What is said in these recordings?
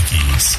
MX.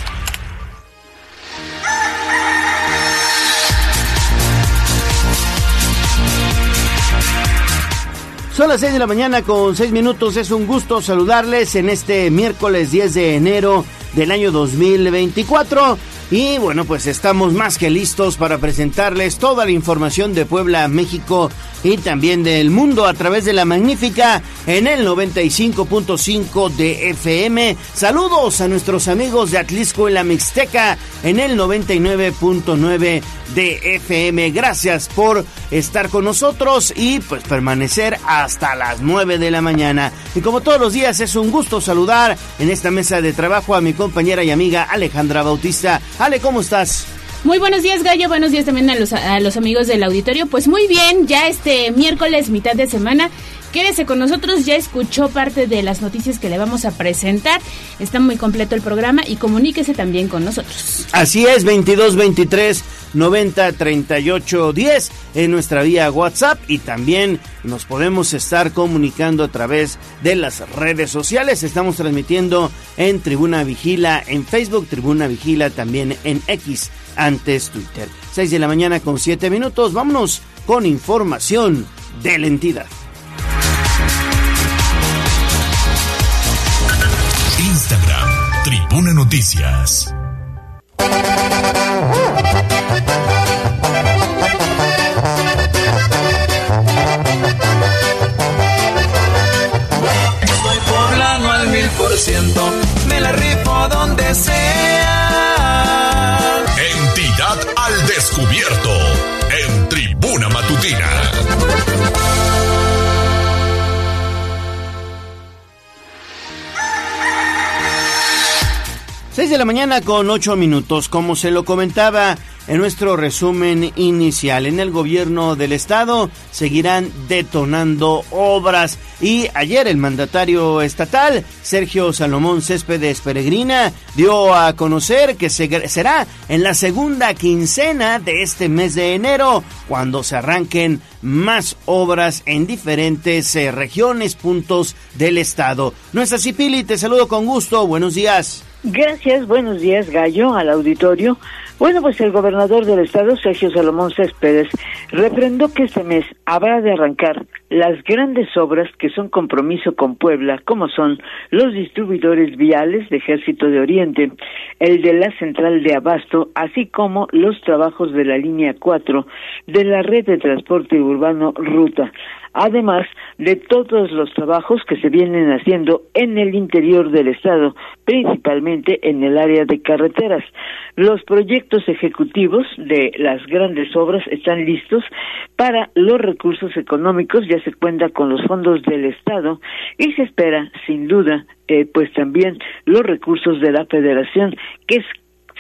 Son las 6 de la mañana con 6 minutos. Es un gusto saludarles en este miércoles 10 de enero del año 2024. Y bueno, pues estamos más que listos para presentarles toda la información de Puebla, México y también del mundo a través de la magnífica en el 95.5 de FM. Saludos a nuestros amigos de Atlisco en la Mixteca en el 99.9 de FM. Gracias por estar con nosotros y pues permanecer hasta las 9 de la mañana. Y como todos los días es un gusto saludar en esta mesa de trabajo a mi compañera y amiga Alejandra Bautista. Ale, ¿cómo estás? Muy buenos días, Gallo. Buenos días también a los, a los amigos del auditorio. Pues muy bien, ya este miércoles, mitad de semana. Quédese con nosotros, ya escuchó parte de las noticias que le vamos a presentar. Está muy completo el programa y comuníquese también con nosotros. Así es, 22 23 90 38 10 en nuestra vía WhatsApp y también nos podemos estar comunicando a través de las redes sociales. Estamos transmitiendo en Tribuna Vigila en Facebook, Tribuna Vigila también en X, antes Twitter. 6 de la mañana con 7 minutos. Vámonos con información de la entidad. Instagram, Tribuna Noticias. Me la rifo donde sea. Entidad al descubierto. 6 de la mañana con 8 minutos, como se lo comentaba en nuestro resumen inicial. En el gobierno del estado seguirán detonando obras y ayer el mandatario estatal, Sergio Salomón Céspedes Peregrina, dio a conocer que se- será en la segunda quincena de este mes de enero cuando se arranquen más obras en diferentes eh, regiones, puntos del estado. No es así, Pili, te saludo con gusto, buenos días. Gracias, buenos días, Gallo, al auditorio. Bueno, pues el gobernador del estado, Sergio Salomón Céspedes, refrendó que este mes habrá de arrancar las grandes obras que son compromiso con Puebla, como son los distribuidores viales de Ejército de Oriente, el de la Central de Abasto, así como los trabajos de la línea 4 de la red de transporte urbano Ruta además de todos los trabajos que se vienen haciendo en el interior del estado, principalmente en el área de carreteras. Los proyectos ejecutivos de las grandes obras están listos para los recursos económicos, ya se cuenta con los fondos del estado y se espera, sin duda, eh, pues también los recursos de la federación que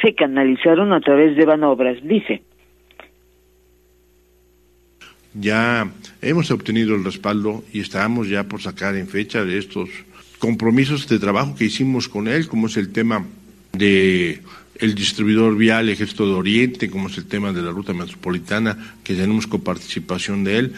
se canalizaron a través de Banobras, dice. ya hemos obtenido el respaldo y estamos ya por sacar en fecha de estos compromisos de trabajo que hicimos con él, como es el tema de el distribuidor vial Ejército de Oriente, como es el tema de la ruta metropolitana, que tenemos coparticipación de él,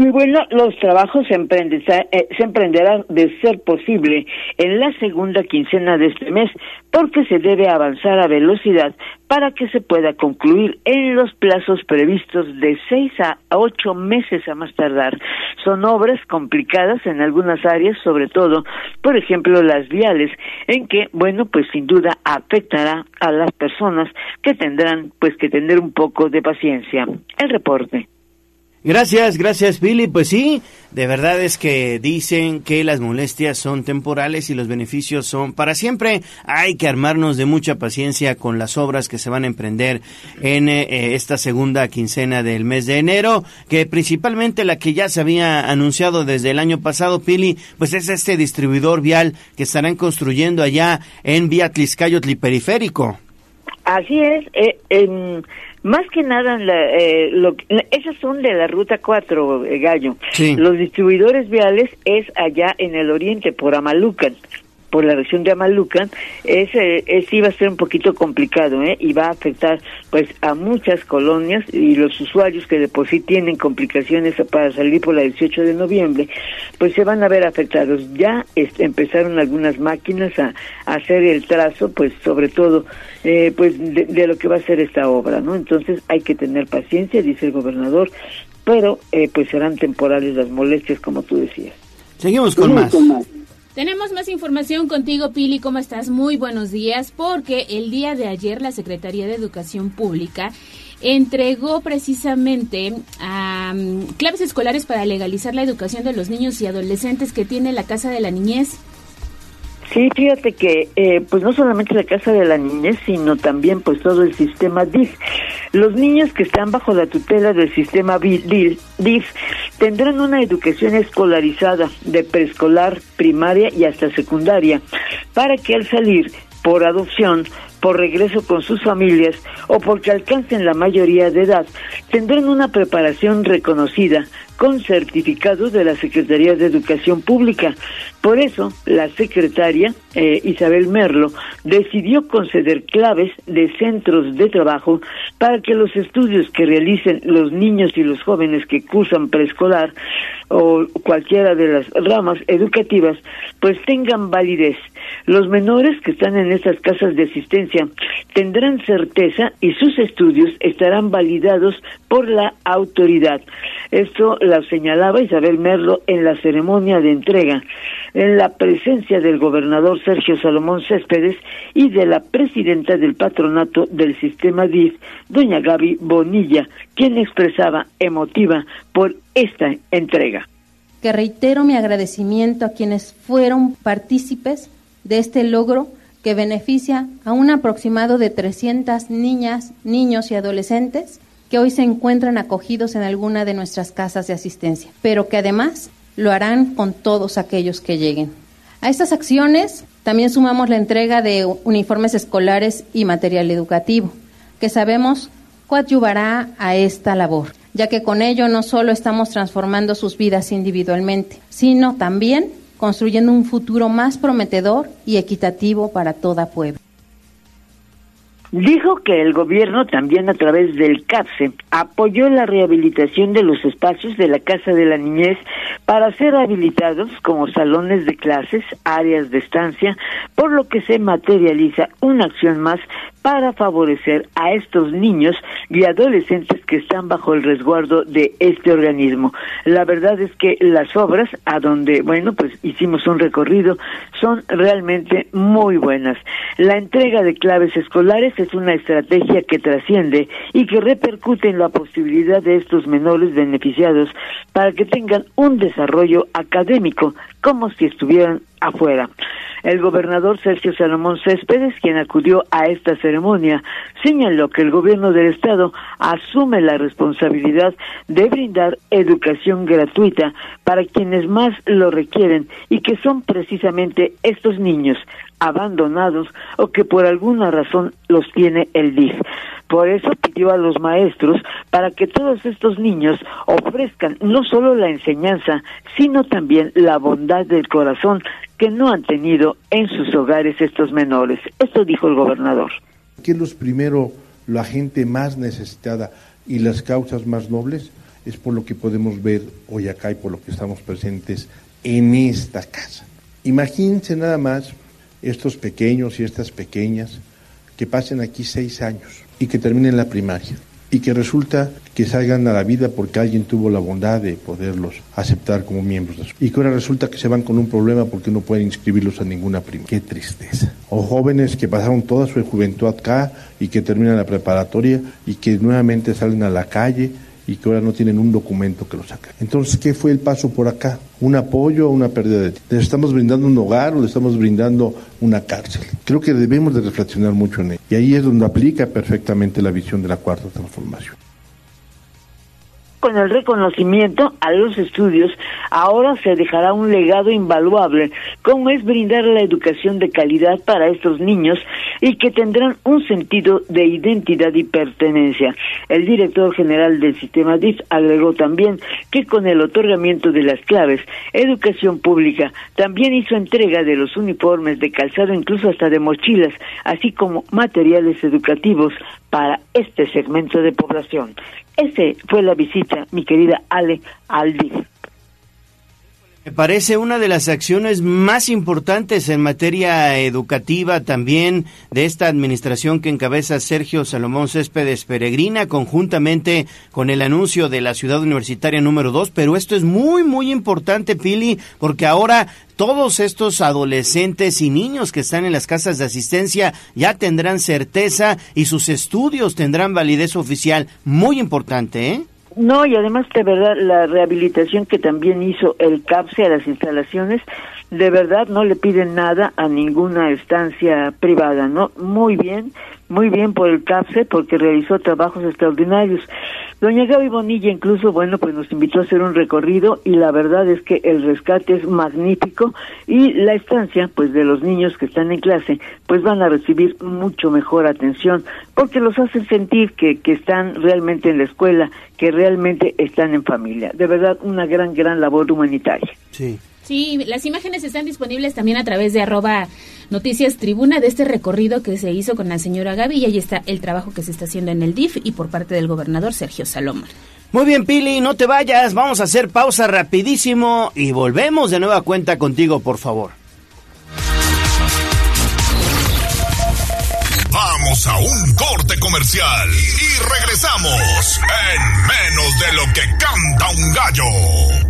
Muy bueno, los trabajos se, eh, se emprenderán de ser posible en la segunda quincena de este mes, porque se debe avanzar a velocidad para que se pueda concluir en los plazos previstos de seis a ocho meses a más tardar. Son obras complicadas en algunas áreas, sobre todo, por ejemplo, las viales, en que, bueno, pues sin duda afectará a las personas que tendrán, pues, que tener un poco de paciencia. El reporte. Gracias, gracias Billy. Pues sí, de verdad es que dicen que las molestias son temporales y los beneficios son para siempre. Hay que armarnos de mucha paciencia con las obras que se van a emprender en eh, esta segunda quincena del mes de enero, que principalmente la que ya se había anunciado desde el año pasado, Pili, pues es este distribuidor vial que estarán construyendo allá en Vía Tliscayotli Periférico. Así es, eh, en- más que nada, la, eh, lo, esas son de la Ruta 4, eh, Gallo. Sí. Los distribuidores viales es allá en el oriente, por Amalucan. Por la región de Amalucan, ese, ese iba a ser un poquito complicado, ¿eh? Y va a afectar, pues, a muchas colonias y los usuarios que de por sí tienen complicaciones para salir por la 18 de noviembre, pues se van a ver afectados. Ya empezaron algunas máquinas a, hacer el trazo, pues, sobre todo, eh, pues, de, de, lo que va a ser esta obra, ¿no? Entonces hay que tener paciencia, dice el gobernador, pero, eh, pues, serán temporales las molestias, como tú decías. Seguimos con más. Tenemos más información contigo, Pili. ¿Cómo estás? Muy buenos días, porque el día de ayer la Secretaría de Educación Pública entregó precisamente claves escolares para legalizar la educación de los niños y adolescentes que tiene la Casa de la Niñez. Sí, fíjate que eh, pues no solamente la Casa de la Niñez, sino también pues todo el sistema DIF. Los niños que están bajo la tutela del sistema DIF tendrán una educación escolarizada de preescolar, primaria y hasta secundaria, para que al salir por adopción por regreso con sus familias o porque alcancen la mayoría de edad, tendrán una preparación reconocida con certificados de la Secretaría de Educación Pública. Por eso, la secretaria eh, Isabel Merlo decidió conceder claves de centros de trabajo para que los estudios que realicen los niños y los jóvenes que cursan preescolar o cualquiera de las ramas educativas, pues tengan validez. Los menores que están en estas casas de asistencia tendrán certeza y sus estudios estarán validados por la autoridad. Esto la señalaba Isabel Merlo en la ceremonia de entrega, en la presencia del gobernador Sergio Salomón Céspedes y de la presidenta del patronato del sistema DIF, doña Gaby Bonilla, quien expresaba emotiva por esta entrega. Que reitero mi agradecimiento a quienes fueron partícipes de este logro que beneficia a un aproximado de 300 niñas, niños y adolescentes que hoy se encuentran acogidos en alguna de nuestras casas de asistencia, pero que además lo harán con todos aquellos que lleguen. A estas acciones también sumamos la entrega de uniformes escolares y material educativo, que sabemos coadyuvará a esta labor, ya que con ello no solo estamos transformando sus vidas individualmente, sino también construyendo un futuro más prometedor y equitativo para toda Puebla. Dijo que el gobierno también a través del CAPSE apoyó la rehabilitación de los espacios de la Casa de la Niñez para ser habilitados como salones de clases, áreas de estancia, por lo que se materializa una acción más para favorecer a estos niños y adolescentes que están bajo el resguardo de este organismo. La verdad es que las obras a donde, bueno, pues hicimos un recorrido son realmente muy buenas. La entrega de claves escolares es una estrategia que trasciende y que repercute en la posibilidad de estos menores beneficiados para que tengan un desarrollo académico como si estuvieran afuera. El gobernador Sergio Salomón Céspedes, quien acudió a esta ceremonia, señaló que el gobierno del estado asume la responsabilidad de brindar educación gratuita para quienes más lo requieren y que son precisamente estos niños abandonados o que por alguna razón los tiene el DIF. Por eso pidió a los maestros para que todos estos niños ofrezcan no solo la enseñanza, sino también la bondad del corazón que no han tenido en sus hogares estos menores. Esto dijo el gobernador. ¿Qué los primero, la gente más necesitada y las causas más nobles? Es por lo que podemos ver hoy acá y por lo que estamos presentes en esta casa. Imagínense nada más estos pequeños y estas pequeñas que pasen aquí seis años y que terminen la primaria y que resulta que salgan a la vida porque alguien tuvo la bondad de poderlos aceptar como miembros de su... Y que ahora resulta que se van con un problema porque no pueden inscribirlos a ninguna prima. Qué tristeza. O jóvenes que pasaron toda su juventud acá y que terminan la preparatoria y que nuevamente salen a la calle y que ahora no tienen un documento que lo saque. Entonces, ¿qué fue el paso por acá? ¿Un apoyo o una pérdida de tiempo? ¿Le estamos brindando un hogar o le estamos brindando una cárcel? Creo que debemos de reflexionar mucho en ello. Y ahí es donde aplica perfectamente la visión de la cuarta transformación. Con el reconocimiento a los estudios, ahora se dejará un legado invaluable, como es brindar la educación de calidad para estos niños y que tendrán un sentido de identidad y pertenencia. El director general del sistema DIF agregó también que con el otorgamiento de las claves, educación pública también hizo entrega de los uniformes, de calzado, incluso hasta de mochilas, así como materiales educativos para este segmento de población. Ese fue la visita, mi querida Ale, al Me parece una de las acciones más importantes en materia educativa también de esta administración que encabeza Sergio Salomón Céspedes Peregrina conjuntamente con el anuncio de la ciudad universitaria número 2, pero esto es muy muy importante Pili porque ahora todos estos adolescentes y niños que están en las casas de asistencia ya tendrán certeza y sus estudios tendrán validez oficial. Muy importante, ¿eh? No, y además de verdad la rehabilitación que también hizo el CAPSE a las instalaciones, de verdad no le piden nada a ninguna estancia privada, ¿no? Muy bien, muy bien por el CAPSE porque realizó trabajos extraordinarios. Doña Gaby Bonilla incluso, bueno, pues nos invitó a hacer un recorrido y la verdad es que el rescate es magnífico y la estancia, pues de los niños que están en clase, pues van a recibir mucho mejor atención porque los hacen sentir que, que están realmente en la escuela, que realmente están en familia. De verdad, una gran, gran labor humanitaria. Sí. Sí, las imágenes están disponibles también a través de arroba noticias tribuna de este recorrido que se hizo con la señora Gaby y ahí está el trabajo que se está haciendo en el DIF y por parte del gobernador Sergio Salomar. Muy bien, Pili, no te vayas, vamos a hacer pausa rapidísimo y volvemos de nueva cuenta contigo, por favor. Vamos a un corte comercial y regresamos en menos de lo que canta un gallo.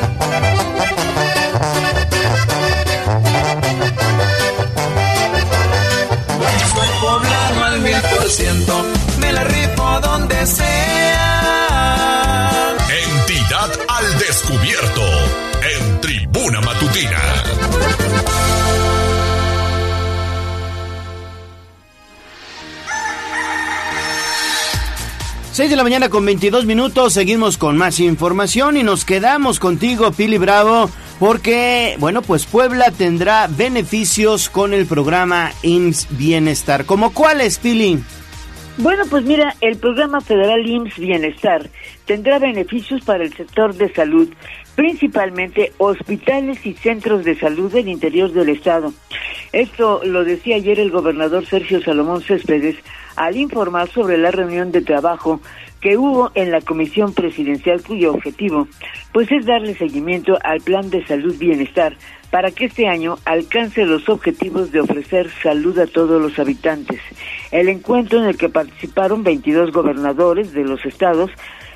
Me la rifo donde sea. Entidad al descubierto en Tribuna Matutina. Seis de la mañana con 22 minutos, seguimos con más información y nos quedamos contigo, Pili Bravo, porque, bueno, pues Puebla tendrá beneficios con el programa IMSS Bienestar. ¿Como cuáles, Pili? Bueno, pues mira, el programa federal IMSS Bienestar tendrá beneficios para el sector de salud, principalmente hospitales y centros de salud del interior del estado. Esto lo decía ayer el gobernador Sergio Salomón Céspedes al informar sobre la reunión de trabajo que hubo en la comisión presidencial cuyo objetivo pues es darle seguimiento al plan de salud bienestar para que este año alcance los objetivos de ofrecer salud a todos los habitantes. El encuentro en el que participaron 22 gobernadores de los estados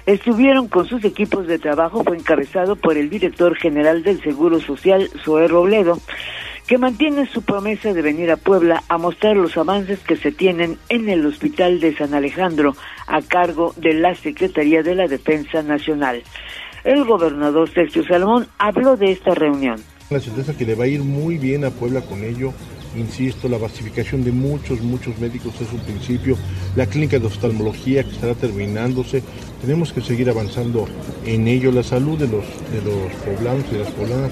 estuvieron con sus equipos de trabajo fue encabezado por el director general del Seguro Social, Zoé Robledo, que mantiene su promesa de venir a Puebla a mostrar los avances que se tienen en el Hospital de San Alejandro a cargo de la Secretaría de la Defensa Nacional. El gobernador Sergio Salomón habló de esta reunión. La certeza que le va a ir muy bien a Puebla con ello. Insisto, la basificación de muchos, muchos médicos es un principio. La clínica de oftalmología que estará terminándose. Tenemos que seguir avanzando en ello. La salud de los, de los poblanos y las poblanas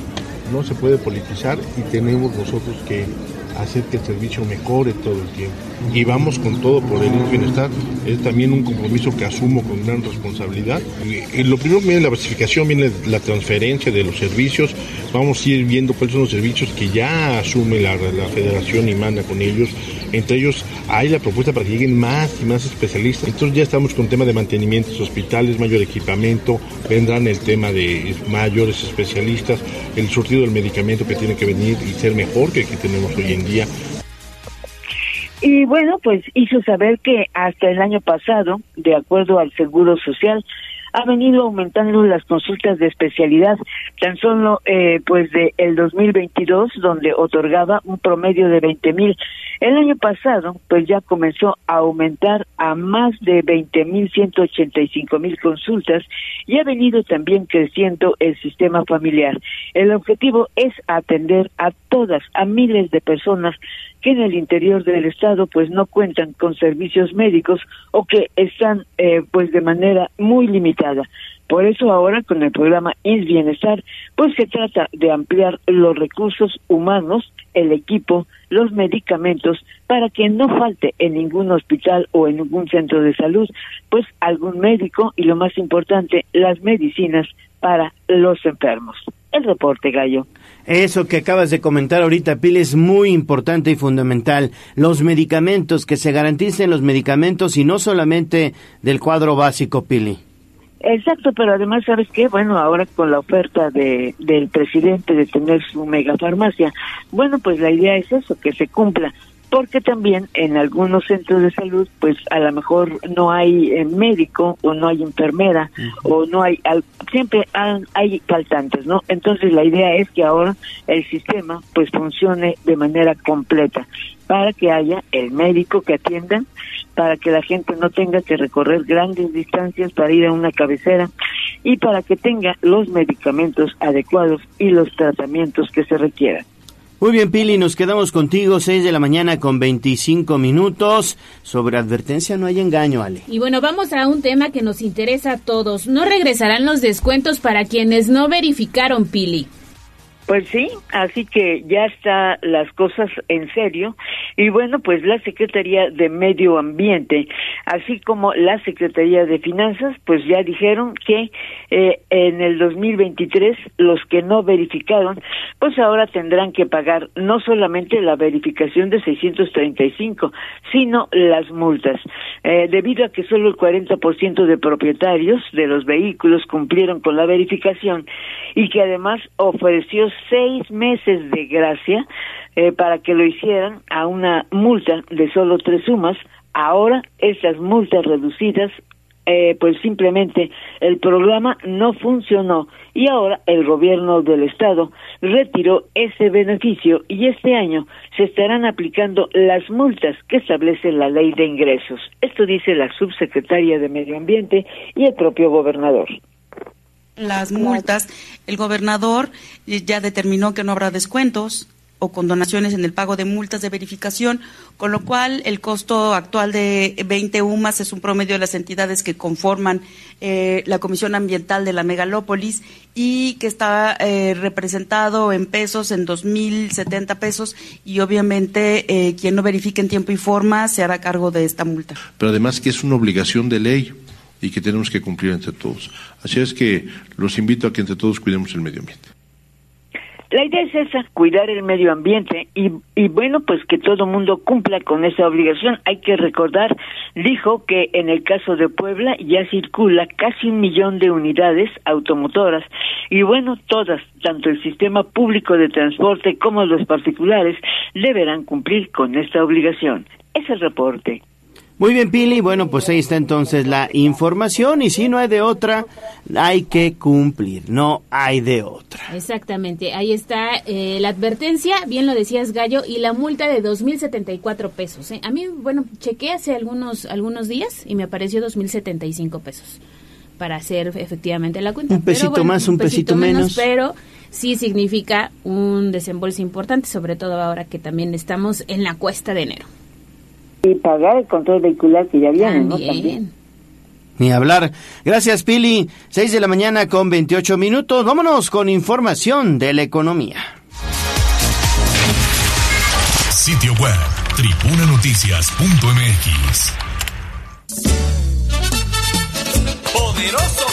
no se puede politizar y tenemos nosotros que hacer que el servicio mejore todo el tiempo. Y vamos con todo por el bienestar. Es también un compromiso que asumo con gran responsabilidad. Y, lo primero viene la basificación, viene la transferencia de los servicios. Vamos a ir viendo cuáles son los servicios que ya asume la, federación y manda con ellos. Entre ellos hay la propuesta para que lleguen más y más especialistas. Entonces ya estamos con tema de mantenimientos hospitales, mayor equipamiento, vendrán el tema de mayores especialistas, el surtido del medicamento que tiene que venir y ser mejor que el que tenemos hoy en Y bueno, pues hizo saber que hasta el año pasado, de acuerdo al Seguro Social, ha venido aumentando las consultas de especialidad, tan solo eh, pues de el 2022, donde otorgaba un promedio de 20 mil. El año pasado, pues ya comenzó a aumentar a más de 20 mil 185 mil consultas y ha venido también creciendo el sistema familiar. El objetivo es atender a todas, a miles de personas que en el interior del estado pues no cuentan con servicios médicos o que están eh, pues de manera muy limitada. Por eso ahora con el programa INS Bienestar pues se trata de ampliar los recursos humanos, el equipo, los medicamentos para que no falte en ningún hospital o en ningún centro de salud pues algún médico y lo más importante las medicinas para los enfermos. El reporte, Gallo. Eso que acabas de comentar ahorita, Pili, es muy importante y fundamental. Los medicamentos, que se garanticen los medicamentos y no solamente del cuadro básico, Pili. Exacto, pero además, ¿sabes qué? Bueno, ahora con la oferta de, del presidente de tener su megafarmacia, bueno, pues la idea es eso, que se cumpla porque también en algunos centros de salud pues a lo mejor no hay eh, médico o no hay enfermera o no hay siempre hay, faltantes no entonces la idea es que ahora el sistema pues funcione de manera completa para que haya el médico que atienda para que la gente no tenga que recorrer grandes distancias para ir a una cabecera y para que tenga los medicamentos adecuados y los tratamientos que se requieran. Muy bien, Pili, nos quedamos contigo, 6 de la mañana con 25 minutos. Sobre advertencia no hay engaño, Ale. Y bueno, vamos a un tema que nos interesa a todos. ¿No regresarán los descuentos para quienes no verificaron, Pili? Pues sí, así que ya está las cosas en serio. Y bueno, pues la Secretaría de Medio Ambiente, así como la Secretaría de Finanzas, pues ya dijeron que eh, en el 2023 los que no verificaron, pues ahora tendrán que pagar no solamente la verificación de 635, sino las multas, eh, debido a que solo el 40% de propietarios de los vehículos cumplieron con la verificación y que además ofreció seis meses de gracia eh, para que lo hicieran a una multa de solo tres sumas. Ahora esas multas reducidas, eh, pues simplemente el programa no funcionó y ahora el gobierno del estado retiró ese beneficio y este año se estarán aplicando las multas que establece la ley de ingresos. Esto dice la subsecretaria de Medio Ambiente y el propio gobernador las multas, el gobernador ya determinó que no habrá descuentos o condonaciones en el pago de multas de verificación, con lo cual el costo actual de 20 UMAS es un promedio de las entidades que conforman eh, la Comisión Ambiental de la Megalópolis y que está eh, representado en pesos en 2.070 pesos y obviamente eh, quien no verifique en tiempo y forma se hará cargo de esta multa. Pero además que es una obligación de ley y que tenemos que cumplir entre todos. Así es que los invito a que entre todos cuidemos el medio ambiente. La idea es esa, cuidar el medio ambiente y, y bueno, pues que todo mundo cumpla con esa obligación. Hay que recordar, dijo que en el caso de Puebla ya circula casi un millón de unidades automotoras y bueno, todas, tanto el sistema público de transporte como los particulares, deberán cumplir con esta obligación. Es el reporte. Muy bien, Pili. Bueno, pues ahí está entonces la información y si no hay de otra, hay que cumplir, no hay de otra. Exactamente, ahí está eh, la advertencia, bien lo decías Gallo, y la multa de 2.074 pesos. ¿eh? A mí, bueno, chequé hace algunos, algunos días y me apareció 2.075 pesos para hacer efectivamente la cuenta. Un pesito más, un, pesito, menos. Pero sí significa un desembolso importante, sobre todo ahora que también estamos en la cuesta de enero y pagar el control vehicular que ya viene, ¿no? También. Ni hablar. Gracias, Pili. 6 de la mañana con 28 minutos. Vámonos con información de la economía. Sitio web, tribunanoticias.mx. Poderoso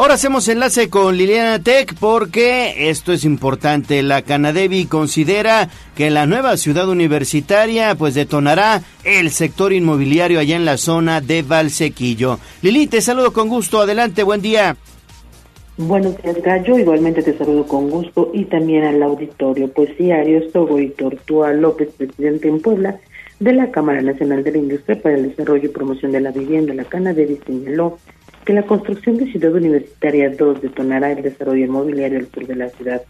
Ahora hacemos enlace con Liliana Tech porque esto es importante. La Canadevi considera que la nueva ciudad universitaria pues detonará el sector inmobiliario allá en la zona de Valsequillo. Lili, te saludo con gusto. Adelante, buen día. Buenos días, Gallo. Igualmente te saludo con gusto y también al auditorio. Pues sí, Arias Togo y López, presidente en Puebla de la Cámara Nacional de la Industria para el Desarrollo y Promoción de la Vivienda, la Canadevi, señaló que la construcción de Ciudad Universitaria 2 detonará el desarrollo inmobiliario al sur de la ciudad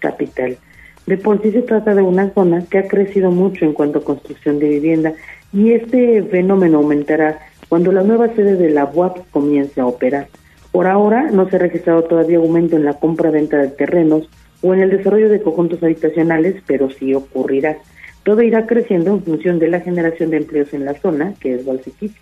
capital. De por sí se trata de una zona que ha crecido mucho en cuanto a construcción de vivienda y este fenómeno aumentará cuando la nueva sede de la UAP comience a operar. Por ahora no se ha registrado todavía aumento en la compra-venta de terrenos o en el desarrollo de conjuntos habitacionales, pero sí ocurrirá. Todo irá creciendo en función de la generación de empleos en la zona, que es Valsequito.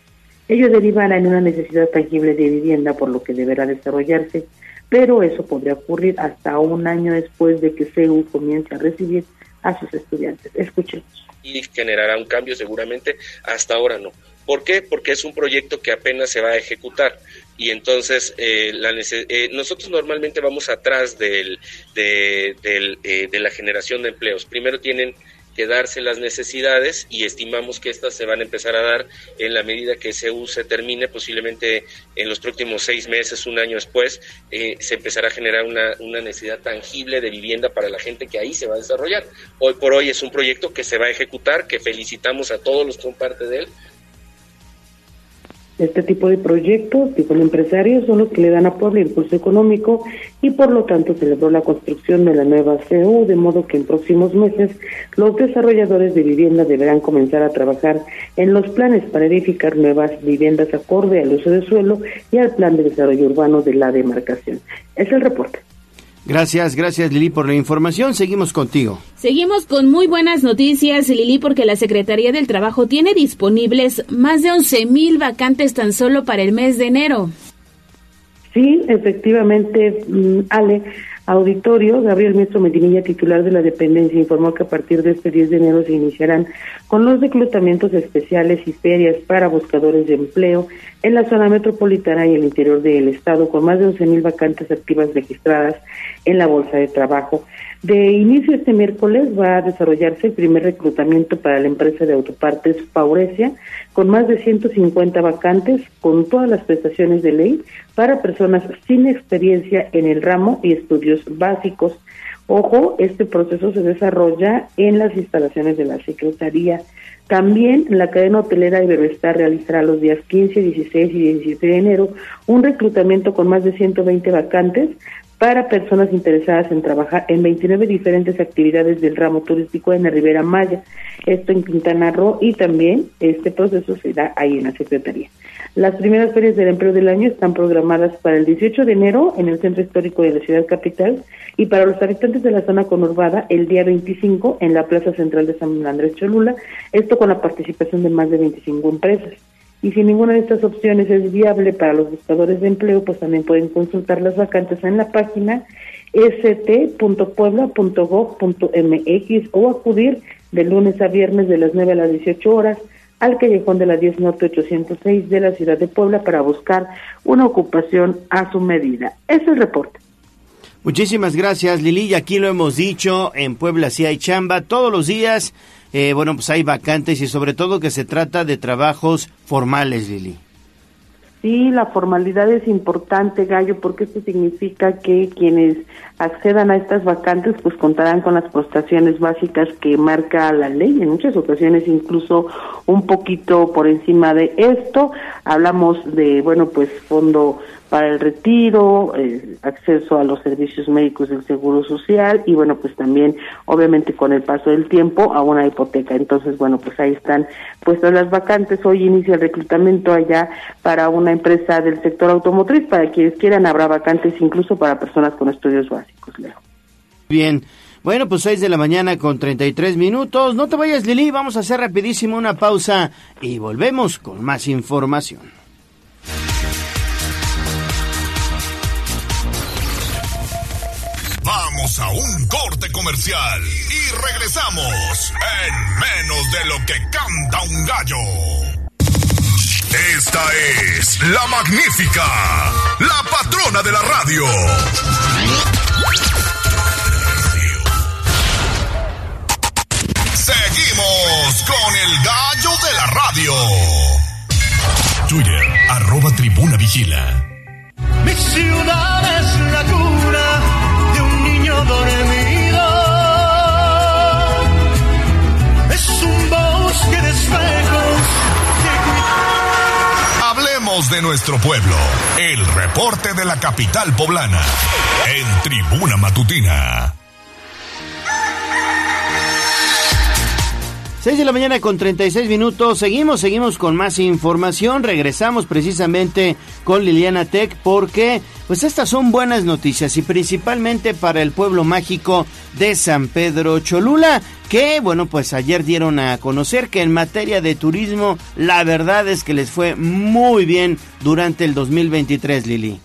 Ello derivará en una necesidad tangible de vivienda, por lo que deberá desarrollarse, pero eso podría ocurrir hasta un año después de que CEU comience a recibir a sus estudiantes. Escuchemos. Y generará un cambio seguramente, hasta ahora no. ¿Por qué? Porque es un proyecto que apenas se va a ejecutar y entonces eh, la eh, nosotros normalmente vamos atrás del, de, del, eh, de la generación de empleos. Primero tienen que darse las necesidades y estimamos que estas se van a empezar a dar en la medida que ese se termine, posiblemente en los próximos seis meses, un año después, eh, se empezará a generar una, una necesidad tangible de vivienda para la gente que ahí se va a desarrollar. Hoy por hoy es un proyecto que se va a ejecutar, que felicitamos a todos los que son parte de él, este tipo de proyectos, tipo de empresarios, son los que le dan a Puebla impulso económico y por lo tanto celebró la construcción de la nueva CEU, de modo que en próximos meses los desarrolladores de vivienda deberán comenzar a trabajar en los planes para edificar nuevas viviendas acorde al uso de suelo y al plan de desarrollo urbano de la demarcación. Es el reporte. Gracias, gracias Lili por la información. Seguimos contigo. Seguimos con muy buenas noticias, Lili, porque la Secretaría del Trabajo tiene disponibles más de 11 mil vacantes tan solo para el mes de enero. Sí, efectivamente, mm, Ale, auditorio, Gabriel Miestro Medinilla, titular de la dependencia, informó que a partir de este 10 de enero se iniciarán con los reclutamientos especiales y ferias para buscadores de empleo en la zona metropolitana y el interior del estado, con más de 11.000 vacantes activas registradas en la Bolsa de Trabajo. De inicio este miércoles va a desarrollarse el primer reclutamiento para la empresa de autopartes Paurecia, con más de 150 vacantes, con todas las prestaciones de ley para personas sin experiencia en el ramo y estudios básicos. Ojo, este proceso se desarrolla en las instalaciones de la Secretaría. También la cadena hotelera Iberoestar realizará los días 15, 16 y 17 de enero un reclutamiento con más de 120 vacantes para personas interesadas en trabajar en 29 diferentes actividades del ramo turístico en la Ribera Maya, esto en Quintana Roo y también este proceso se da ahí en la Secretaría. Las primeras ferias del empleo del año están programadas para el 18 de enero en el Centro Histórico de la Ciudad Capital y para los habitantes de la zona conurbada el día 25 en la Plaza Central de San Andrés Cholula, esto con la participación de más de 25 empresas. Y si ninguna de estas opciones es viable para los buscadores de empleo, pues también pueden consultar las vacantes en la página st.puebla.gov.mx o acudir de lunes a viernes de las 9 a las 18 horas al callejón de la 10 Norte 806 de la ciudad de Puebla para buscar una ocupación a su medida. Es el reporte. Muchísimas gracias, Lili. Y aquí lo hemos dicho, en Puebla sí hay chamba todos los días eh, bueno, pues hay vacantes y sobre todo que se trata de trabajos formales, Lili. Sí, la formalidad es importante, Gallo, porque esto significa que quienes accedan a estas vacantes pues contarán con las prestaciones básicas que marca la ley, en muchas ocasiones incluso un poquito por encima de esto. Hablamos de, bueno, pues fondo para el retiro, eh, acceso a los servicios médicos del Seguro Social y bueno, pues también obviamente con el paso del tiempo a una hipoteca. Entonces, bueno, pues ahí están puestas las vacantes. Hoy inicia el reclutamiento allá para una empresa del sector automotriz. Para quienes quieran, habrá vacantes incluso para personas con estudios básicos, Leo. Bien. Bueno, pues 6 de la mañana con 33 minutos. No te vayas, Lili. Vamos a hacer rapidísimo una pausa y volvemos con más información. A un corte comercial y regresamos en menos de lo que canta un gallo. Esta es la magnífica, la patrona de la radio. Seguimos con el gallo de la radio. Twitter, arroba tribuna vigila. Mi ciudad es la cuna dormido. Es un bosque de espejos. Hablemos de nuestro pueblo. El reporte de la capital poblana. En Tribuna Matutina. 6 de la mañana con 36 minutos. Seguimos, seguimos con más información. Regresamos precisamente con Liliana Tech porque pues estas son buenas noticias y principalmente para el pueblo mágico de San Pedro Cholula que bueno pues ayer dieron a conocer que en materia de turismo la verdad es que les fue muy bien durante el 2023 Lili.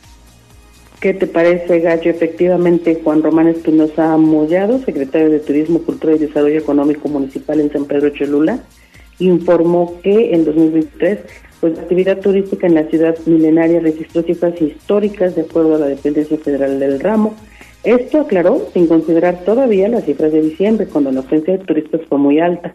¿Qué te parece, Gallo? Efectivamente, Juan Román Espinosa Mollado, secretario de Turismo, Cultura y Desarrollo Económico Municipal en San Pedro Cholula, informó que en 2023 pues, la actividad turística en la ciudad milenaria registró cifras históricas de acuerdo a la dependencia federal del ramo. Esto aclaró sin considerar todavía las cifras de diciembre, cuando la ofensa de turistas fue muy alta.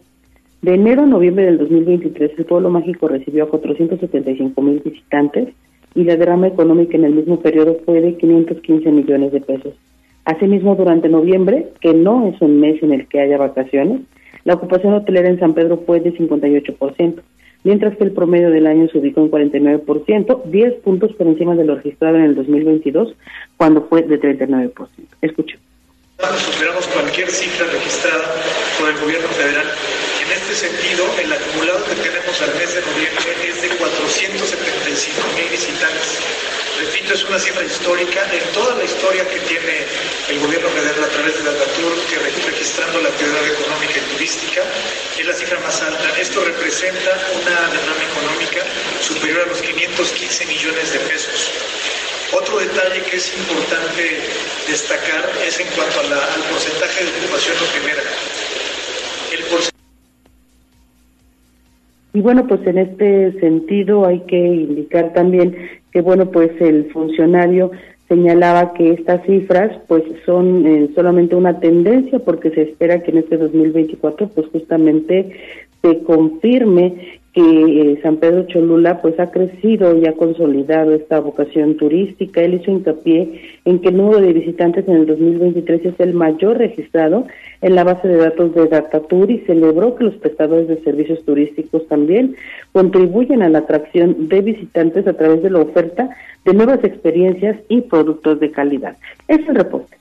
De enero a noviembre del 2023, el pueblo mágico recibió a 475 mil visitantes, y la derrama económica en el mismo periodo fue de 515 millones de pesos. Asimismo, durante noviembre, que no es un mes en el que haya vacaciones, la ocupación hotelera en San Pedro fue de 58%, mientras que el promedio del año se ubicó en 49%, 10 puntos por encima de lo registrado en el 2022, cuando fue de 39%. Escucho. Superamos cualquier cifra registrada por el gobierno federal. En este sentido, el acumulado que tenemos al mes de noviembre es de 475 mil visitantes. Repito, es una cifra histórica en toda la historia que tiene el gobierno federal a través de la DATUR, que registrando la actividad económica y turística, es la cifra más alta. Esto representa una derrama económica superior a los 515 millones de pesos. Otro detalle que es importante destacar es en cuanto al porcentaje de ocupación hotelera. El porcentaje y bueno, pues en este sentido hay que indicar también que bueno, pues el funcionario señalaba que estas cifras pues son eh, solamente una tendencia porque se espera que en este 2024 pues justamente se confirme que eh, San Pedro Cholula pues ha crecido y ha consolidado esta vocación turística. Él hizo hincapié en que el número de visitantes en el 2023 es el mayor registrado en la base de datos de Datatur y celebró que los prestadores de servicios turísticos también contribuyen a la atracción de visitantes a través de la oferta de nuevas experiencias y productos de calidad. Es el reporte.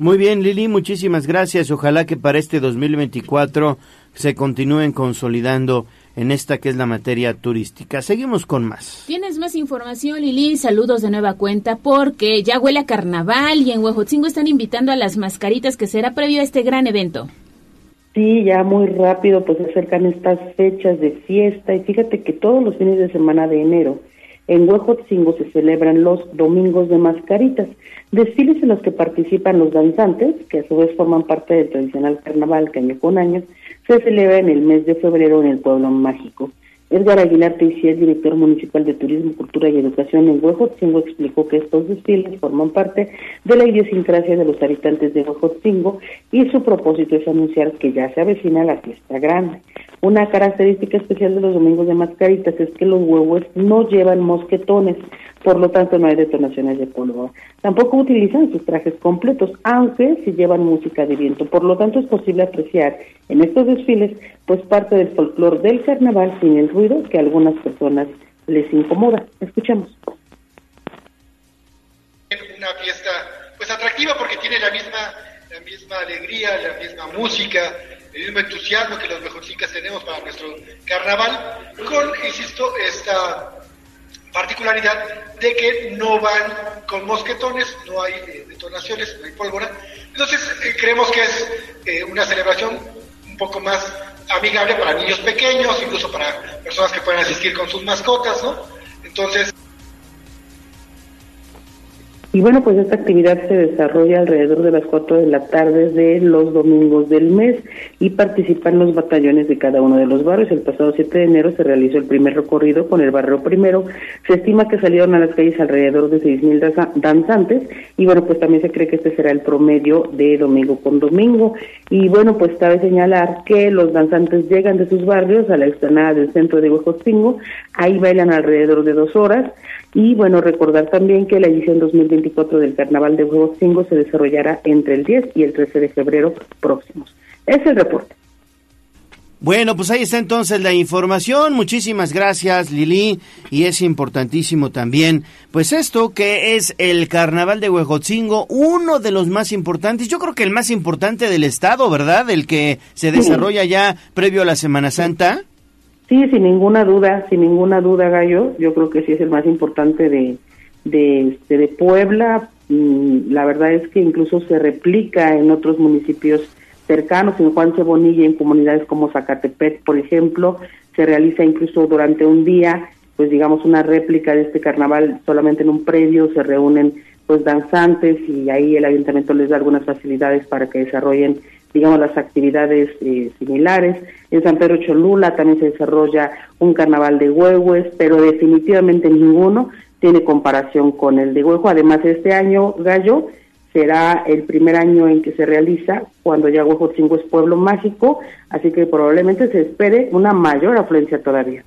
Muy bien, Lili, muchísimas gracias. Ojalá que para este 2024 se continúen consolidando en esta que es la materia turística. Seguimos con más. Tienes más información, Lili. Saludos de nueva cuenta porque ya huele a carnaval y en Huejotzingo están invitando a las mascaritas que será previo a este gran evento. Sí, ya muy rápido pues se acercan estas fechas de fiesta y fíjate que todos los fines de semana de enero en Huejotzingo se celebran los domingos de mascaritas, desfiles en los que participan los danzantes, que a su vez forman parte del tradicional carnaval que año con año se celebra en el mes de febrero en el pueblo mágico. Edgar Aguilar Teixeira, director municipal de Turismo, Cultura y Educación en Huejotzingo, explicó que estos desfiles forman parte de la idiosincrasia de los habitantes de Huejotzingo y su propósito es anunciar que ya se avecina la fiesta grande. Una característica especial de los domingos de mascaritas es que los huevos no llevan mosquetones, por lo tanto no hay detonaciones de polvo. Tampoco utilizan sus trajes completos, aunque sí llevan música de viento. Por lo tanto es posible apreciar en estos desfiles pues parte del folclore del carnaval sin el ruido que a algunas personas les incomoda. Escuchemos. Una fiesta pues atractiva porque tiene la misma la misma alegría, la misma música, el mismo entusiasmo que los mejorcitas tenemos para nuestro carnaval, con, insisto, esta particularidad de que no van con mosquetones, no hay eh, detonaciones, no hay pólvora. Entonces, eh, creemos que es eh, una celebración un poco más amigable para niños pequeños, incluso para personas que puedan asistir con sus mascotas, ¿no? Entonces, Y bueno, pues esta actividad se desarrolla alrededor de las 4 de la tarde de los domingos del mes y participan los batallones de cada uno de los barrios. El pasado 7 de enero se realizó el primer recorrido con el barrio primero. Se estima que salieron a las calles alrededor de 6.000 danzantes y bueno, pues también se cree que este será el promedio de domingo con domingo. Y bueno, pues cabe señalar que los danzantes llegan de sus barrios a la explanada del centro de Huejotzingo, ahí bailan alrededor de dos horas y bueno, recordar también que la edición 2024 del Carnaval de Huejotzingo se desarrollará entre el 10 y el 13 de febrero próximos. Es el reporte. Bueno, pues ahí está entonces la información. Muchísimas gracias, Lili. Y es importantísimo también, pues esto que es el Carnaval de Huejotzingo, uno de los más importantes, yo creo que el más importante del estado, ¿verdad? El que se desarrolla ya previo a la Semana Santa. Sí, sin ninguna duda, sin ninguna duda, Gallo. Yo creo que sí es el más importante de, de, este, de Puebla. Mm, la verdad es que incluso se replica en otros municipios cercanos, en Juan Cebonilla, en comunidades como Zacatepec, por ejemplo, se realiza incluso durante un día, pues digamos una réplica de este carnaval solamente en un predio, se reúnen pues danzantes y ahí el ayuntamiento les da algunas facilidades para que desarrollen digamos las actividades eh, similares. En San Pedro Cholula también se desarrolla un carnaval de huehues, pero definitivamente ninguno tiene comparación con el de Huejo. Además, este año, Gallo, será el primer año en que se realiza cuando ya Huejotzingo es pueblo mágico, así que probablemente se espere una mayor afluencia todavía.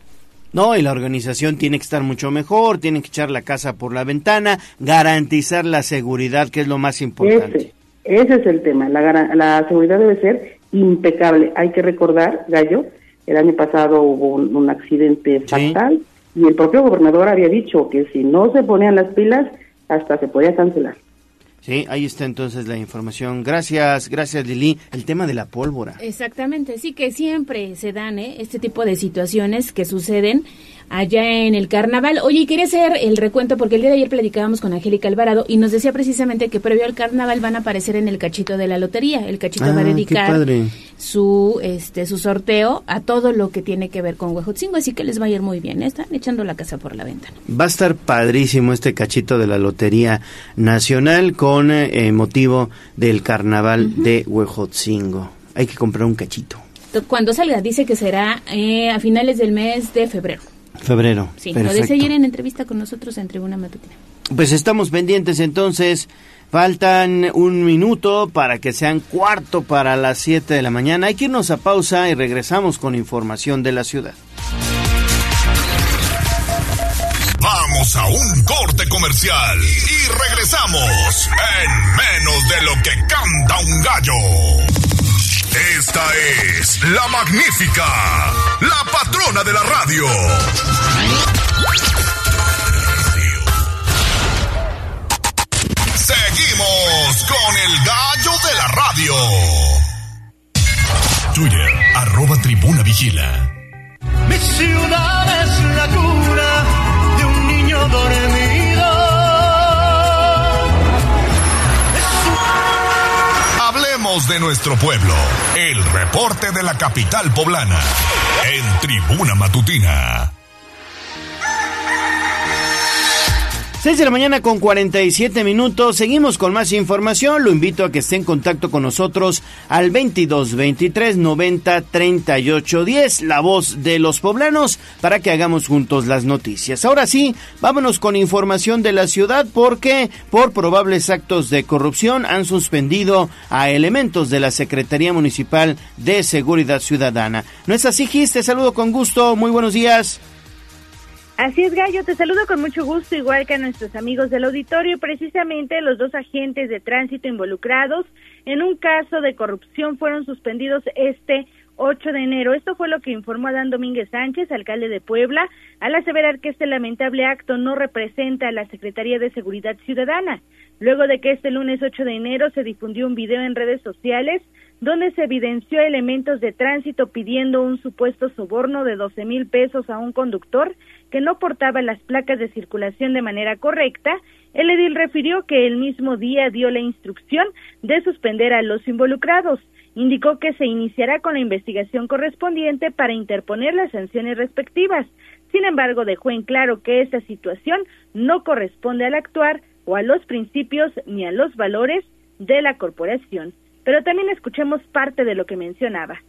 No, y la organización tiene que estar mucho mejor, tiene que echar la casa por la ventana, garantizar la seguridad, que es lo más importante. Ese, ese es el tema, la, la seguridad debe ser impecable. Hay que recordar, Gallo, el año pasado hubo un, accidente fatal y el propio gobernador había dicho que si no se ponían las pilas, hasta se podía cancelar. Sí, ahí está entonces la información. Gracias, gracias Lili. El tema de la pólvora. Exactamente, sí que siempre se dan ¿eh? este tipo de situaciones que suceden allá en el carnaval. Oye, quería hacer el recuento porque el día de ayer platicábamos con Angélica Alvarado y nos decía precisamente que previo al carnaval van a aparecer en el cachito de la lotería. El cachito va a ah, dedicar su este su sorteo a todo lo que tiene que ver con Huejotzingo, así que les va a ir muy bien. ¿eh? Están echando la casa por la ventana. Va a estar padrísimo este cachito de la Lotería Nacional con eh, motivo del carnaval de Huejotzingo. Hay que comprar un cachito. Cuando salga, dice que será eh, a finales del mes de febrero. Febrero. Sí, lo decía ayer en entrevista con nosotros en Tribuna Matutina. Pues estamos pendientes entonces. Faltan un minuto para que sean cuarto para las 7 de la mañana. Hay que irnos a pausa y regresamos con información de la ciudad. Vamos a un corte comercial y regresamos en menos de lo que canta un gallo. Esta es la magnífica, la patrona de la radio. Seguimos con el gallo de la radio. Twitter, arroba tribuna vigila. Mi ciudad es la cuna de un niño dormido de nuestro pueblo. El reporte de la capital poblana. En Tribuna Matutina. 6 de la mañana con 47 minutos. Seguimos con más información. Lo invito a que esté en contacto con nosotros al 22 23 90 38 10, la voz de los poblanos, para que hagamos juntos las noticias. Ahora sí, vámonos con información de la ciudad porque por probables actos de corrupción han suspendido a elementos de la Secretaría Municipal de Seguridad Ciudadana. ¿No es así, Gis? Te saludo con gusto. Muy buenos días. Así es, Gallo, te saludo con mucho gusto, igual que a nuestros amigos del auditorio. Precisamente los dos agentes de tránsito involucrados en un caso de corrupción fueron suspendidos este 8 de enero. Esto fue lo que informó Adán Domínguez Sánchez, alcalde de Puebla, al aseverar que este lamentable acto no representa a la Secretaría de Seguridad Ciudadana. Luego de que este lunes 8 de enero se difundió un video en redes sociales donde se evidenció elementos de tránsito pidiendo un supuesto soborno de 12 mil pesos a un conductor que no portaba las placas de circulación de manera correcta, el edil refirió que el mismo día dio la instrucción de suspender a los involucrados. Indicó que se iniciará con la investigación correspondiente para interponer las sanciones respectivas. Sin embargo, dejó en claro que esta situación no corresponde al actuar o a los principios ni a los valores de la corporación. Pero también escuchemos parte de lo que mencionaba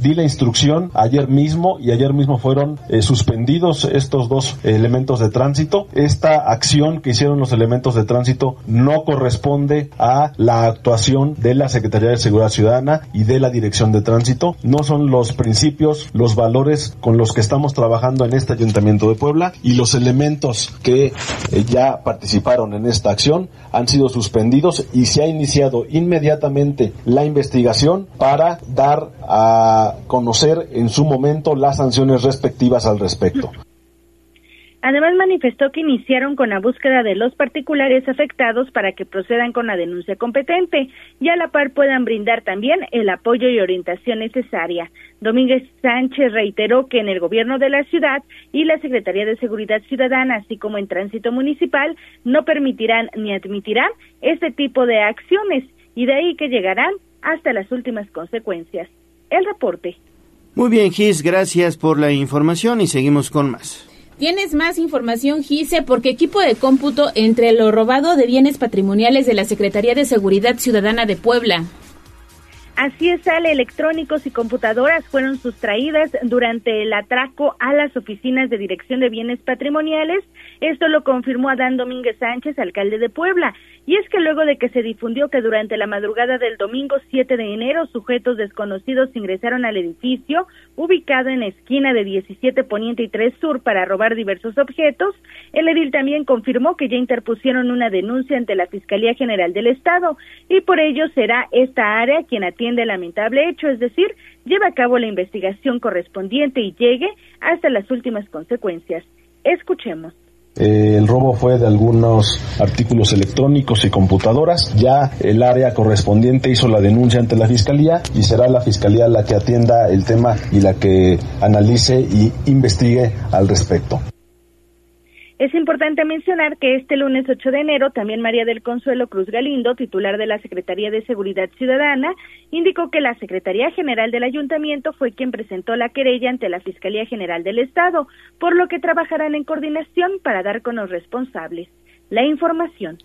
di la instrucción ayer mismo y ayer mismo fueron eh, suspendidos estos dos elementos de tránsito. Esta acción que hicieron los elementos de tránsito no corresponde a la actuación de la Secretaría de Seguridad Ciudadana y de la Dirección de Tránsito. No son los principios, los valores con los que estamos trabajando en este Ayuntamiento de Puebla y los elementos que eh, ya participaron en esta acción han sido suspendidos y se ha iniciado inmediatamente la investigación para dar a conocer en su momento las sanciones respectivas al respecto. Además manifestó que iniciaron con la búsqueda de los particulares afectados para que procedan con la denuncia competente y a la par puedan brindar también el apoyo y orientación necesaria. Domínguez Sánchez reiteró que en el gobierno de la ciudad y la Secretaría de Seguridad Ciudadana, así como en tránsito municipal, no permitirán ni admitirán este tipo de acciones y de ahí que llegarán hasta las últimas consecuencias el reporte. Muy bien, Gis, gracias por la información y seguimos con más. Tienes más información, Gise, porque equipo de cómputo entre lo robado de bienes patrimoniales de la Secretaría de Seguridad Ciudadana de Puebla. Así es, sale electrónicos y computadoras fueron sustraídas durante el atraco a las oficinas de Dirección de Bienes Patrimoniales. Esto lo confirmó Adán Domínguez Sánchez, alcalde de Puebla. Y es que luego de que se difundió que durante la madrugada del domingo 7 de enero sujetos desconocidos ingresaron al edificio ubicado en la esquina de 17 Poniente y 3 Sur para robar diversos objetos, el edil también confirmó que ya interpusieron una denuncia ante la Fiscalía General del Estado y por ello será esta área quien atiende el lamentable hecho, es decir, lleva a cabo la investigación correspondiente y llegue hasta las últimas consecuencias. Escuchemos. Eh, el robo fue de algunos artículos electrónicos y computadoras. Ya el área correspondiente hizo la denuncia ante la Fiscalía y será la Fiscalía la que atienda el tema y la que analice y investigue al respecto. Es importante mencionar que este lunes 8 de enero también María del Consuelo Cruz Galindo, titular de la Secretaría de Seguridad Ciudadana, indicó que la Secretaría General del Ayuntamiento fue quien presentó la querella ante la Fiscalía General del Estado, por lo que trabajarán en coordinación para dar con los responsables. La información.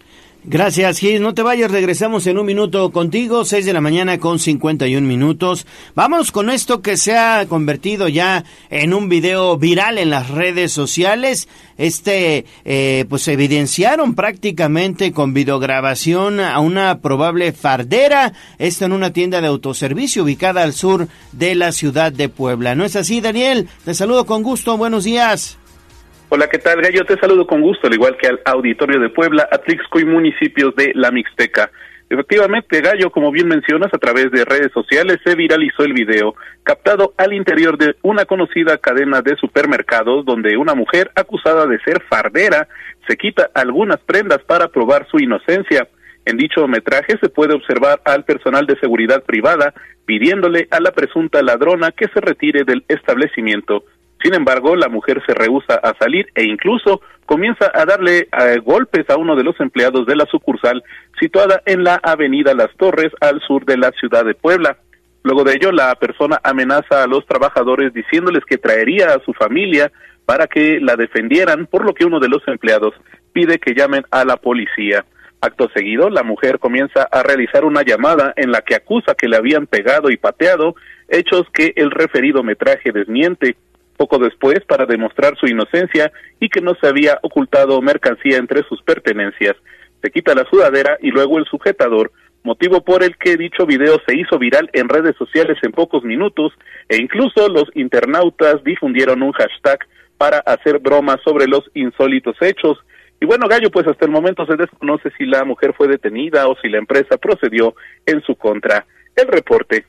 Gracias, Gis. No te vayas, regresamos en un minuto contigo, 6 de la mañana con 51 minutos. Vamos con esto que se ha convertido ya en un video viral en las redes sociales. Este, eh, pues evidenciaron prácticamente con videograbación a una probable fardera, esto en una tienda de autoservicio ubicada al sur de la ciudad de Puebla. ¿No es así, Daniel? Te saludo con gusto, buenos días. Hola, ¿qué tal, Gallo? Te saludo con gusto, al igual que al auditorio de Puebla, Atlixco y municipios de la Mixteca. Efectivamente, Gallo, como bien mencionas, a través de redes sociales se viralizó el video, captado al interior de una conocida cadena de supermercados, donde una mujer acusada de ser fardera se quita algunas prendas para probar su inocencia. En dicho metraje se puede observar al personal de seguridad privada pidiéndole a la presunta ladrona que se retire del establecimiento. Sin embargo, la mujer se rehúsa a salir e incluso comienza a darle eh, golpes a uno de los empleados de la sucursal situada en la avenida Las Torres al sur de la ciudad de Puebla. Luego de ello, la persona amenaza a los trabajadores diciéndoles que traería a su familia para que la defendieran, por lo que uno de los empleados pide que llamen a la policía. Acto seguido, la mujer comienza a realizar una llamada en la que acusa que le habían pegado y pateado, hechos que el referido metraje desmiente poco después para demostrar su inocencia y que no se había ocultado mercancía entre sus pertenencias. Se quita la sudadera y luego el sujetador, motivo por el que dicho video se hizo viral en redes sociales en pocos minutos e incluso los internautas difundieron un hashtag para hacer bromas sobre los insólitos hechos. Y bueno, Gallo, pues hasta el momento se desconoce si la mujer fue detenida o si la empresa procedió en su contra. El reporte.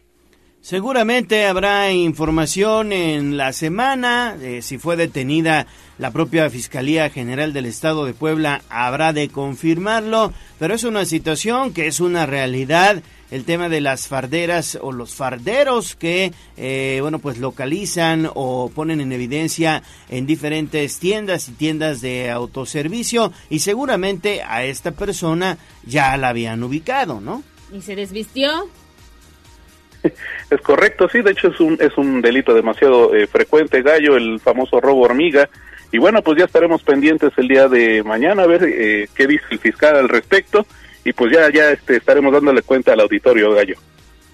Seguramente habrá información en la semana, si fue detenida la propia Fiscalía General del Estado de Puebla, habrá de confirmarlo, pero es una situación que es una realidad, el tema de las farderas o los farderos que, eh, bueno, pues localizan o ponen en evidencia en diferentes tiendas y tiendas de autoservicio y seguramente a esta persona ya la habían ubicado, ¿no? ¿Y se desvistió? Es correcto, sí, de hecho es un, es un delito demasiado eh, frecuente, Gallo, el famoso robo hormiga. Y bueno, pues ya estaremos pendientes el día de mañana a ver eh, qué dice el fiscal al respecto y pues ya ya este, estaremos dándole cuenta al auditorio Gallo.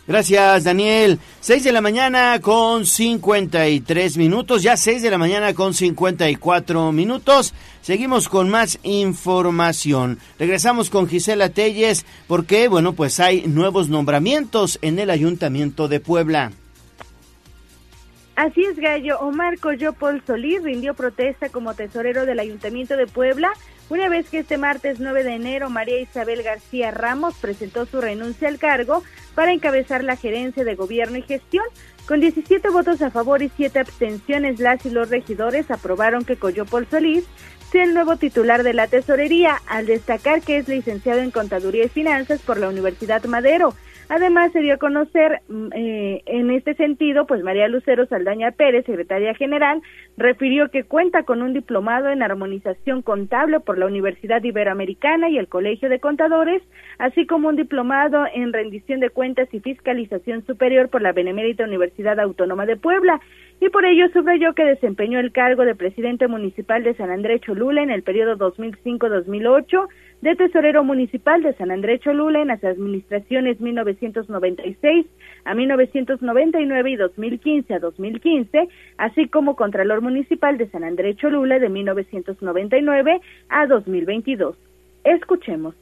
Gracias, Daniel. 6 de la mañana con 53 minutos, ya 6 de la mañana con 54 minutos. Seguimos con más información. Regresamos con Gisela Telles porque, bueno, pues hay nuevos nombramientos en el Ayuntamiento de Puebla. Así es, Gallo. Omar Coyopol Solís rindió protesta como tesorero del Ayuntamiento de Puebla una vez que este martes 9 de enero María Isabel García Ramos presentó su renuncia al cargo para encabezar la gerencia de gobierno y gestión. Con 17 votos a favor y 7 abstenciones, las y los regidores aprobaron que Coyopol Solís sea el nuevo titular de la tesorería, al destacar que es licenciado en Contaduría y Finanzas por la Universidad Madero. Además, se dio a conocer mm, eh, en este sentido, pues María Lucero Saldaña Pérez, secretaria general, refirió que cuenta con un diplomado en armonización contable por la Universidad Iberoamericana y el Colegio de Contadores, así como un diplomado en rendición de cuentas y fiscalización superior por la Benemérita Universidad Autónoma de Puebla. Y por ello subrayó que desempeñó el cargo de presidente municipal de San Andrés Cholula en el periodo 2005-2008 de tesorero municipal de San Andrés Cholula en las administraciones 1996 a 1999 y 2015 a 2015, así como contralor municipal de San Andrés Cholula de 1999 a 2022. Escuchemos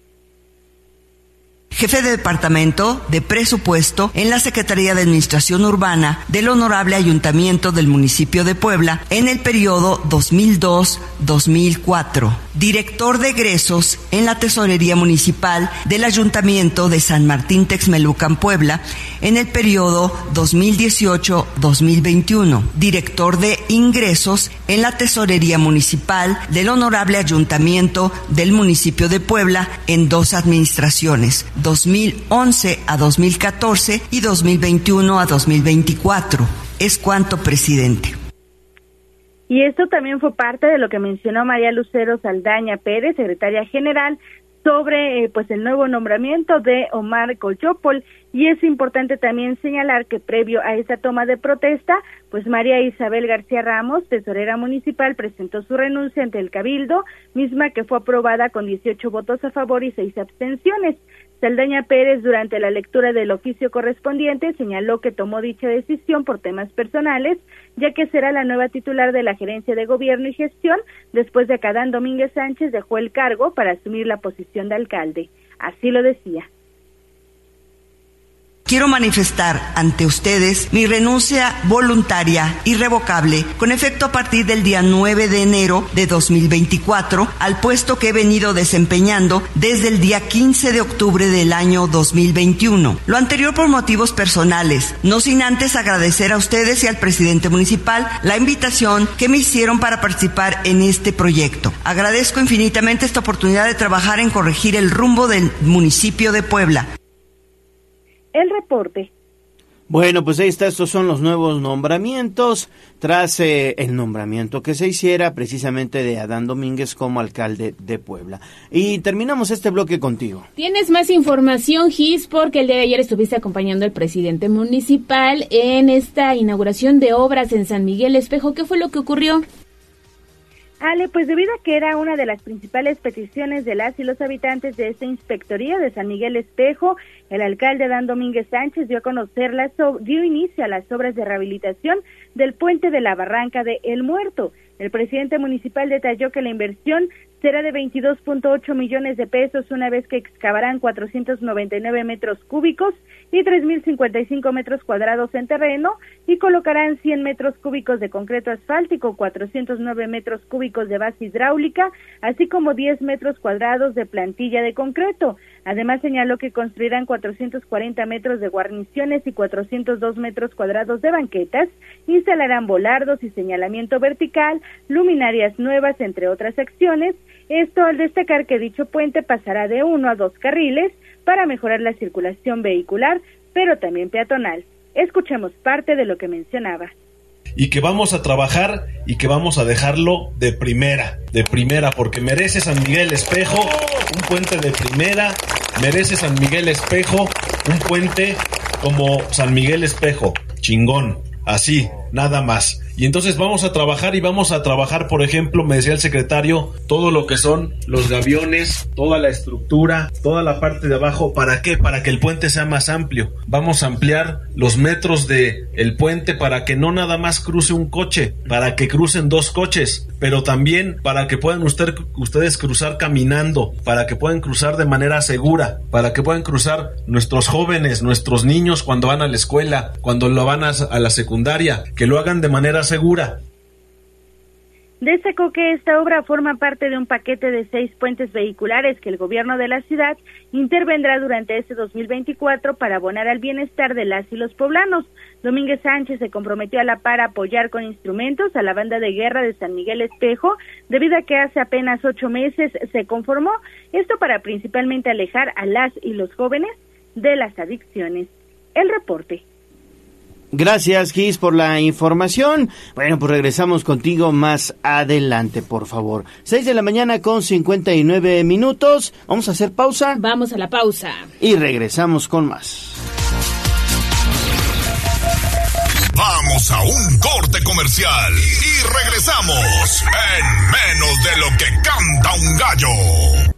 jefe de departamento de presupuesto en la Secretaría de Administración Urbana del Honorable Ayuntamiento del municipio de Puebla en el periodo 2002-2004. Director de egresos en la Tesorería Municipal del Ayuntamiento de San Martín Texmelucan, Puebla, en el periodo 2018-2021. Director de ingresos en la Tesorería Municipal del Honorable Ayuntamiento del municipio de Puebla en dos administraciones 2011 a 2014 y 2021 a 2024. Es cuanto, presidente. Y esto también fue parte de lo que mencionó María Lucero Saldaña Pérez, secretaria general, sobre eh, pues el nuevo nombramiento de Omar Coyopol y es importante también señalar que previo a esta toma de protesta, pues María Isabel García Ramos, tesorera municipal, presentó su renuncia ante el Cabildo, misma que fue aprobada con 18 votos a favor y 6 abstenciones. Saldaña Pérez, durante la lectura del oficio correspondiente, señaló que tomó dicha decisión por temas personales, ya que será la nueva titular de la Gerencia de Gobierno y Gestión, después de que Adán Domínguez Sánchez dejó el cargo para asumir la posición de alcalde. Así lo decía. Quiero manifestar ante ustedes mi renuncia voluntaria, irrevocable, con efecto a partir del día 9 de enero de 2024, al puesto que he venido desempeñando desde el día 15 de octubre del año 2021. Lo anterior por motivos personales, no sin antes agradecer a ustedes y al presidente municipal la invitación que me hicieron para participar en este proyecto. Agradezco infinitamente esta oportunidad de trabajar en corregir el rumbo del municipio de Puebla el reporte. Bueno, pues ahí está, estos son los nuevos nombramientos tras eh, el nombramiento que se hiciera precisamente de Adán Domínguez como alcalde de Puebla. Y terminamos este bloque contigo. Tienes más información, Gis, porque el día de ayer estuviste acompañando al presidente municipal en esta inauguración de obras en San Miguel Espejo. ¿Qué fue lo que ocurrió? Ale, pues debido a que era una de las principales peticiones de las y los habitantes de esta inspectoría de San Miguel Espejo, el alcalde Dan Domínguez Sánchez dio a conocer la dio inicio a las obras de rehabilitación del puente de la barranca de El Muerto. El presidente municipal detalló que la inversión será de 22.8 millones de pesos una vez que excavarán 499 metros cúbicos y 3.055 metros cuadrados en terreno y colocarán 100 metros cúbicos de concreto asfáltico, 409 metros cúbicos de base hidráulica, así como 10 metros cuadrados de plantilla de concreto. Además señaló que construirán 440 metros de guarniciones y 402 metros cuadrados de banquetas, instalarán volardos y señalamiento vertical, luminarias nuevas, entre otras acciones, esto al destacar que dicho puente pasará de uno a dos carriles para mejorar la circulación vehicular, pero también peatonal. Escuchemos parte de lo que mencionaba y que vamos a trabajar y que vamos a dejarlo de primera, de primera, porque merece San Miguel Espejo un puente de primera, merece San Miguel Espejo un puente como San Miguel Espejo, chingón, así, nada más Y entonces vamos a trabajar y vamos a trabajar, por ejemplo, me decía el secretario, todo lo que son los gaviones, toda la estructura, toda la parte de abajo, ¿para qué? Para que el puente sea más amplio. Vamos a ampliar los metros de el puente para que no nada más cruce un coche, para que crucen dos coches, pero también para que puedan usted, ustedes cruzar caminando, para que puedan cruzar de manera segura, para que puedan cruzar nuestros jóvenes, nuestros niños cuando van a la escuela, cuando lo van a, a la secundaria, que lo hagan de manera segura. Destacó que esta obra forma parte de un paquete de seis puentes vehiculares que el gobierno de la ciudad intervendrá durante este 2024 para abonar al bienestar de las y los poblanos. Domínguez Sánchez se comprometió a la par a apoyar con instrumentos a la banda de guerra de San Miguel Espejo, debido a que hace apenas ocho meses se conformó, esto para principalmente alejar a las y los jóvenes de las adicciones. El reporte. Gracias, Gis, por la información. Bueno, pues regresamos contigo más adelante, por favor. 6 de la mañana con 59 minutos. Vamos a hacer pausa. Vamos a la pausa. Y regresamos con más. Vamos a un corte comercial y regresamos en menos de lo que canta un gallo.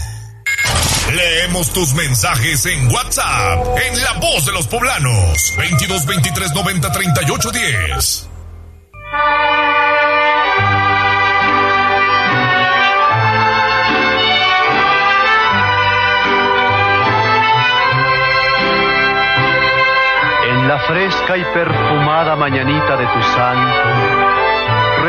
Leemos tus mensajes en WhatsApp, en La Voz de los Poblanos, 22 23 90 38 10. En la fresca y perfumada mañanita de tu santo,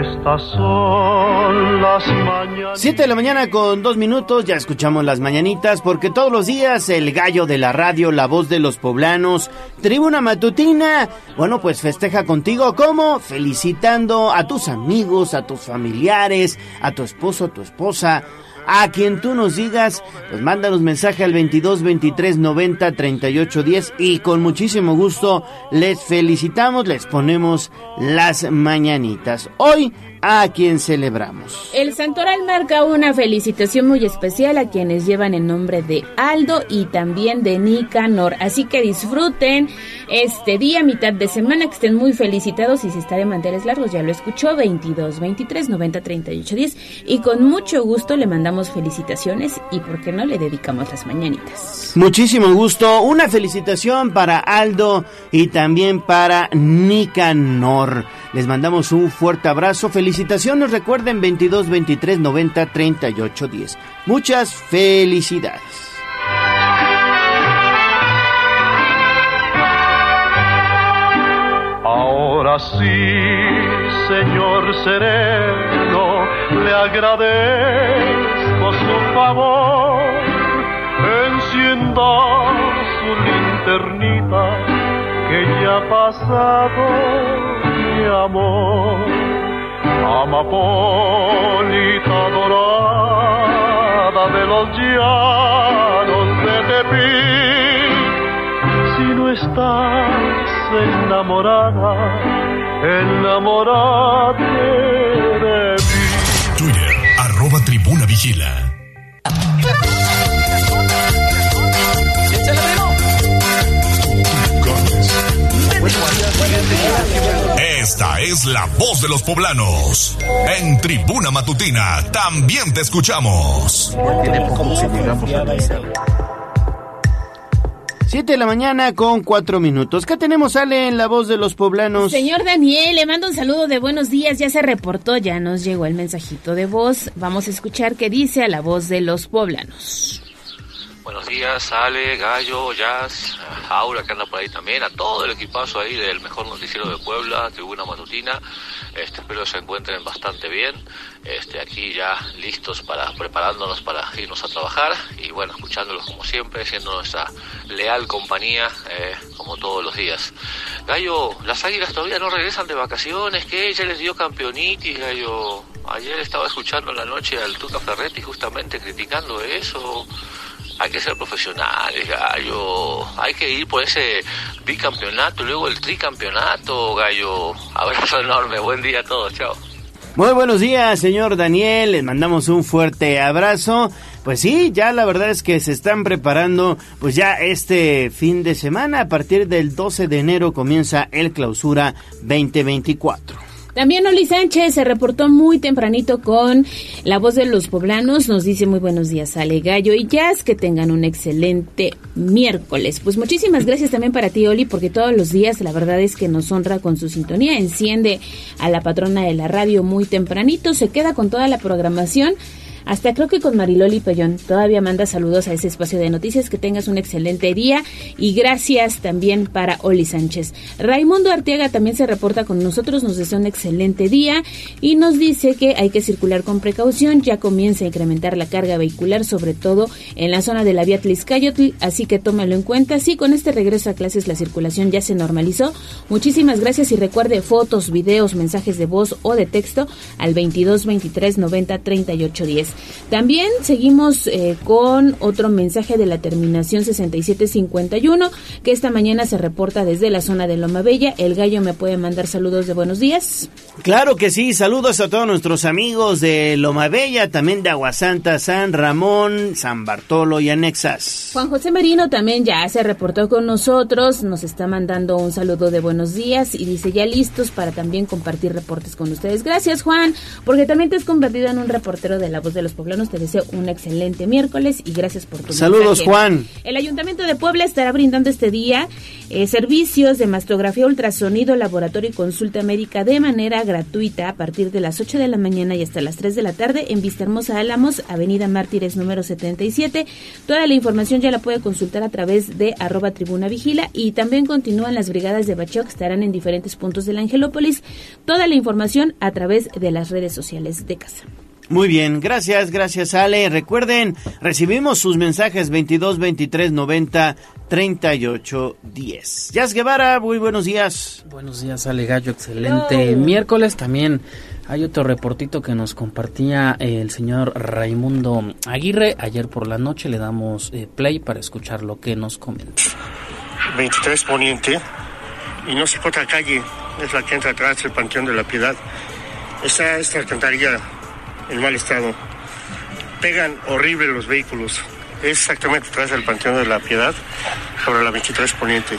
Estas son las mañanitas. 7 de la mañana con dos minutos, ya escuchamos las mañanitas, porque todos los días el gallo de la radio, la voz de los poblanos, tribuna matutina, bueno, pues festeja contigo, ¿cómo? Felicitando a tus amigos, a tus familiares, a tu esposo, a tu esposa, a quien tú nos digas, pues mándanos mensaje al 22 23 90 38 10 y con muchísimo gusto les felicitamos, les ponemos las mañanitas. Hoy a quien celebramos. El Santoral marca una felicitación muy especial a quienes llevan el nombre de Aldo y también de Nicanor. Así que disfruten este día, mitad de semana, que estén muy felicitados y si está de manteles largos, ya lo escuchó, 22, 23, 90, 38, 10. Y con mucho gusto le mandamos felicitaciones y, ¿por qué no le dedicamos las mañanitas? Muchísimo gusto. Una felicitación para Aldo y también para Nicanor. Les mandamos un fuerte abrazo. Felicitaciones. Recuerden 22 23 90 38 10. Muchas felicidades. Ahora sí, Señor sereno, le agradezco su favor. Encienda su linternita que ya ha pasado mi amor. Amapolita dorada de los llanos de Tepic, si no estás enamorada, enamorate de mí. Twitter, arroba tribuna vigila. Esta es la voz de los poblanos. En Tribuna Matutina también te escuchamos. 7 de la mañana con 4 minutos. ¿Qué tenemos, Ale, en la voz de los poblanos? Señor Daniel, le mando un saludo de buenos días. Ya se reportó, ya nos llegó el mensajito de voz. Vamos a escuchar qué dice a la voz de los poblanos. Buenos días, Ale, Gallo, Jazz, Aura que anda por ahí también, a todo el equipazo ahí del mejor noticiero de Puebla, Tribuna Matutina. Este, espero se encuentren bastante bien. Este, aquí ya listos para preparándonos para irnos a trabajar y bueno, escuchándolos como siempre, siendo nuestra leal compañía eh, como todos los días. Gallo, las águilas todavía no regresan de vacaciones, que ella les dio campeonitis, Gallo. Ayer estaba escuchando en la noche al Tuca Ferretti justamente criticando eso. Hay que ser profesionales, gallo. Hay que ir por ese bicampeonato, luego el tricampeonato, gallo. Abrazo enorme, buen día a todos, chao. Muy buenos días, señor Daniel. Les mandamos un fuerte abrazo. Pues sí, ya la verdad es que se están preparando, pues ya este fin de semana, a partir del 12 de enero comienza el clausura 2024. También Oli Sánchez se reportó muy tempranito con la voz de los poblanos. Nos dice muy buenos días, Ale Gallo y Jazz. Que tengan un excelente miércoles. Pues muchísimas gracias también para ti, Oli, porque todos los días la verdad es que nos honra con su sintonía. Enciende a la patrona de la radio muy tempranito. Se queda con toda la programación. Hasta creo que con Mariloli Pellón. Todavía manda saludos a ese espacio de noticias. Que tengas un excelente día. Y gracias también para Oli Sánchez. Raimundo Arteaga también se reporta con nosotros. Nos desea un excelente día. Y nos dice que hay que circular con precaución. Ya comienza a incrementar la carga vehicular, sobre todo en la zona de la vía Tliscayotl. Así que tómalo en cuenta. Sí, con este regreso a clases la circulación ya se normalizó. Muchísimas gracias y recuerde fotos, videos, mensajes de voz o de texto al 22 23 90 38 10. También seguimos eh, con otro mensaje de la terminación 6751 que esta mañana se reporta desde la zona de Loma Bella. El gallo me puede mandar saludos de buenos días. Claro que sí, saludos a todos nuestros amigos de Loma Bella, también de Aguasanta, San Ramón, San Bartolo y Anexas. Juan José Merino también ya se reportó con nosotros, nos está mandando un saludo de buenos días y dice ya listos para también compartir reportes con ustedes. Gracias Juan, porque también te has convertido en un reportero de la voz de los poblanos. Te deseo un excelente miércoles y gracias por tu Saludos, mensaje. Juan. El Ayuntamiento de Puebla estará brindando este día eh, servicios de mastografía, ultrasonido, laboratorio y consulta médica de manera gratuita a partir de las 8 de la mañana y hasta las 3 de la tarde en Vista Hermosa Álamos, Avenida Mártires número 77. Toda la información ya la puede consultar a través de arroba tribuna vigila y también continúan las brigadas de Bacheo que estarán en diferentes puntos de la Angelópolis. Toda la información a través de las redes sociales de casa. Muy bien, gracias, gracias Ale. Recuerden, recibimos sus mensajes 22 23 90 38 10. Jazz Guevara, muy buenos días. Buenos días, Ale Gallo, excelente miércoles. También hay otro reportito que nos compartía el señor Raimundo Aguirre. Ayer por la noche le damos eh, play para escuchar lo que nos comenta. 23 Poniente y no sé qué otra calle es la que entra atrás del Panteón de la Piedad. Está esta alcantarilla en mal estado. Pegan horrible los vehículos. Es exactamente atrás del Panteón de la Piedad, sobre la 23 Poniente.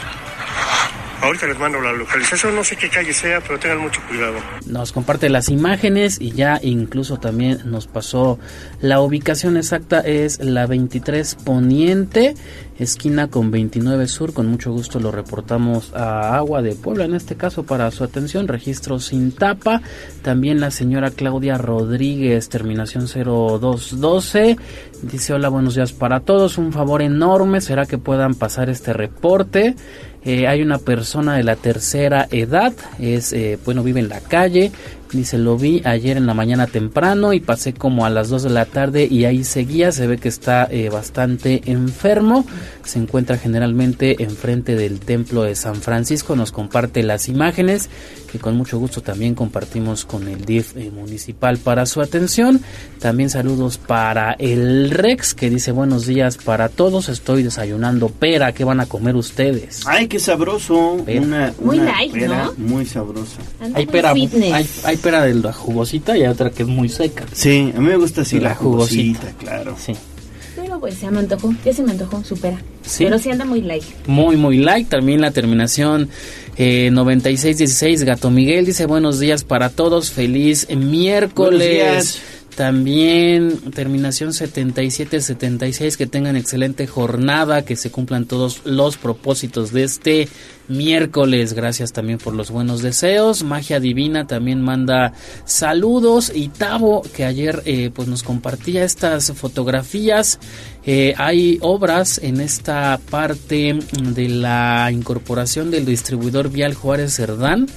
Ahorita les mando la localización, no sé qué calle sea, pero tengan mucho cuidado. Nos comparte las imágenes y ya incluso también nos pasó la ubicación exacta es la 23 Poniente, esquina con 29 Sur. Con mucho gusto lo reportamos a Agua de Puebla, en este caso para su atención, registro sin tapa. También la señora Claudia Rodríguez, terminación 0212. Dice hola, buenos días para todos. Un favor enorme será que puedan pasar este reporte. Eh, hay una persona de la tercera edad, es eh, bueno vive en la calle, dice lo vi ayer en la mañana temprano y pasé como a las 2 de la tarde y ahí seguía, se ve que está eh, bastante enfermo, se encuentra generalmente enfrente del templo de San Francisco, nos comparte las imágenes que con mucho gusto también compartimos con el DIF eh, municipal para su atención. También saludos para el Rex que dice buenos días para todos, estoy desayunando pera, ¿qué van a comer ustedes? Ay, qué sabroso. Pera. Una, Muy light, pera ¿no? Muy sabrosa. Hay pera, hay, hay pera de la jugosita y hay otra que es muy seca. Sí, a mí me gusta así la, jugosita, jugosita, claro. Sí. Pero pues se me antojó, ya se me antojó, supera. Sí. Pero sí anda muy light. Muy, muy light. También la terminación eh, 9616. Gato Miguel dice buenos días para todos. Feliz miércoles. También terminación 77-76, que tengan excelente jornada, que se cumplan todos los propósitos de este miércoles. Gracias también por los buenos deseos. Magia Divina también manda saludos. Y Tavo, que ayer eh, pues nos compartía estas fotografías. Eh, hay obras en esta parte de la incorporación del distribuidor vial Juárez Cerdán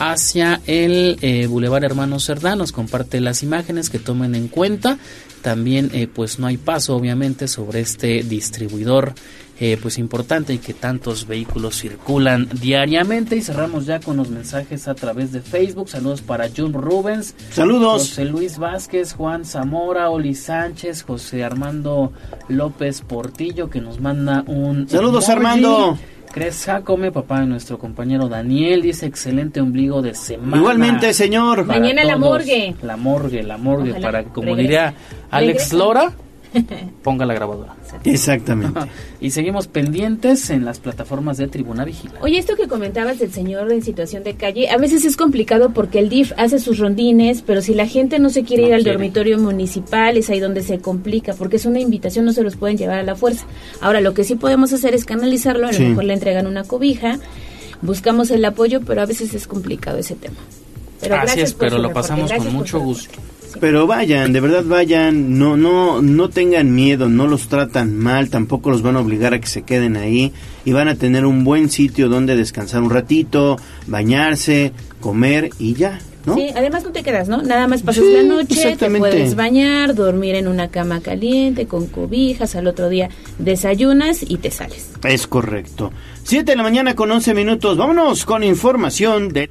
hacia el eh, Boulevard Hermanos Cerdán. Nos comparte las imágenes que tomen en cuenta. También eh, pues no hay paso obviamente sobre este distribuidor eh, pues importante y que tantos vehículos circulan diariamente y cerramos ya con los mensajes a través de Facebook. Saludos para Jun Rubens. Saludos. José Luis Vázquez, Juan Zamora, Oli Sánchez, José Armando López Portillo que nos manda un... Saludos emoji. Armando. Cres Jacome, papá de nuestro compañero Daniel, dice excelente ombligo de semana. Igualmente, señor. Para Mañana la morgue. La morgue, la morgue, Ojalá para, como regrese. diría Alex Regrese. Lora, ponga la grabadora. Exactamente. y seguimos pendientes en las plataformas de Tribuna Vigila. Oye, esto que comentabas del señor en situación de calle, a veces es complicado porque el DIF hace sus rondines, pero si la gente no se quiere No ir al quiere. dormitorio municipal, es ahí donde se complica, porque es una invitación, no se los pueden llevar a la fuerza. Ahora, lo que sí podemos hacer es canalizarlo, a Sí. lo mejor le entregan una cobija, buscamos el apoyo, pero a veces es complicado ese tema. Pero Así gracias es, pero lo reporte, pasamos gracias con mucho su Pero vayan, de verdad vayan, no, no, no tengan miedo, no los tratan mal, tampoco los van a obligar a que se queden ahí y van a tener un buen sitio donde descansar un ratito, bañarse, comer y ya, ¿no? Sí, además no te quedas, ¿no? Nada más pasas Sí, la noche, te puedes bañar, dormir en una cama caliente, con cobijas, al otro día desayunas y te sales. Es correcto. 7 de la mañana con 11 minutos. Vámonos con información de...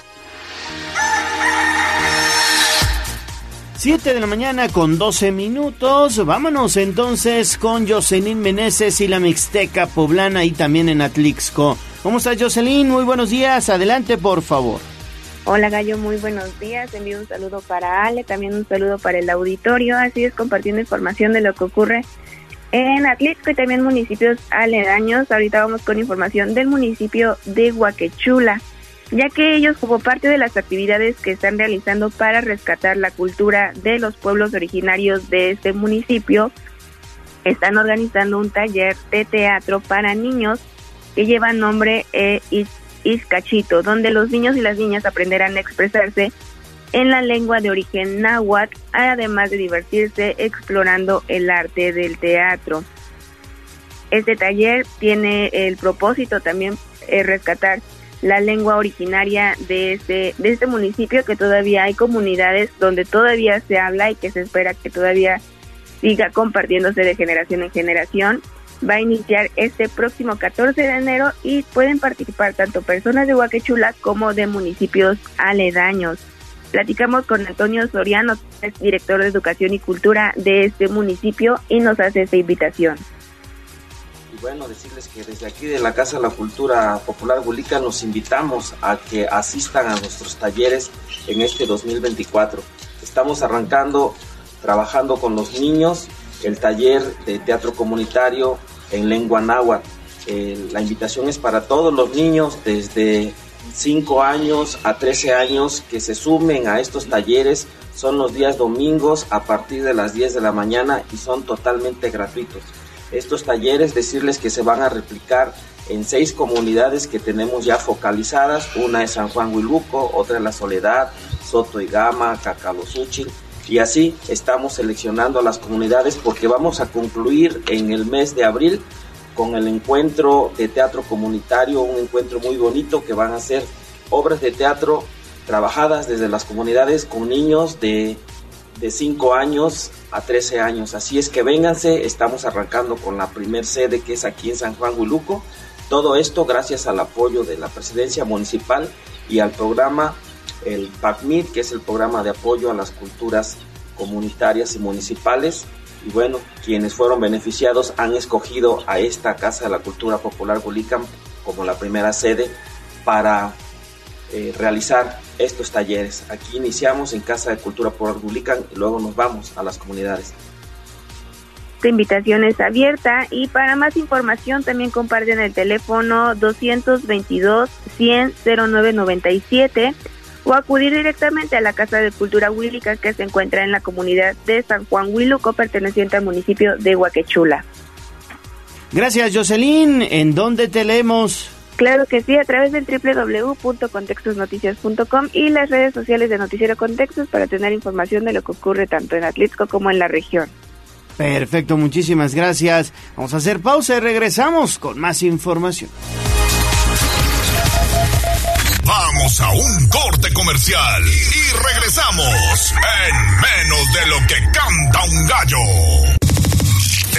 7 de la mañana con 12 minutos. Vámonos entonces con Jocelyn Meneses y la Mixteca Poblana y también en Atlixco. ¿Cómo estás, Jocelyn? Muy buenos días. Adelante, por favor. Hola Gallo, muy buenos días. Envío un saludo para Ale, también un saludo para el auditorio. Así es, compartiendo información de lo que ocurre en Atlixco y también municipios aledaños. Ahorita vamos con información del municipio de Huaquechula, ya que ellos como parte de las actividades que están realizando para rescatar la cultura de los pueblos originarios de este municipio, están organizando un taller de teatro para niños que lleva nombre eh, Izcachito, donde los niños y las niñas aprenderán a expresarse en la lengua de origen náhuatl, además de divertirse explorando el arte del teatro. Este taller tiene el propósito también eh, rescatar la lengua originaria de este, de este municipio, que todavía hay comunidades donde todavía se habla y que se espera que todavía siga compartiéndose de generación en generación. Va a iniciar este próximo 14 de enero y pueden participar tanto personas de Huaquechula como de municipios aledaños. Platicamos con Antonio Soriano, que es director de Educación y Cultura de este municipio, y nos hace esta invitación. Bueno, decirles que desde aquí de la Casa de la Cultura Popular Gulica los invitamos a que asistan a nuestros talleres en este 2024. Estamos arrancando, trabajando con los niños, el taller de teatro comunitario en lengua náhuatl. Eh, la invitación es para todos los niños desde 5 años a 13 años que se sumen a estos talleres. Son los días domingos a partir de las 10 de la mañana y son totalmente gratuitos. Estos talleres, decirles que se van a replicar en seis comunidades que tenemos ya focalizadas. Una es San Juan Huiluco, otra es La Soledad, Soto y Gama, Cacalosúchil. Y así estamos seleccionando a las comunidades porque vamos a concluir en el mes de abril con el encuentro de teatro comunitario, un encuentro muy bonito que van a ser obras de teatro trabajadas desde las comunidades con niños de, de 5 años a 13 años. Así es que vénganse, estamos arrancando con la primer sede que es aquí en San Juan Huiluco. Todo esto gracias al apoyo de la presidencia municipal y al programa, el PACMID, que es el programa de apoyo a las culturas comunitarias y municipales y bueno, quienes fueron beneficiados han escogido a esta Casa de la Cultura Popular Gulican como la primera sede para eh, realizar estos talleres. Aquí iniciamos en Casa de Cultura Popular Gulican y luego nos vamos a las comunidades. Esta invitación es abierta y para más información también comparten el teléfono 222 100 0997 o acudir directamente a la Casa de Cultura Huílica que se encuentra en la comunidad de San Juan Huiluco, perteneciente al municipio de Huaquechula. Gracias, Jocelyn. ¿En dónde te leemos? Claro que sí, a través del www.contextosnoticias.com y las redes sociales de Noticiero Contextos para tener información de lo que ocurre tanto en Atlixco como en la región. Perfecto, muchísimas gracias. Vamos a hacer pausa y regresamos con más información. Vamos a un corte comercial y regresamos en menos de lo que canta un gallo.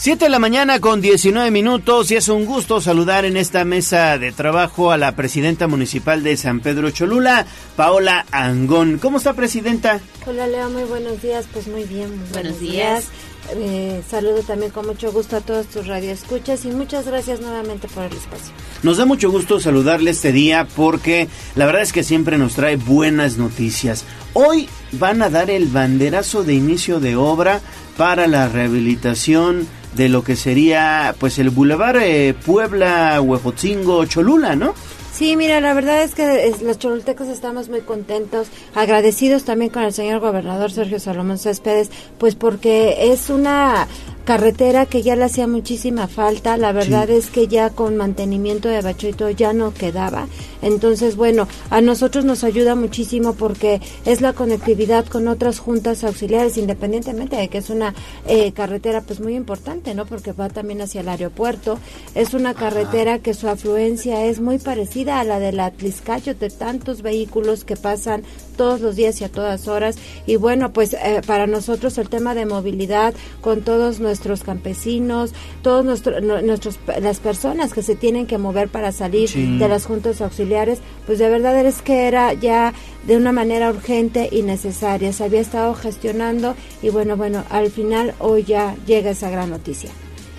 7 de la mañana con 19 minutos y es un gusto saludar en esta mesa de trabajo a la presidenta municipal de San Pedro Cholula, Paola Angón. ¿Cómo está, presidenta? Hola, Leo, muy buenos días. Pues muy bien, muy buenos, Buenos días. días. Eh, saludo también con mucho gusto a todos tus radioescuchas y muchas gracias nuevamente por el espacio. Nos da mucho gusto saludarle este día porque la verdad es que siempre nos trae buenas noticias. Hoy van a dar el banderazo de inicio de obra para la rehabilitación de lo que sería pues el Boulevard eh, Puebla, Huejotzingo, Cholula, ¿no? Sí, mira, la verdad es que los cholultecos estamos muy contentos, agradecidos también con el señor gobernador Sergio Salomón Céspedes, pues porque es una carretera que ya le hacía muchísima falta, la verdad Sí. es que ya con mantenimiento de bachoito ya no quedaba, entonces bueno, a nosotros nos ayuda muchísimo porque es la conectividad con otras juntas auxiliares, independientemente de que es una eh, carretera pues muy importante, ¿no? Porque va también hacia el aeropuerto, es una carretera que su afluencia es muy parecida a la de la Atliscayo, de tantos vehículos que pasan todos los días y a todas horas. Y bueno, pues eh, para nosotros el tema de movilidad con todos nuestros campesinos, todos nuestro- no- nuestros las personas que se tienen que mover para salir Sí. de las juntas auxiliares, pues de verdad es que era ya de una manera urgente y necesaria. Se había estado gestionando y bueno, bueno, al final hoy ya llega esa gran noticia.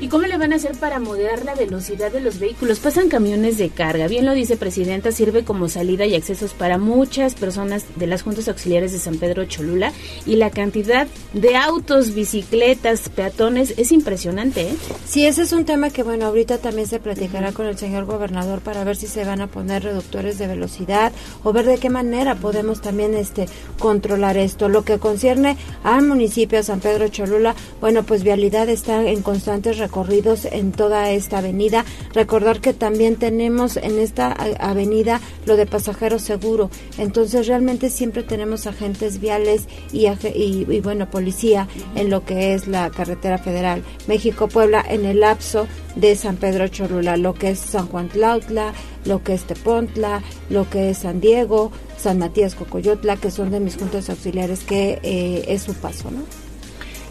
¿Y cómo le van a hacer para moderar la velocidad de los vehículos? Pasan camiones de carga. Bien lo dice Presidenta, sirve como salida y accesos para muchas personas de las juntas auxiliares de San Pedro Cholula. Y la cantidad de autos, bicicletas, peatones es impresionante, ¿eh? Sí, ese es un tema que, bueno, ahorita también se platicará con el señor gobernador para ver si se van a poner reductores de velocidad o ver de qué manera podemos también este controlar esto. Lo que concierne al municipio de San Pedro Cholula, bueno, pues Vialidad está en constantes recorridos en toda esta avenida. Recordar que también tenemos en esta avenida lo de pasajero seguro. Entonces, realmente siempre tenemos agentes viales y, y, y, bueno, policía en lo que es la carretera federal México-Puebla en el lapso de San Pedro Cholula, lo que es San Juan Tlautla, lo que es Tepontla, lo que es San Diego, San Matías Cocoyotla, que son de mis juntas auxiliares, que eh, es su paso, ¿no?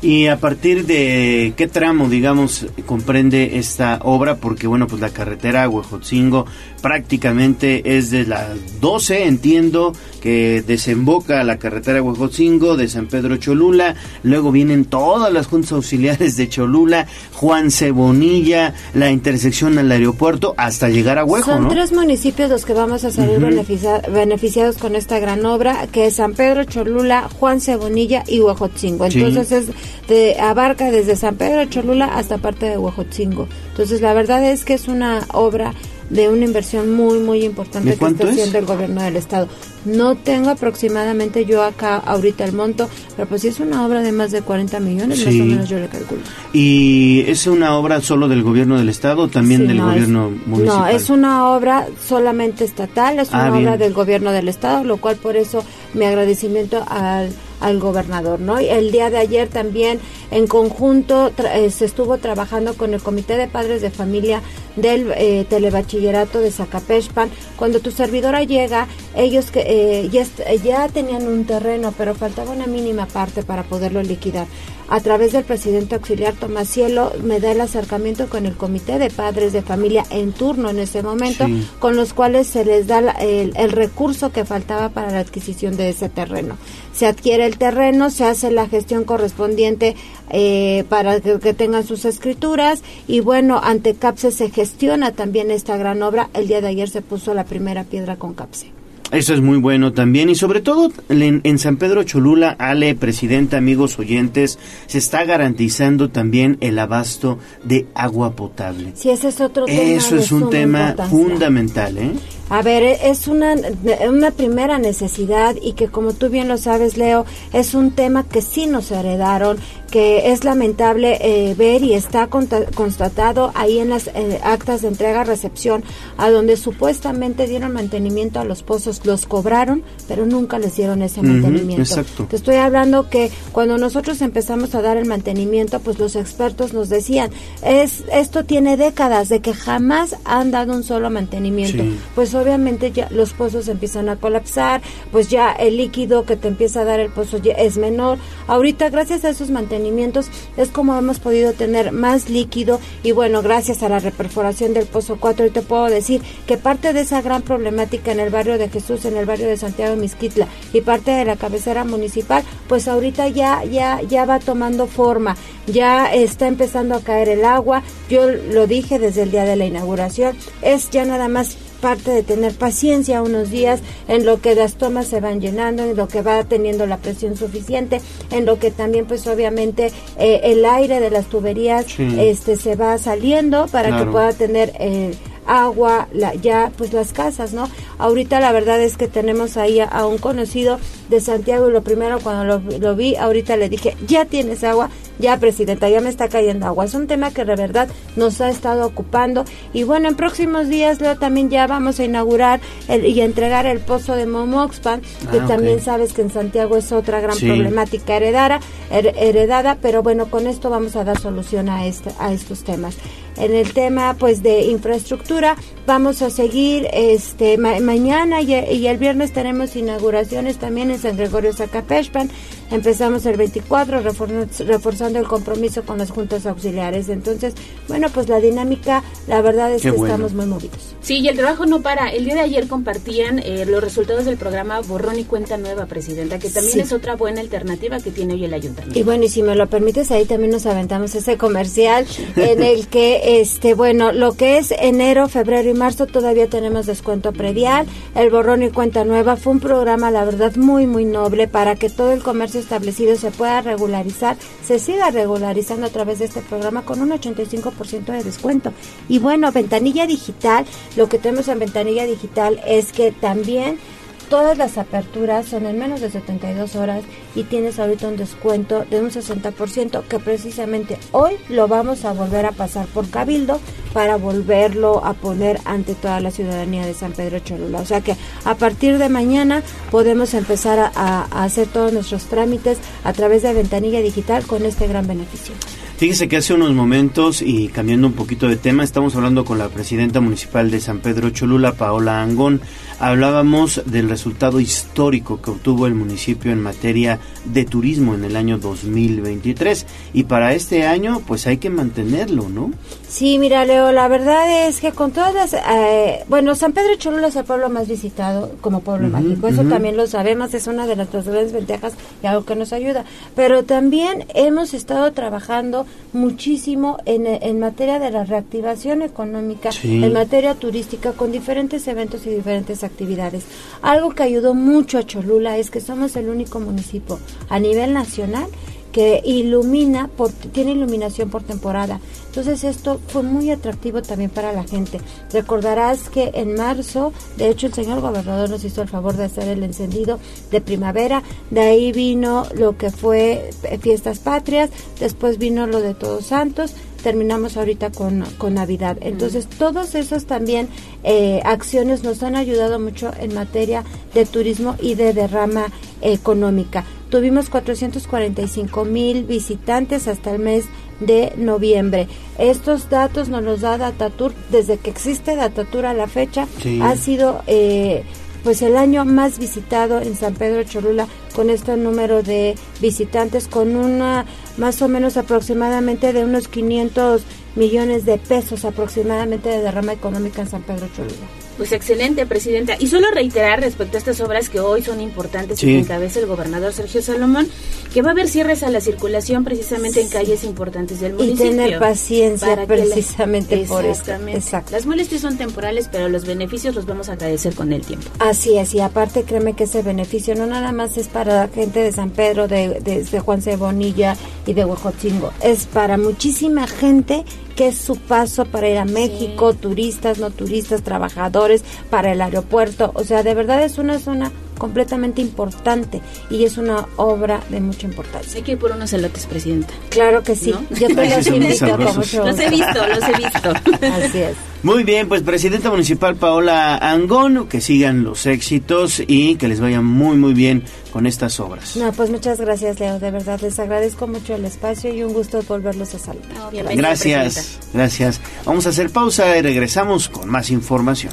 Y a partir de qué tramo, digamos, comprende esta obra, porque bueno, pues la carretera Huejotzingo prácticamente es de las 12, entiendo, que desemboca la carretera Huejotzingo de San Pedro Cholula, luego vienen todas las juntas auxiliares de Cholula, Juan Cebonilla, la intersección al aeropuerto, hasta llegar a Huejo, Son ¿no? tres municipios los que vamos a salir beneficia- beneficiados con esta gran obra, que es San Pedro Cholula, Juan Cebonilla y Huejotzingo. Sí. Entonces es de, abarca desde San Pedro Cholula hasta parte de Huejotzingo. Entonces la verdad es que es una obra de una inversión muy, muy importante ¿De que está es? haciendo el gobierno del estado. No tengo aproximadamente yo acá ahorita el monto, pero pues sí es una obra de más de 40 millones, más Sí. o menos yo le calculo. ¿Y es una obra solo del gobierno del estado o también Sí, del no, gobierno es- municipal? No, es una obra solamente estatal, es Ah, una bien. obra del gobierno del estado, lo cual por eso mi agradecimiento al, al gobernador, ¿no? Y el día de ayer también en conjunto eh, se estuvo trabajando con el Comité de Padres de Familia del eh, Telebachillerato de Zacapechpan. Cuando tu servidora llega, ellos que eh, ya, est- ya tenían un terreno, pero faltaba una mínima parte para poderlo liquidar a través del presidente auxiliar Tomás Cielo me da el acercamiento con el comité de padres de familia en turno en ese momento, Sí. con los cuales se les da la- el, el recurso que faltaba para la adquisición de ese terreno. Se adquiere el terreno, se hace la gestión correspondiente eh, para que, tengan sus escrituras y bueno, ante CAPSE se gestiona también esta gran obra. El día de ayer se puso la primera piedra con CAPSE. Eso es muy bueno también y sobre todo en, en San Pedro Cholula, Ale, presidenta, amigos oyentes, se está garantizando también el abasto de agua potable. Si ese es otro tema Eso es un tema fundamental, ¿eh? A ver, e- es una, una primera necesidad y que como tú bien lo sabes, Leo, es un tema que sí nos heredaron, que es lamentable eh, ver y está constatado ahí en las eh, actas de entrega-recepción, a donde supuestamente dieron mantenimiento a los pozos, los cobraron, pero nunca les dieron ese mantenimiento. exacto. Te estoy hablando que cuando nosotros empezamos a dar el mantenimiento, pues los expertos nos decían, es esto tiene décadas de que jamás han dado un solo mantenimiento. Sí. Pues obviamente ya los pozos empiezan a colapsar, pues ya el líquido que te empieza a dar el pozo ya es menor. Ahorita gracias a esos mantenimientos es como hemos podido tener más líquido y bueno, gracias a la reperforación del pozo 4 y te puedo decir que parte de esa gran problemática en el barrio de Jesús, en el barrio de Santiago de Misquitla y parte de la cabecera municipal, pues ahorita ya ya ya va tomando forma, ya está empezando a caer el agua. Yo lo dije desde el día de la inauguración, es ya nada más parte de tener paciencia unos días en lo que las tomas se van llenando, en lo que va teniendo la presión suficiente, en lo que también pues obviamente eh, el aire de las tuberías Sí. este se va saliendo para que pueda tener eh, agua, la, ya pues las casas, ¿no? Ahorita la verdad es que tenemos ahí a, a un conocido de Santiago y lo primero cuando lo, lo vi, ahorita le dije, ya tienes agua, ya presidenta, ya me está cayendo agua. Es un tema que de verdad nos ha estado ocupando y bueno, en próximos días Leo también ya vamos a inaugurar el- y entregar el pozo de Momoxpan, que Ah, también sabes que en Santiago es otra gran Sí. problemática heredada, her- heredada, pero bueno, con esto vamos a dar solución a este, a estos temas. En el tema pues de infraestructura vamos a seguir este ma- mañana y, y el viernes tenemos inauguraciones también en San Gregorio Zacapechpan. Empezamos el 24 refor- reforzando el compromiso con las juntas auxiliares. Entonces, bueno, pues la dinámica, la verdad es Qué que bueno. estamos muy movidos. Sí, y el trabajo no para. El día de ayer compartían eh, los resultados del programa Borrón y Cuenta Nueva, Presidenta, que también Sí. es otra buena alternativa que tiene hoy el ayuntamiento. Y bueno, y si me lo permites, ahí también nos aventamos ese comercial en el que, este, bueno, lo que es enero, febrero y marzo todavía tenemos descuento predial. El borrón y cuenta nueva fue un programa, la verdad, muy, muy noble para que todo el comercio establecido se pueda regularizar, se siga regularizando a través de este programa con un 85% de descuento. Y bueno, ventanilla digital, lo que tenemos en ventanilla digital es que también Todas las aperturas son en menos de 72 horas y tienes ahorita un descuento de un 60% que precisamente hoy lo vamos a volver a pasar por Cabildo para volverlo a poner ante toda la ciudadanía de San Pedro Cholula. O sea que a partir de mañana podemos empezar a, hacer todos nuestros trámites a través de ventanilla digital con este gran beneficio. Fíjese que hace unos momentos, y cambiando un poquito de tema, estamos hablando con la presidenta municipal de San Pedro Cholula, Paola Angón. Hablábamos del resultado histórico que obtuvo el municipio en materia de turismo en el año 2023. Y para este año, pues hay que mantenerlo, ¿no? Sí, mira, Leo, la verdad es que con todas las... eh, bueno, San Pedro Cholula es el pueblo más visitado como pueblo mágico, eso también lo sabemos, es una de nuestras grandes ventajas y algo que nos ayuda. Pero también hemos estado trabajando muchísimo en, en materia de la reactivación económica, Sí. en materia turística, con diferentes eventos y diferentes actividades. Algo que ayudó mucho a Cholula es que somos el único municipio a nivel nacional que ilumina, por, tiene iluminación por temporada. Entonces esto fue muy atractivo también para la gente. Recordarás que en marzo, de hecho el señor gobernador nos hizo el favor de hacer el encendido de primavera, de ahí vino lo que fue eh, fiestas patrias, después vino lo de Todos Santos, terminamos ahorita con, con Navidad. Entonces, todas esas también eh, acciones nos han ayudado mucho en materia de turismo y de derrama económica. Tuvimos 445 mil visitantes hasta el mes de noviembre. Estos datos nos los da Datatur desde que existe Datatur a la fecha. Ha sido eh, pues el año más visitado en San Pedro Cholula con este número de visitantes con una más o menos aproximadamente de unos 500 millones de pesos aproximadamente de derrama económica en San Pedro Cholula. Pues excelente, Presidenta. Y solo reiterar respecto a estas obras que hoy son importantes y que encabeza el gobernador Sergio Salomón, que va a haber cierres a la circulación precisamente en calles importantes del municipio. Y tener paciencia precisamente por esto. Exacto. Las molestias son temporales, pero los beneficios los vamos a agradecer con el tiempo. Así es, y aparte créeme que ese beneficio no nada más es para la gente de San Pedro, de, de, Juan Cebonilla y de Huejotzingo, es para muchísima gente que es su paso para ir a México, turistas, no turistas, trabajadores, para el aeropuerto. O sea, de verdad es una zona completamente importante y es una obra de mucha importancia. Hay que ir por unos elotes, Presidenta. Claro que sí. Yo te los invito Los he visto, los he visto. Así es. Muy bien, pues Presidenta Municipal Paola Angón, que sigan los éxitos y que les vaya muy, muy bien con estas obras. No, pues muchas gracias, Leo. De verdad, les agradezco mucho el espacio y un gusto volverlos a saludar. gracias, gracias. Vamos a hacer pausa y regresamos con más información.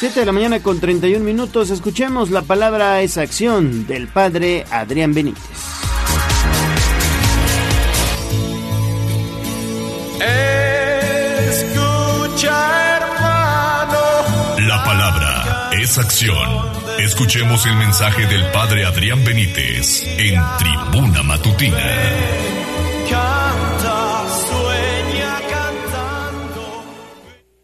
7 de la mañana con 31 minutos. Escuchemos la palabra es acción del padre Adrián Benítez. Escucha, hermano. La palabra es acción. Escuchemos el mensaje del padre Adrián Benítez en Tribuna Matutina.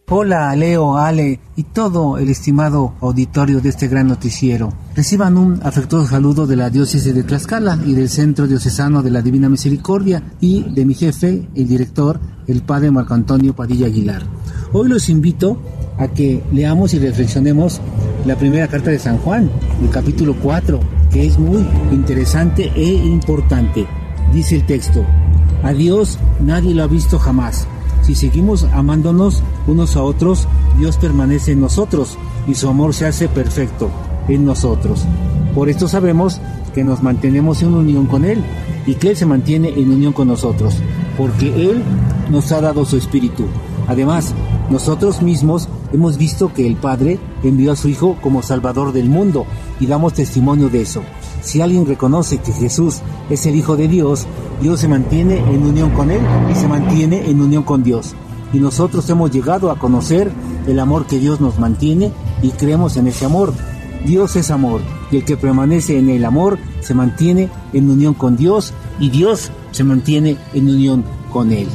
Hola, Leo, Ale y todo el estimado auditorio de este gran noticiero. Reciban un afectuoso saludo de la diócesis de Tlaxcala y del Centro Diocesano de la Divina Misericordia y de mi jefe, el director, el padre Marco Antonio Padilla Aguilar. Hoy los invito a que leamos y reflexionemos la primera carta de San Juan, el capítulo 4, que es muy interesante e importante. Dice el texto, a Dios nadie lo ha visto jamás. Si seguimos amándonos unos a otros, Dios permanece en nosotros y su amor se hace perfecto en nosotros. Por esto sabemos que nos mantenemos en unión con Él y que Él se mantiene en unión con nosotros, porque Él nos ha dado su espíritu. Además, nosotros mismos hemos visto que el Padre envió a su Hijo como Salvador del mundo y damos testimonio de eso. Si alguien reconoce que Jesús es el Hijo de Dios, Dios se mantiene en unión con Él y se mantiene en unión con Dios. Y nosotros hemos llegado a conocer el amor que Dios nos mantiene y creemos en ese amor. Dios es amor y el que permanece en el amor se mantiene en unión con Dios y Dios se mantiene en unión con Él.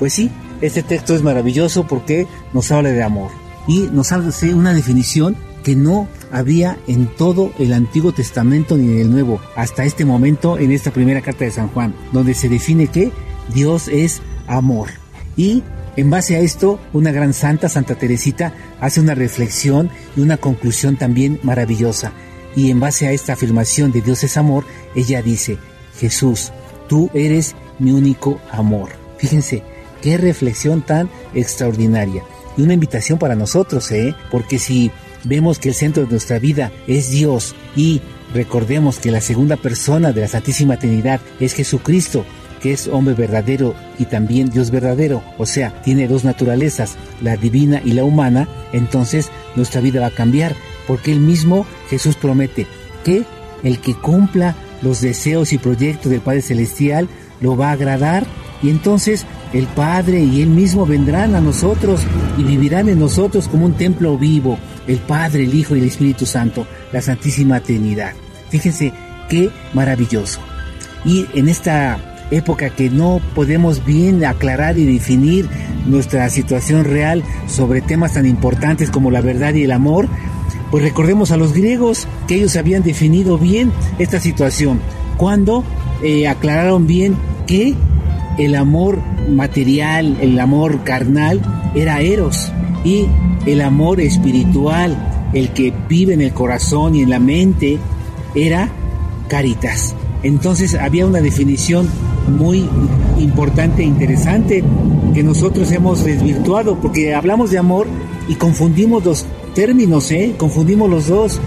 Pues sí, este texto es maravilloso porque nos habla de amor y nos hace una definición que no había en todo el Antiguo Testamento ni en el Nuevo, hasta este momento en esta primera carta de San Juan, donde se define que Dios es amor. Y en base a esto, una gran santa, Santa Teresita, hace una reflexión y una conclusión también maravillosa. Y en base a esta afirmación de Dios es amor, ella dice, Jesús, tú eres mi único amor. Fíjense, qué reflexión tan extraordinaria. Y una invitación para nosotros, ¿eh? Porque si vemos que el centro de nuestra vida es Dios y recordemos que la segunda persona de la Santísima Trinidad es Jesucristo, que es hombre verdadero y también Dios verdadero, o sea, tiene dos naturalezas, la divina y la humana, entonces nuestra vida va a cambiar, porque él mismo Jesús promete, que el que cumpla los deseos y proyectos del Padre Celestial lo va a agradar. Y entonces el Padre y Él mismo vendrán a nosotros y vivirán en nosotros como un templo vivo, el Padre, el Hijo y el Espíritu Santo, la Santísima Trinidad. Fíjense qué maravilloso. Y en esta época que no podemos bien aclarar y definir nuestra situación real sobre temas tan importantes como la verdad y el amor, pues recordemos a los griegos que ellos habían definido bien esta situación cuando eh, aclararon bien que el amor material, el amor carnal era eros y el amor espiritual, el que vive en el corazón y en la mente, era caritas. Entonces había una definición muy importante e interesante que nosotros hemos desvirtuado porque hablamos de amor y confundimos los términos, ¿eh? confundimos los dos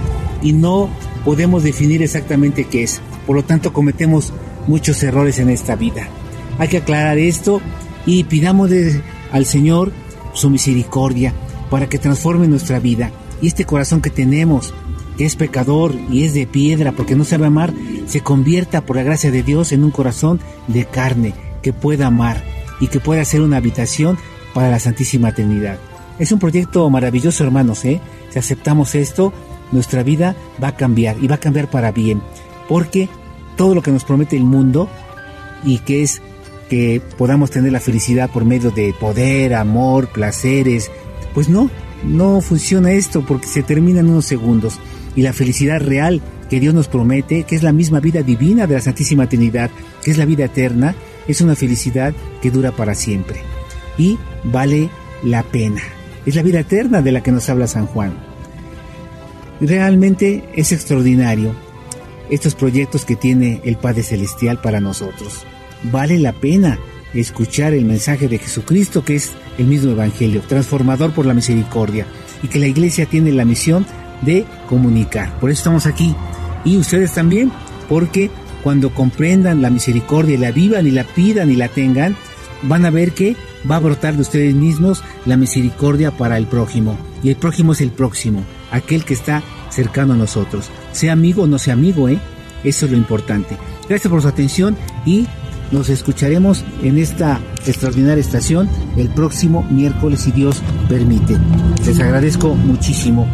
y no podemos definir exactamente qué es. Por lo tanto cometemos muchos errores en esta vida. Hay que aclarar esto y pidamos al Señor su misericordia para que transforme nuestra vida y este corazón que tenemos que es pecador y es de piedra porque no sabe amar, se convierta por la gracia de Dios en un corazón de carne que pueda amar y que pueda ser una habitación para la Santísima Trinidad. Es un proyecto maravilloso, hermanos, ¿eh? Si aceptamos esto, nuestra vida va a cambiar y va a cambiar para bien, porque todo lo que nos promete el mundo y que es que podamos tener la felicidad por medio de poder, amor, placeres, pues no, no funciona esto porque se termina en unos segundos y la felicidad real que Dios nos promete, que es la misma vida divina de la Santísima Trinidad, que es la vida eterna, es una felicidad que dura para siempre y vale la pena. Es la vida eterna de la que nos habla San Juan. Realmente es extraordinario estos proyectos que tiene el Padre Celestial para nosotros. Vale la pena escuchar el mensaje de Jesucristo que es el mismo Evangelio, transformador por la misericordia, y que la iglesia tiene la misión de comunicar. Por eso estamos aquí. Y ustedes también, porque cuando comprendan la misericordia y la vivan y la pidan y la tengan, van a ver que va a brotar de ustedes mismos la misericordia para el prójimo. Y el prójimo es el próximo, aquel que está cercano a nosotros. Sea amigo o no sea amigo, ¿eh? Eso es lo importante. Gracias por su atención y nos escucharemos en esta extraordinaria estación el próximo miércoles si Dios permite. Les agradezco muchísimo.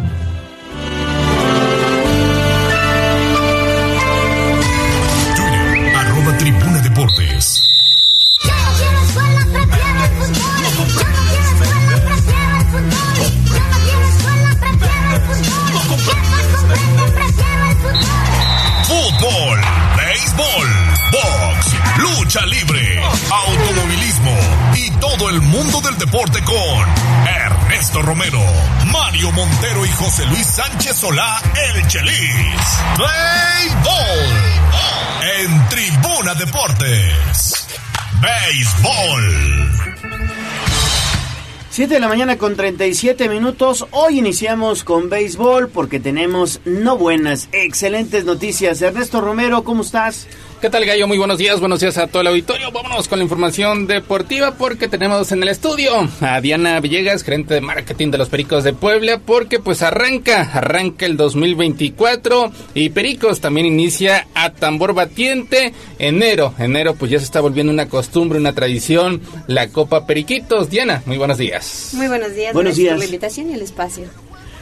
Romero, Mario Montero y José Luis Sánchez Solá, el Chelis. Béisbol. En Tribuna Deportes. Béisbol. 7 de la mañana con 37 minutos. Hoy iniciamos con béisbol porque tenemos no buenas, excelentes noticias. Ernesto Romero, ¿cómo estás? ¿Qué tal, Gallo? Muy buenos días, buenos días a todo el auditorio. Vámonos con la información deportiva porque tenemos en el estudio a Diana Villegas, gerente de marketing de los Pericos de Puebla, porque pues arranca, arranca el 2024 y Pericos también inicia a tambor batiente enero. Enero pues ya se está volviendo una costumbre, una tradición, la Copa Periquitos. Diana, muy buenos días. Muy buenos días, buenos días. por la invitación y el espacio.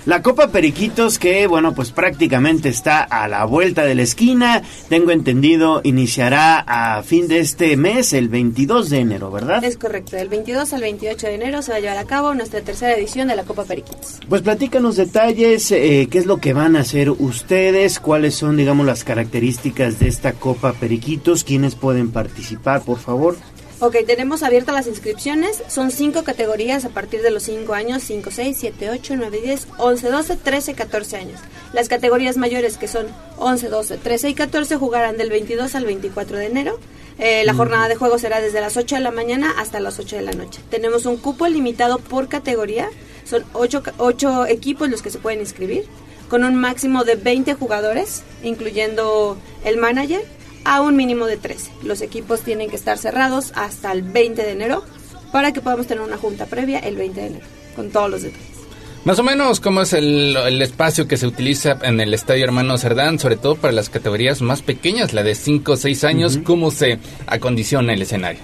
La Copa Periquitos que, bueno, pues prácticamente está a la vuelta de la esquina. Tengo entendido, iniciará a fin de este mes, el 22 de enero, ¿verdad? Es correcto, del 22 al 28 de enero se va a llevar a cabo nuestra tercera edición de la Copa Periquitos. Pues platícanos detalles, eh, qué es lo que van a hacer ustedes, cuáles son, digamos, las características de esta Copa Periquitos, quiénes pueden participar, por favor. Ok, tenemos abiertas las inscripciones. Son cinco categorías a partir de los 5 años, 5, 6, 7, 8, 9, 10, 11, 12, 13, 14 años. Las categorías mayores que son 11, 12, 13 y 14 jugarán del 22 al 24 de enero. Eh, la mm. jornada de juego será desde las 8 de la mañana hasta las 8 de la noche. Tenemos un cupo limitado por categoría. Son 8, 8 equipos los que se pueden inscribir, con un máximo de 20 jugadores, incluyendo el manager a un mínimo de 13. Los equipos tienen que estar cerrados hasta el 20 de enero para que podamos tener una junta previa el 20 de enero, con todos los detalles. Más o menos, ¿cómo es el, el espacio que se utiliza en el Estadio Hermano Cerdán, sobre todo para las categorías más pequeñas, la de 5 o 6 años? ¿Cómo se acondiciona el escenario?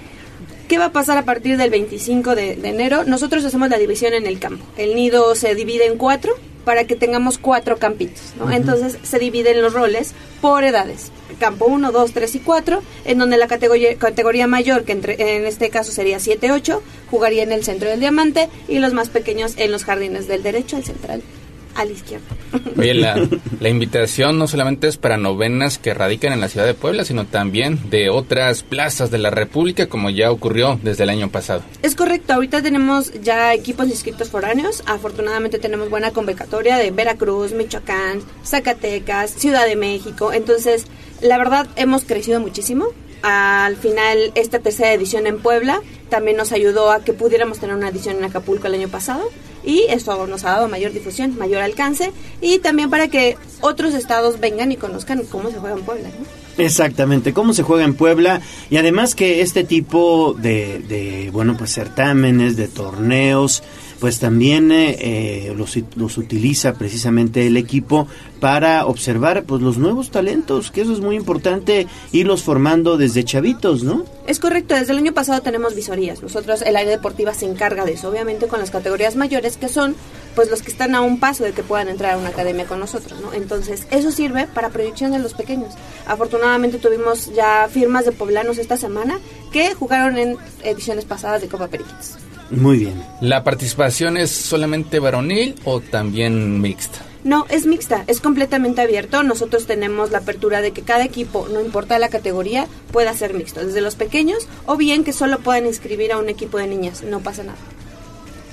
¿Qué va a pasar a partir del 25 de, de enero? Nosotros hacemos la división en el campo. El nido se divide en cuatro para que tengamos cuatro campitos. ¿no? Entonces se dividen los roles por edades. Campo 1, 2, 3 y 4, en donde la categoría, categoría mayor, que entre- en este caso sería 7, 8, jugaría en el centro del diamante y los más pequeños en los jardines del derecho, al central, a la izquierda. Oye, la, la invitación no solamente es para novenas que radican en la ciudad de Puebla, sino también de otras plazas de la República, como ya ocurrió desde el año pasado. Es correcto, ahorita tenemos ya equipos inscritos foráneos. Afortunadamente tenemos buena convocatoria de Veracruz, Michoacán, Zacatecas, Ciudad de México. Entonces, la verdad, hemos crecido muchísimo. Al final, esta tercera edición en Puebla también nos ayudó a que pudiéramos tener una edición en Acapulco el año pasado. Y eso nos ha dado mayor difusión, mayor alcance. Y también para que otros estados vengan y conozcan cómo se juega en Puebla. ¿no? Exactamente, cómo se juega en Puebla y además que este tipo de, de, bueno, pues certámenes, de torneos, pues también eh, eh, los, los utiliza precisamente el equipo para observar pues los nuevos talentos, que eso es muy importante, irlos formando desde chavitos, ¿no? Es correcto, desde el año pasado tenemos visorías. Nosotros, el área deportiva se encarga de eso, obviamente con las categorías mayores, que son pues los que están a un paso de que puedan entrar a una academia con nosotros, ¿no? Entonces, eso sirve para proyección de los pequeños. Afortunadamente tuvimos ya firmas de poblanos esta semana que jugaron en ediciones pasadas de Copa Periquitos. Muy bien. ¿La participación es solamente varonil o también mixta? No, es mixta, es completamente abierto. Nosotros tenemos la apertura de que cada equipo, no importa la categoría, pueda ser mixto, desde los pequeños o bien que solo puedan inscribir a un equipo de niñas, no pasa nada.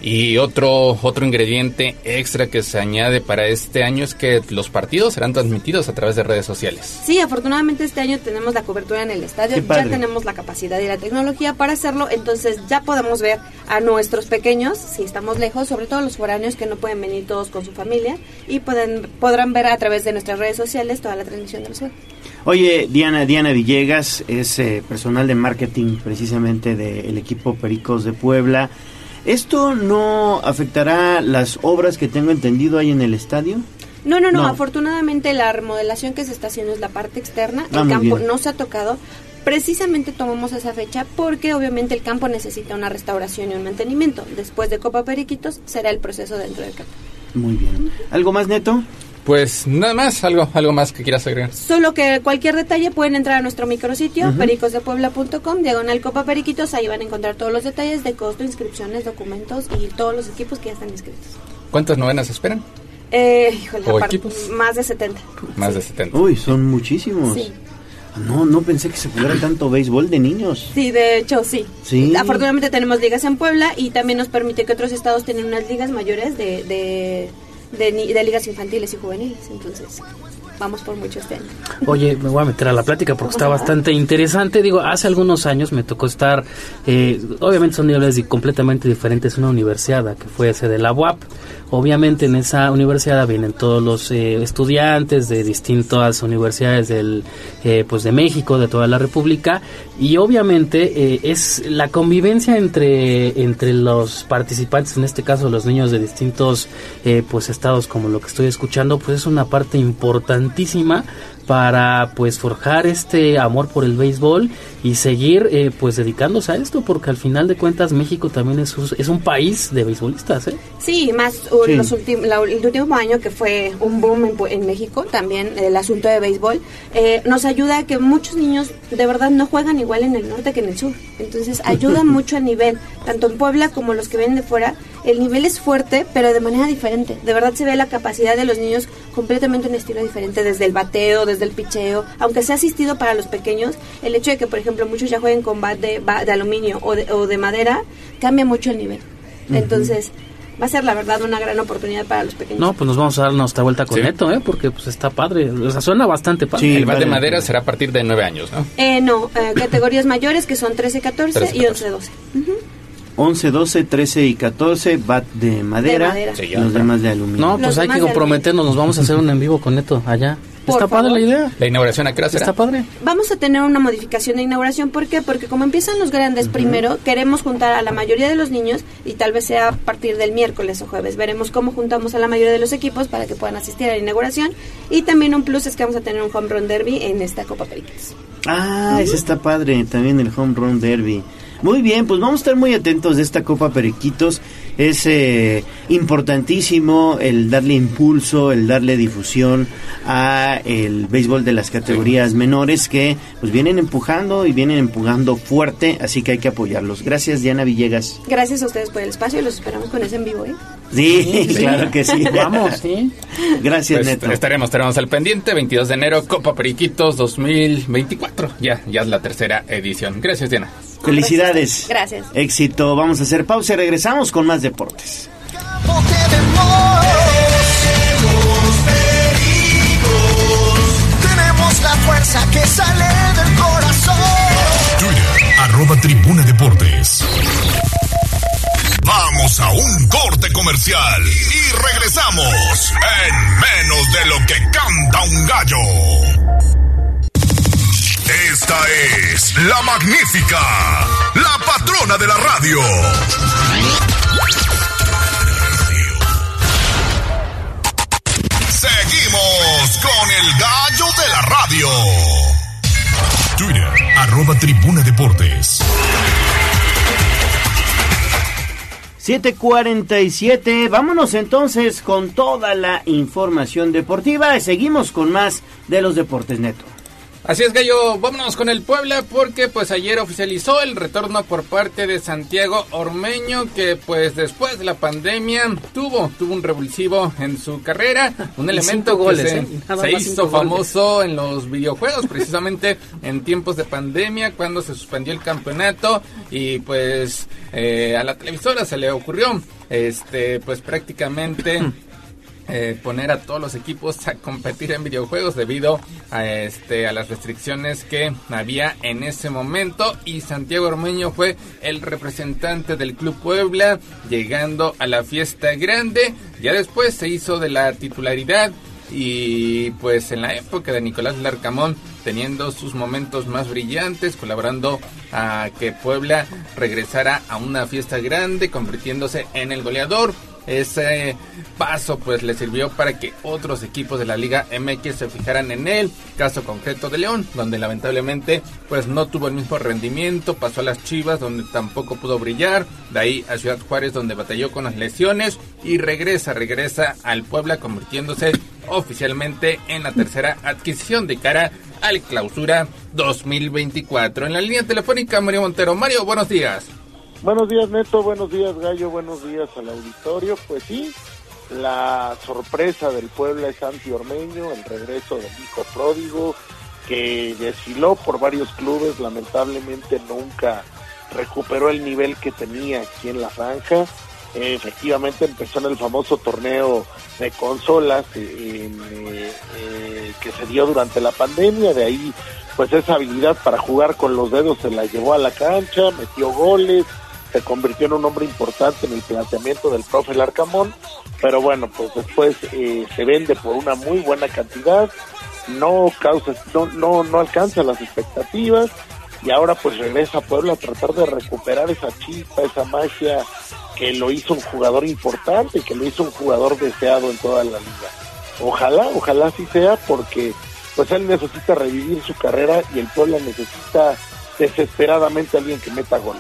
Y otro, otro ingrediente extra que se añade para este año es que los partidos serán transmitidos a través de redes sociales. Sí, afortunadamente este año tenemos la cobertura en el estadio, ya tenemos la capacidad y la tecnología para hacerlo, entonces ya podemos ver a nuestros pequeños, si estamos lejos, sobre todo los foráneos que no pueden venir todos con su familia, y pueden, podrán ver a través de nuestras redes sociales toda la transmisión de los juegos. Oye, Diana, Diana Villegas es eh, personal de marketing precisamente del equipo Pericos de Puebla. ¿Esto no afectará las obras que tengo entendido ahí en el estadio? No, no, no, No. afortunadamente la remodelación que se está haciendo es la parte externa, Ah, el campo bien. no se ha tocado. Precisamente tomamos esa fecha porque obviamente el campo necesita una restauración y un mantenimiento. Después de Copa Periquitos será el proceso dentro del campo. Muy bien. ¿Algo más, Neto? Pues nada más, algo, algo más que quieras agregar. Solo que cualquier detalle pueden entrar a nuestro micrositio, Ujú. pericosdepuebla.com, diagonal Copa Periquitos, ahí van a encontrar todos los detalles de costo, inscripciones, documentos y todos los equipos que ya están inscritos. ¿Cuántas novenas esperan? Eh, híjole, ¿O apar- equipos? más de 70. Más de 70. Uy, son muchísimos. Sí. No, no pensé que se jugara tanto béisbol de niños. Sí, de hecho, sí. Sí. Afortunadamente tenemos ligas en Puebla y también nos permite que otros estados tengan unas ligas mayores de, de, de, de ligas infantiles y juveniles. Entonces, vamos por mucho este año. Oye, me voy a meter a la plática porque está bastante interesante. Digo, hace algunos años me tocó estar, eh, obviamente son niveles completamente diferentes, una universidad que fue ese de la UAP. Obviamente en esa universidad vienen todos los eh, estudiantes de distintas universidades del, eh, pues de México, de toda la República, y obviamente eh, es la convivencia entre, entre los participantes, en este caso los niños de distintos eh, pues estados, como lo que estoy escuchando, pues es una parte importantísima para pues forjar este amor por el béisbol y seguir eh, pues dedicándose a esto porque al final de cuentas México también es, un- es un país de beisbolistas ¿eh? Sí, más uh, Sí. los la- el último año que fue un boom en, Pu- en México, también el asunto de béisbol, eh, nos ayuda a que muchos niños de verdad no juegan igual en el norte que en el sur. Entonces ayuda mucho el nivel, tanto en Puebla como los que vienen de fuera. El nivel es fuerte, pero de manera diferente. De verdad se ve la capacidad de los niños completamente un estilo diferente, desde el bateo, desde el picheo. Aunque sea asistido para los pequeños, el hecho de que, por ejemplo, muchos ya jueguen con bat de, ba- de aluminio o de, o de madera, cambia mucho el nivel. Entonces, va a ser la verdad una gran oportunidad para los pequeños. no pues nos vamos a dar nuestra vuelta con Sí. Neto ¿eh? porque pues está padre o sea suena bastante padre el bat de madera será a partir de 9 años, ¿no? Eh, no, eh, categorías mayores que son 13, 14 13, y 11, 12. 11, 12, 13 y 14, bat de madera, madera. y los demás de aluminio. no pues Los hay que de comprometernos nos vamos a hacer un en vivo con Neto allá Por Está padre la idea. La inauguración a qué hora será? Está padre. Vamos a tener una modificación de inauguración. ¿Por qué? Porque como empiezan los grandes primero, queremos juntar a la mayoría de los niños y tal vez sea a partir del miércoles o jueves. Veremos cómo juntamos a la mayoría de los equipos para que puedan asistir a la inauguración. Y también un plus es que vamos a tener un home run derby en esta Copa Periquitos. Ah, ese está padre, también el Home Run Derby. Muy bien, pues vamos a estar muy atentos de esta Copa Periquitos. Es eh, importantísimo el darle impulso, el darle difusión a el béisbol de las categorías menores que pues vienen empujando y vienen empujando fuerte, así que hay que apoyarlos. Gracias Diana Villegas. Gracias a ustedes por el espacio y los esperamos con ese en vivo. ¿eh? Sí, claro que sí. Vamos, sí. Gracias Pues, Neto. estaremos, estaremos al pendiente. 22 de enero, Copa Periquitos 2024. Ya, ya es la tercera edición. Gracias, Diana. Felicidades. Gracias. Éxito. Vamos a hacer pausa y regresamos con más deportes. Tenemos la fuerza que sale del corazón. Twitter, arroba Tribuna Deportes. Y regresamos en menos de lo que canta un gallo. Esta es la magnífica, la patrona de la radio. Seguimos con el gallo de la radio. Twitter, arroba Tribuna Deportes. 747, vámonos entonces con toda la información deportiva. Seguimos con más de los deportes neto. Así es, Gallo. Vámonos con el Puebla porque pues ayer oficializó el retorno por parte de Santiago Ormeño que pues después de la pandemia tuvo tuvo un revulsivo en su carrera, un elemento que goles, se, ¿eh? Se hizo goles. famoso en los videojuegos precisamente en tiempos de pandemia cuando se suspendió el campeonato y pues eh, a la televisora se le ocurrió este pues prácticamente eh, poner a todos los equipos a competir en videojuegos debido a este a las restricciones que había en ese momento y Santiago Ormeño fue el representante del Club Puebla llegando a la fiesta grande ya después se hizo de la titularidad y pues en la época de Nicolás Larcamón teniendo sus momentos más brillantes, colaborando a que Puebla regresara a una fiesta grande, convirtiéndose en el goleador. Ese paso pues le sirvió para que otros equipos de la Liga MX se fijaran en él. Caso concreto de León, donde lamentablemente pues no tuvo el mismo rendimiento, pasó a las Chivas donde tampoco pudo brillar, de ahí a Ciudad Juárez donde batalló con las lesiones y regresa, regresa al Puebla convirtiéndose oficialmente en la tercera adquisición de cara al clausura 2024. En la línea telefónica Mario Montero. Mario, buenos días. Buenos días, Neto. Buenos días, Gallo. Buenos días al auditorio. Pues sí, la sorpresa del Puebla es Santi Ormeño, el regreso del hijo pródigo, que desfiló por varios clubes, lamentablemente nunca recuperó el nivel que tenía aquí en la franja. Efectivamente empezó en el famoso torneo de consolas eh, eh, eh, que se dio durante la pandemia, de ahí pues esa habilidad para jugar con los dedos se la llevó a la cancha, metió goles, se convirtió en un hombre importante en el planteamiento del profe Larcamón, pero bueno, pues después eh, se vende por una muy buena cantidad, no causa, no, no, no alcanza las expectativas y ahora pues regresa a Puebla a tratar de recuperar esa chispa, esa magia que lo hizo un jugador importante, que lo hizo un jugador deseado en toda la liga. Ojalá, ojalá así sea porque pues él necesita revivir su carrera y el Puebla necesita desesperadamente alguien que meta gol.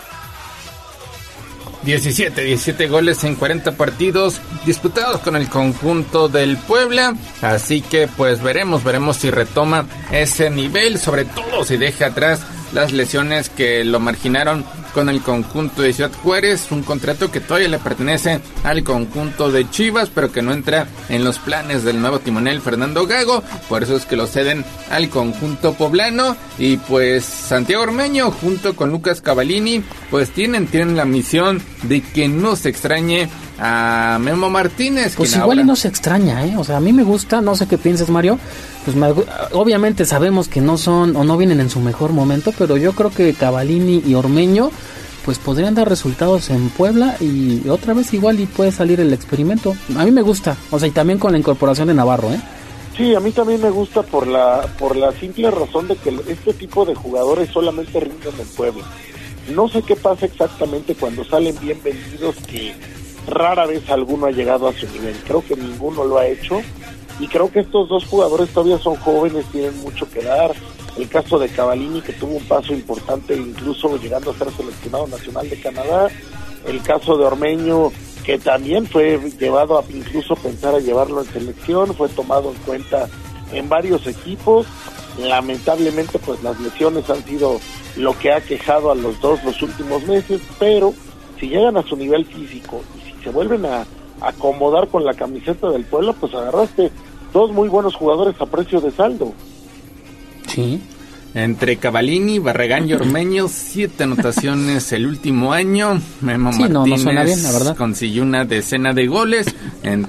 17, 17 goles en 40 partidos disputados con el conjunto del Puebla. Así que pues veremos, veremos si retoma ese nivel, sobre todo si deja atrás las lesiones que lo marginaron con el conjunto de Ciudad Juárez, un contrato que todavía le pertenece al conjunto de Chivas, pero que no entra en los planes del nuevo timonel Fernando Gago, por eso es que lo ceden al conjunto poblano. Y pues Santiago Ormeño junto con Lucas Cavallini, pues tienen tienen la misión de que no se extrañe a Memo Martínez, Pues igual y no se extraña, ¿eh? O sea, a mí me gusta, no sé qué piensas, Mario. Pues me- obviamente sabemos que no son o no vienen en su mejor momento, pero yo creo que Cavalini y Ormeño pues podrían dar resultados en Puebla y otra vez igual y puede salir el experimento. A mí me gusta, o sea, y también con la incorporación de Navarro, ¿eh? Sí, a mí también me gusta por la por la simple razón de que este tipo de jugadores solamente rinden en Puebla. No sé qué pasa exactamente cuando salen bien vendidos que rara vez alguno ha llegado a su nivel. Creo que ninguno lo ha hecho y creo que estos dos jugadores todavía son jóvenes, tienen mucho que dar. El caso de Cavallini que tuvo un paso importante incluso llegando a ser seleccionado nacional de Canadá. El caso de Ormeño que también fue llevado a incluso pensar a llevarlo en selección, fue tomado en cuenta en varios equipos. Lamentablemente pues las lesiones han sido lo que ha quejado a los dos los últimos meses, pero si llegan a su nivel físico y se vuelven a acomodar con la camiseta del pueblo, pues agarraste dos muy buenos jugadores a precio de saldo. Sí. Entre Cavalini, Barragán y Ormeño, siete anotaciones el último año. Memo Sí, no, no Martínez suena bien, la verdad. consiguió una decena de goles. En-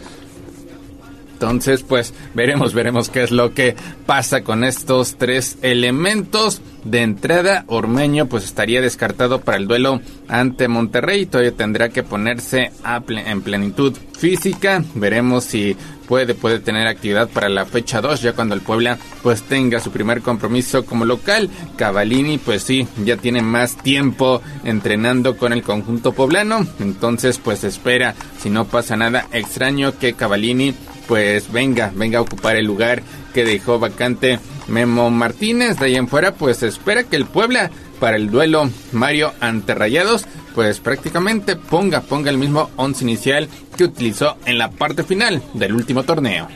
Entonces, pues veremos, veremos qué es lo que pasa con estos tres elementos. De entrada, Ormeño pues estaría descartado para el duelo ante Monterrey. Todavía tendrá que ponerse a en plenitud física. Veremos si puede, puede tener actividad para la fecha 2, ya cuando el Puebla pues tenga su primer compromiso como local. Cavalini pues sí, ya tiene más tiempo entrenando con el conjunto poblano. Entonces pues espera, si no pasa nada extraño, que Cavalini pues venga, venga a ocupar el lugar que dejó vacante Memo Martínez. De ahí en fuera, pues espera que el Puebla para el duelo Mario ante Rayados, pues prácticamente ponga, ponga el mismo once inicial que utilizó en la parte final del último torneo.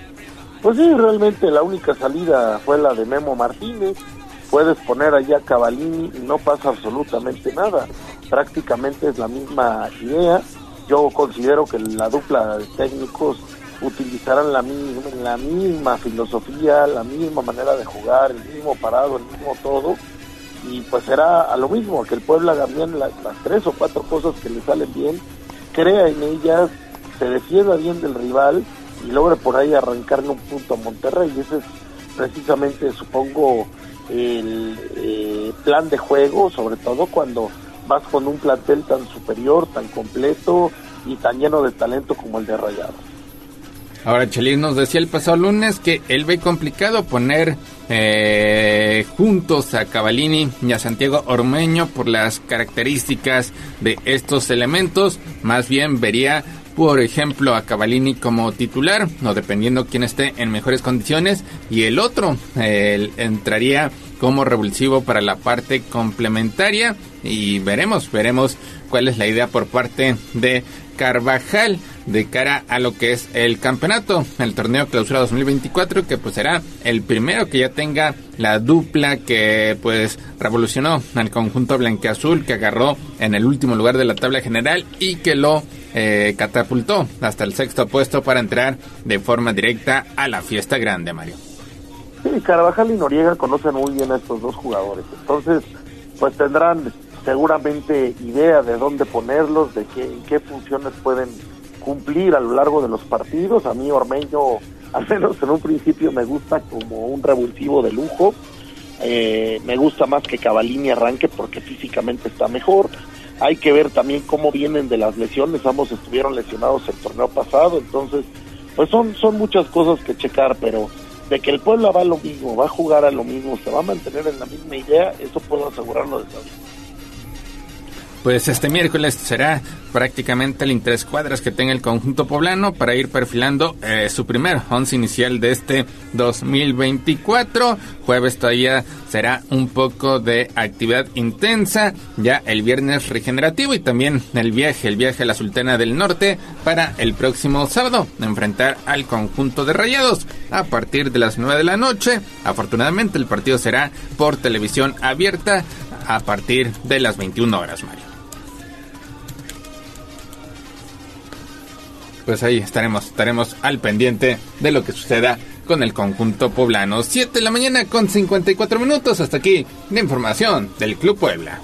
Pues sí, realmente la única salida fue la de Memo Martínez. Puedes poner allá a Cavalini y no pasa absolutamente nada. Prácticamente es la misma idea. Yo considero que la dupla de técnicos utilizarán la misma, la misma filosofía, la misma manera de jugar, el mismo parado, el mismo todo. Y pues será a lo mismo, que el Puebla haga bien la- las tres o cuatro cosas que le salen bien, crea en ellas, se defienda bien del rival y logre por ahí arrancarle un punto a Monterrey. Y ese es precisamente, supongo, el eh, plan de juego, sobre todo cuando vas con un plantel tan superior, tan completo y tan lleno de talento como el de Rayados. Ahora Chelis nos decía el pasado lunes que él ve complicado poner eh, juntos a Cavalini y a Santiago Ormeño por las características de estos elementos. Más bien vería, por ejemplo, a Cavalini como titular, o dependiendo quién esté en mejores condiciones, y el otro entraría como revulsivo para la parte complementaria y veremos, veremos cuál es la idea por parte de Carvajal de cara a lo que es el campeonato, el torneo clausura 2024, que pues será el primero que ya tenga la dupla que pues revolucionó al conjunto blanqueazul que agarró en el último lugar de la tabla general y que lo eh, catapultó hasta el sexto puesto para entrar de forma directa a la fiesta grande, Mario. Sí, Carvajal y Noriega conocen muy bien a estos dos jugadores. Entonces, pues tendrán seguramente idea de dónde ponerlos, de qué, qué funciones pueden cumplir a lo largo de los partidos. A mí Ormeño, al menos en un principio, me gusta como un revulsivo de lujo. Eh, me gusta más que Cavalini arranque porque físicamente está mejor. Hay que ver también cómo vienen de las lesiones. Ambos estuvieron lesionados el torneo pasado, entonces, pues son, son muchas cosas que checar, pero de que el pueblo va a lo mismo, va a jugar a lo mismo, se va a mantener en la misma idea, eso puedo asegurarlo de todo. Pues este miércoles será prácticamente el interés cuadras que tenga el conjunto poblano para ir perfilando eh, su primer once inicial de este 2024. Jueves todavía será un poco de actividad intensa. Ya el viernes regenerativo y también el viaje, el viaje a la Sultana del Norte para el próximo sábado enfrentar al conjunto de Rayados a partir de las 9 de la noche. Afortunadamente el partido será por televisión abierta a partir de las 21 horas, Mario. Pues ahí estaremos, estaremos al pendiente de lo que suceda con el conjunto poblano. 7 de la mañana con 54 minutos. Hasta aquí la información del Club Puebla.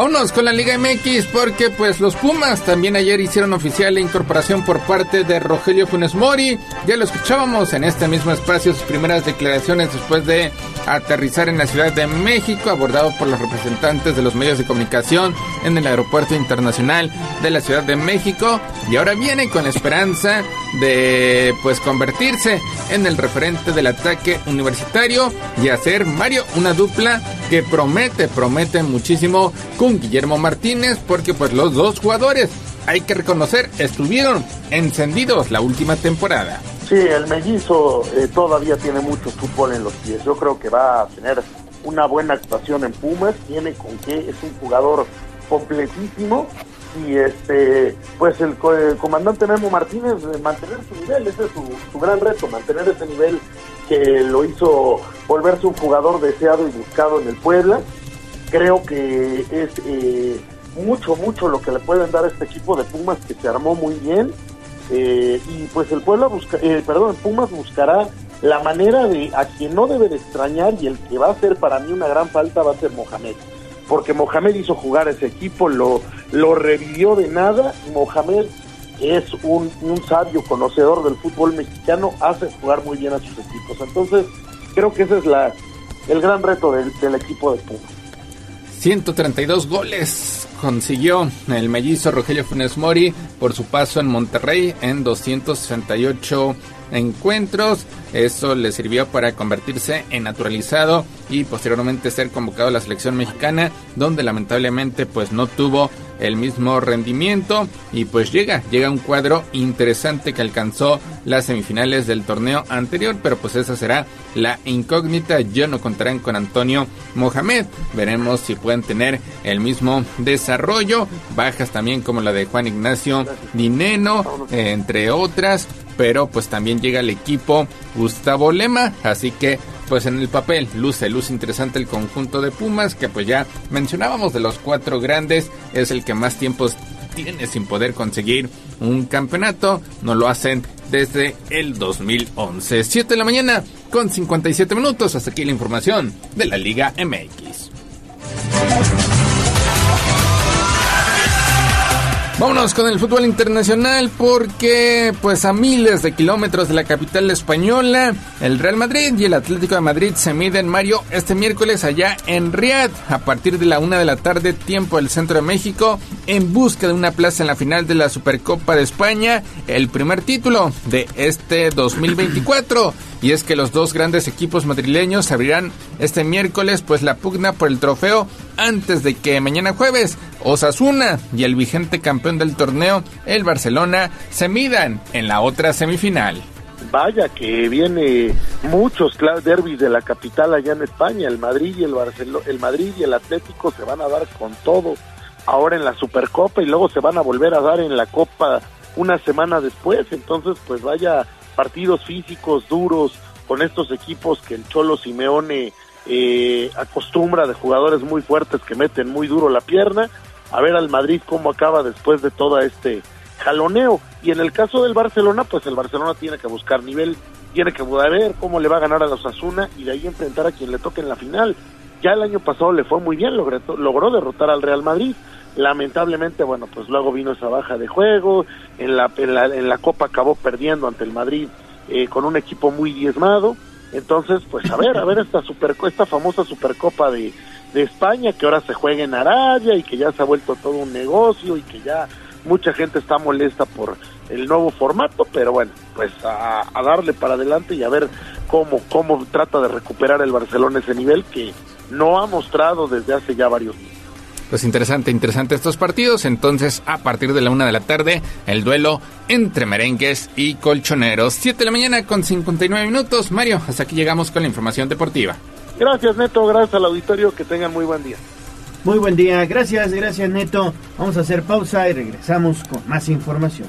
Vámonos con la Liga MX porque pues los Pumas también ayer hicieron oficial la incorporación por parte de Rogelio Funes Mori. Ya lo escuchábamos en este mismo espacio sus primeras declaraciones después de aterrizar en la Ciudad de México, abordado por los representantes de los medios de comunicación en el Aeropuerto Internacional de la Ciudad de México y ahora viene con la esperanza de pues convertirse en el referente del ataque universitario y hacer Mario una dupla que promete, promete muchísimo con Guillermo Martínez porque pues los dos jugadores hay que reconocer estuvieron encendidos la última temporada. Sí, el mellizo eh, todavía tiene mucho fútbol en los pies. Yo creo que va a tener una buena actuación en Pumas. Tiene con qué, es un jugador completísimo. Y este, pues el, el comandante Memo Martínez, eh, mantener su nivel, ese es su, su gran reto, mantener ese nivel que lo hizo volverse un jugador deseado y buscado en el Puebla. Creo que es eh, mucho, mucho lo que le pueden dar a este equipo de Pumas que se armó muy bien. Eh, y pues el Puebla busca, eh, perdón, Pumas buscará la manera de a quien no debe de extrañar y el que va a ser para mí una gran falta va a ser Mohamed. Porque Mohamed hizo jugar a ese equipo, lo, lo revivió de nada Mohamed es un, un sabio conocedor del fútbol mexicano, hace jugar muy bien a sus equipos. Entonces, creo que ese es la, el gran reto del equipo de Pumas. 132 goles consiguió el mellizo Rogelio Funes Mori por su paso en Monterrey en 268 encuentros. Eso le sirvió para convertirse en naturalizado y posteriormente ser convocado a la selección mexicana, donde lamentablemente pues no tuvo el mismo rendimiento y pues llega, llega un cuadro interesante que alcanzó las semifinales del torneo anterior, pero pues esa será la incógnita. Ya no contarán con Antonio Mohamed. Veremos si pueden tener el mismo desarrollo. Bajas también como la de Juan Ignacio Dineno, eh, entre otras. Pero pues también llega el equipo Gustavo Lema. Así que pues en el papel luce, luce interesante el conjunto de Pumas que pues ya mencionábamos de los cuatro grandes. Es el que más tiempos tiene sin poder conseguir un campeonato. No lo hacen desde el 2011. 7 de la mañana con 57 minutos. Hasta aquí la información de la Liga MX. Vámonos con el fútbol internacional porque pues a miles de kilómetros de la capital española, el Real Madrid y el Atlético de Madrid se miden Mario este miércoles allá en Riad a partir de la una de la tarde tiempo del centro de México en busca de una plaza en la final de la Supercopa de España, el primer título de este 2024 y es que los dos grandes equipos madrileños abrirán este miércoles pues la pugna por el trofeo antes de que mañana jueves Osasuna y el vigente campeón del torneo, el Barcelona, se midan en la otra semifinal. Vaya que viene muchos derbis de la capital allá en España, el Madrid y el Barcelona, el Madrid y el Atlético se van a dar con todo ahora en la Supercopa y luego se van a volver a dar en la Copa una semana después, entonces pues vaya partidos físicos duros con estos equipos que el Cholo Simeone eh, acostumbra de jugadores muy fuertes que meten muy duro la pierna, a ver al Madrid cómo acaba después de todo este jaloneo. Y en el caso del Barcelona, pues el Barcelona tiene que buscar nivel, tiene que ver cómo le va a ganar a los Asuna y de ahí enfrentar a quien le toque en la final. Ya el año pasado le fue muy bien, logró, logró derrotar al Real Madrid. Lamentablemente, bueno, pues luego vino esa baja de juego, en la, en la, en la Copa acabó perdiendo ante el Madrid eh, con un equipo muy diezmado. Entonces, pues a ver, a ver esta super, esta famosa Supercopa de, de España que ahora se juega en Arabia y que ya se ha vuelto todo un negocio y que ya mucha gente está molesta por el nuevo formato, pero bueno, pues a, darle para adelante y a ver cómo, cómo trata de recuperar el Barcelona ese nivel que no ha mostrado desde hace ya varios meses. Pues interesante, interesante estos partidos. Entonces, a partir de la una de la tarde, el duelo entre merengues y colchoneros. 7 de la mañana con 59 minutos. Mario, hasta aquí llegamos con la información deportiva. Gracias, Neto. Gracias al auditorio. Que tengan muy buen día. Muy buen día, gracias, gracias Neto. Vamos a hacer pausa y regresamos con más información.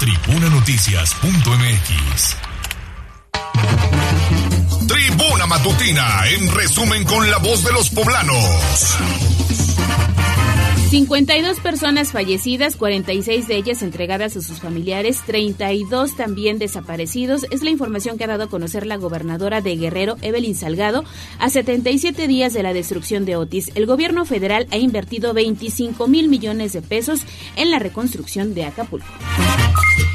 tribunanoticias.mx. Tribuna Matutina, en resumen con la voz de los poblanos. 52 personas fallecidas, 46 de ellas entregadas a sus familiares, 32 también desaparecidos. Es la información que ha dado a conocer la gobernadora de Guerrero, Evelyn Salgado, a 77 días de la destrucción de Otis. El gobierno federal ha invertido 25 mil millones de pesos en la reconstrucción de Acapulco.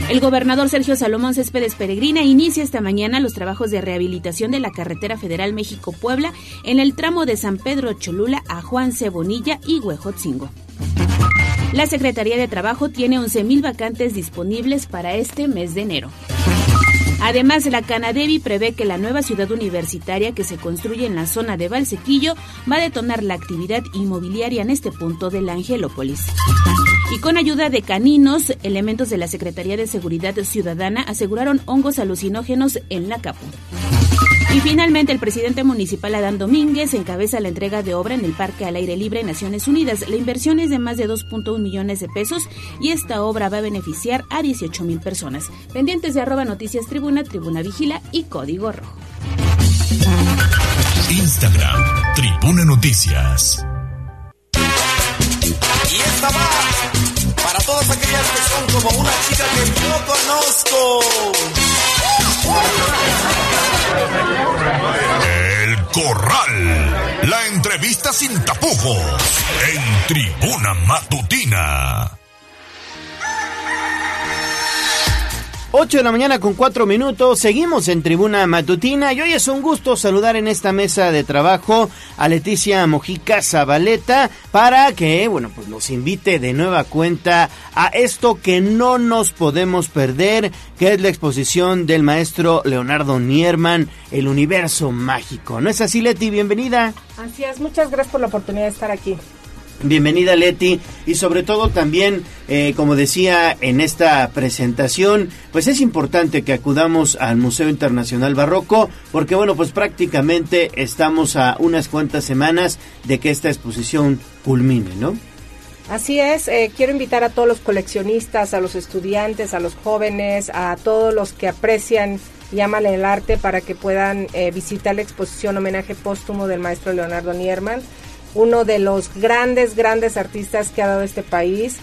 El gobernador Sergio Salomón Céspedes Peregrina inicia esta mañana los trabajos de rehabilitación de la carretera federal México-Puebla en el tramo de San Pedro Cholula a Juan Cebonilla y Huejotzingo. La Secretaría de Trabajo tiene 11.000 vacantes disponibles para este mes de enero. Además, la Canadevi prevé que la nueva ciudad universitaria que se construye en la zona de Valsequillo va a detonar la actividad inmobiliaria en este punto de la Angelópolis. Y con ayuda de caninos, elementos de la Secretaría de Seguridad Ciudadana aseguraron hongos alucinógenos en la Capo. Y finalmente, el presidente municipal Adán Domínguez encabeza la entrega de obra en el Parque al Aire Libre en Naciones Unidas. La inversión es de más de 2.1 millones de pesos y esta obra va a beneficiar a 18 mil personas. Pendientes de arroba noticias tribuna, tribuna vigila y código rojo. Instagram, Tribuna Noticias. Y esta va para todas aquellas que son como una chica que yo conozco. El Corral. La entrevista sin tapujos. En Tribuna Matutina. 8 de la mañana con 4 minutos, seguimos en Tribuna Matutina y hoy es un gusto saludar en esta mesa de trabajo a Leticia Mojica Zabaleta para que, bueno, pues nos invite de nueva cuenta a esto que no nos podemos perder, que es la exposición del maestro Leonardo Nierman, El Universo Mágico. ¿No es así, Leti? Bienvenida. Así es, muchas gracias por la oportunidad de estar aquí. Bienvenida Leti y sobre todo también, eh, como decía en esta presentación, pues es importante que acudamos al Museo Internacional Barroco porque bueno, pues prácticamente estamos a unas cuantas semanas de que esta exposición culmine, ¿no? Así es, eh, quiero invitar a todos los coleccionistas, a los estudiantes, a los jóvenes, a todos los que aprecian y aman el arte para que puedan eh, visitar la exposición homenaje póstumo del maestro Leonardo Nierman uno de los grandes, grandes artistas que ha dado este país,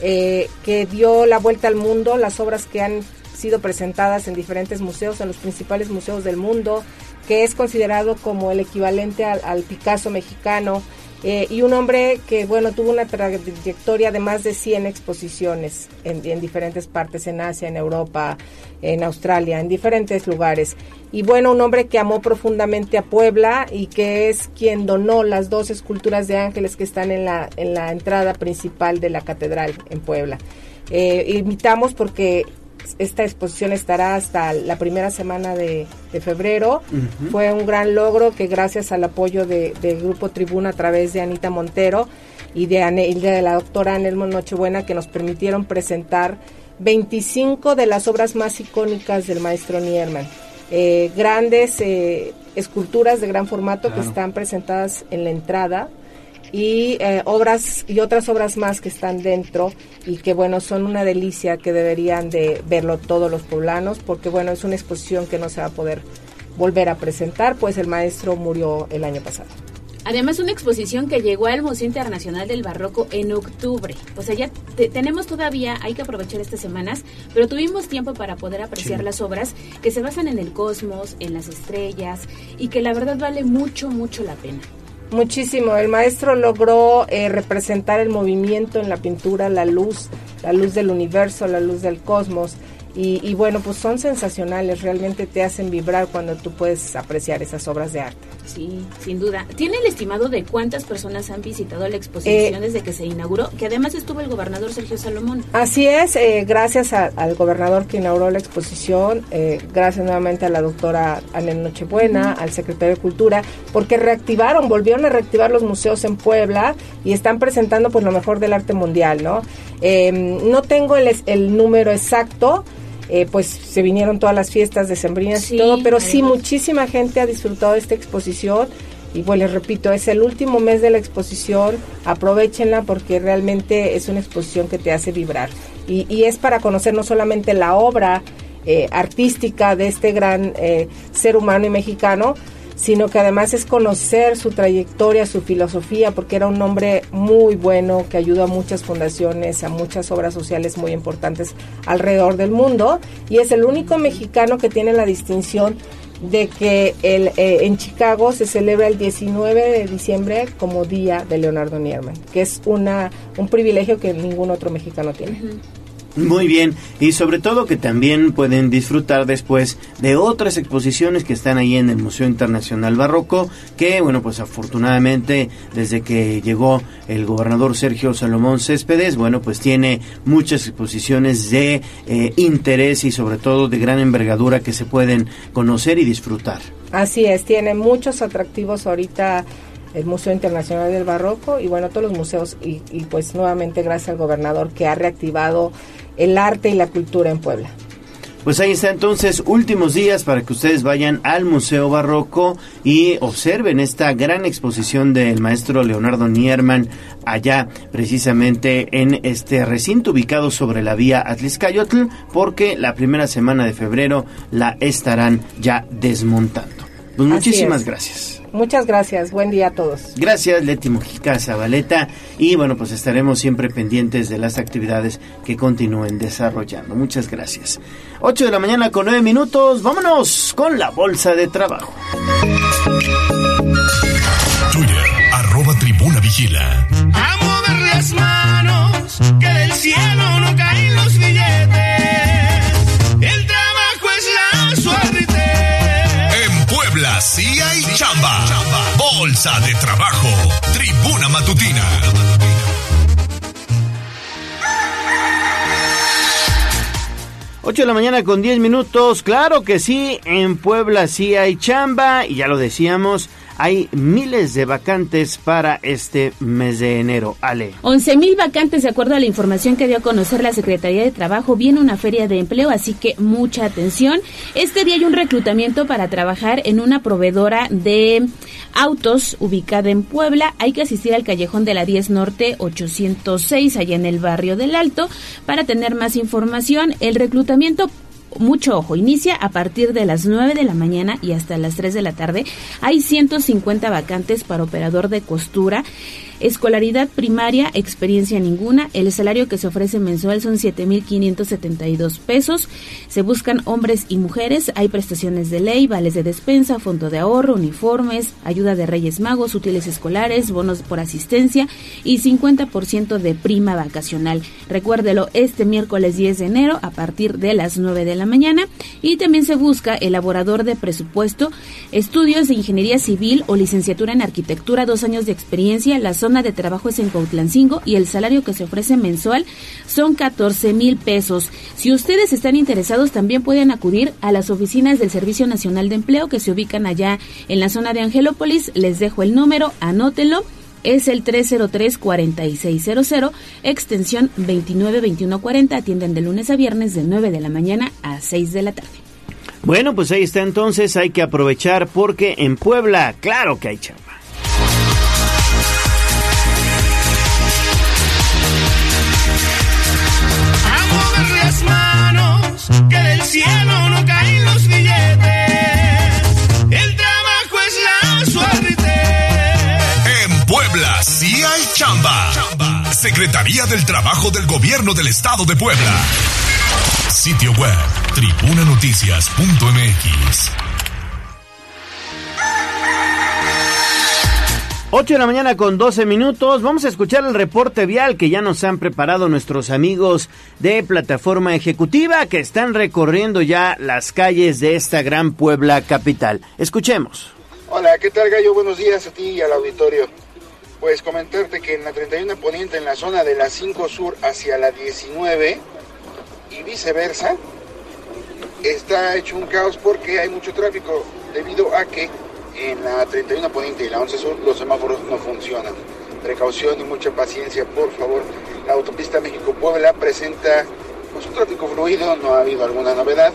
eh, que dio la vuelta al mundo, las obras que han sido presentadas en diferentes museos, en los principales museos del mundo, que es considerado como el equivalente al Picasso mexicano, eh, y un hombre que, bueno, tuvo una trayectoria de más de 100 exposiciones en, diferentes partes, en Asia, en Europa, en Australia, en diferentes lugares. Y bueno, un hombre que amó profundamente a Puebla y que es quien donó las dos esculturas de ángeles que están en la, en la entrada principal de la catedral en Puebla. Eh, invitamos porque esta exposición estará hasta la primera semana de, febrero. Fue un gran logro que gracias al apoyo del Grupo Tribuna a través de Anita Montero y de, de la doctora Anelmo Nochebuena que nos permitieron presentar 25 de las obras más icónicas del maestro Nierman. Eh, grandes eh, esculturas de gran formato que están presentadas en la entrada y eh, obras y otras obras más que están dentro y que bueno son una delicia que deberían de verlo todos los poblanos porque bueno es una exposición que no se va a poder volver a presentar pues el maestro murió el año pasado. Además, una exposición que llegó al Museo Internacional del Barroco en octubre. O sea, ya tenemos todavía, hay que aprovechar estas semanas, pero tuvimos tiempo para poder apreciar las obras que se basan en el cosmos, en las estrellas, y que la verdad vale mucho, mucho la pena. Muchísimo. El maestro logró eh, representar el movimiento en la pintura, la luz, la luz del universo, la luz del cosmos. Y, y bueno, pues son sensacionales, realmente te hacen vibrar cuando tú puedes apreciar esas obras de arte. Sí, sin duda. ¿Tiene el estimado de cuántas personas han visitado la exposición Eh, desde que se inauguró? Que además estuvo el gobernador Sergio Salomón. Así es, eh, gracias a- al gobernador que inauguró la exposición, eh, gracias nuevamente a la doctora Ana Nochebuena, al secretario de Cultura, porque reactivaron, volvieron a reactivar los museos en Puebla y están presentando pues lo mejor del arte mundial, ¿no? Eh, no tengo el, el número exacto, eh, pues se vinieron todas las fiestas decembrinas Sí, y todo, pero sí muchísima gente ha disfrutado de esta exposición. Y pues les repito, es el último mes de la exposición, aprovechenla porque realmente es una exposición que te hace vibrar. Y, y es para conocer no solamente la obra eh, artística de este gran eh, ser humano y mexicano, sino que además es conocer su trayectoria, su filosofía, porque era un hombre muy bueno que ayudó a muchas fundaciones, a muchas obras sociales muy importantes alrededor del mundo, y es el único mexicano que tiene la distinción de que el, eh, en Chicago se celebra el 19 de diciembre como Día de Leonardo Nierman, que es una, un privilegio que ningún otro mexicano tiene. Muy bien, y sobre todo que también pueden disfrutar después de otras exposiciones que están ahí en el Museo Internacional Barroco, que bueno, pues afortunadamente desde que llegó el gobernador Sergio Salomón Céspedes, bueno, pues tiene muchas exposiciones de eh, interés y sobre todo de gran envergadura que se pueden conocer y disfrutar. Así es, tiene muchos atractivos ahorita el Museo Internacional del Barroco y bueno, todos los museos y, y pues nuevamente gracias al gobernador que ha reactivado el arte y la cultura en Puebla. Pues ahí está entonces, últimos días para que ustedes vayan al Museo Barroco y observen esta gran exposición del maestro Leonardo Nierman allá precisamente en este recinto ubicado sobre la vía Atliscayotl porque la primera semana de febrero la estarán ya desmontando. Pues muchísimas gracias. Muchas gracias, buen día a todos. Gracias Leti Mujica Zabaleta y bueno pues estaremos siempre pendientes de las actividades que continúen desarrollando. Muchas gracias. 8 de la mañana con 9 minutos, vámonos con la bolsa de trabajo. Twitter, arroba tribuna vigila. A mover las manos, que del cielo no caen los billetes. Chamba. Bolsa de trabajo. Tribuna matutina. Ocho de la mañana con 10 minutos, claro que sí, en Puebla sí hay chamba y ya lo decíamos, hay miles de vacantes para este mes de enero. Ale. 11.000 vacantes de acuerdo a la información que dio a conocer la Secretaría de Trabajo. Viene una feria de empleo, así que mucha atención. Este día hay un reclutamiento para trabajar en una proveedora de autos ubicada en Puebla. Hay que asistir al callejón de la 10 Norte 806, allá en el barrio del Alto, para tener más información. El reclutamiento mucho ojo, inicia a partir de las 9 de la mañana y hasta las 3 de la tarde. Hay 150 vacantes para operador de costura. Escolaridad primaria, experiencia ninguna. El salario que se ofrece mensual son 7.572 pesos. Se buscan hombres y mujeres. Hay prestaciones de ley, vales de despensa, fondo de ahorro, uniformes, ayuda de Reyes Magos, útiles escolares, bonos por asistencia y 50% de prima vacacional. Recuérdelo este miércoles 10 de enero a partir de las 9 de la mañana. Y también se busca elaborador de presupuesto, estudios de ingeniería civil o licenciatura en arquitectura, dos años de experiencia. La zona de trabajo es en Cuautlancingo y el salario que se ofrece mensual son 14 mil pesos. Si ustedes están interesados, también pueden acudir a las oficinas del Servicio Nacional de Empleo que se ubican allá en la zona de Angelópolis. Les dejo el número, anótenlo. Es el 303-4600, extensión 292140. Atienden de lunes a viernes de 9 de la mañana a 6 de la tarde. Bueno, pues ahí está entonces, hay que aprovechar porque en Puebla, claro que hay chamba. Que del cielo no caen los billetes. El trabajo es la suerte. En Puebla sí hay chamba. Secretaría del Trabajo del Gobierno del Estado de Puebla. Sitio web tribunanoticias.mx. 8 de la mañana con 12 minutos. Vamos a escuchar el reporte vial que ya nos han preparado nuestros amigos de Plataforma Ejecutiva que están recorriendo ya las calles de esta gran Puebla capital. Escuchemos. Hola, ¿qué tal Gallo? Buenos días a ti y al auditorio. Pues comentarte que en la 31 Poniente, en la zona de la 5 Sur hacia la 19 y viceversa, está hecho un caos porque hay mucho tráfico debido a que en la 31 Poniente y la 11 Sur los semáforos no funcionan. Precaución y mucha paciencia, por favor. La autopista México-Puebla presenta pues, un tráfico fluido, no ha habido alguna novedad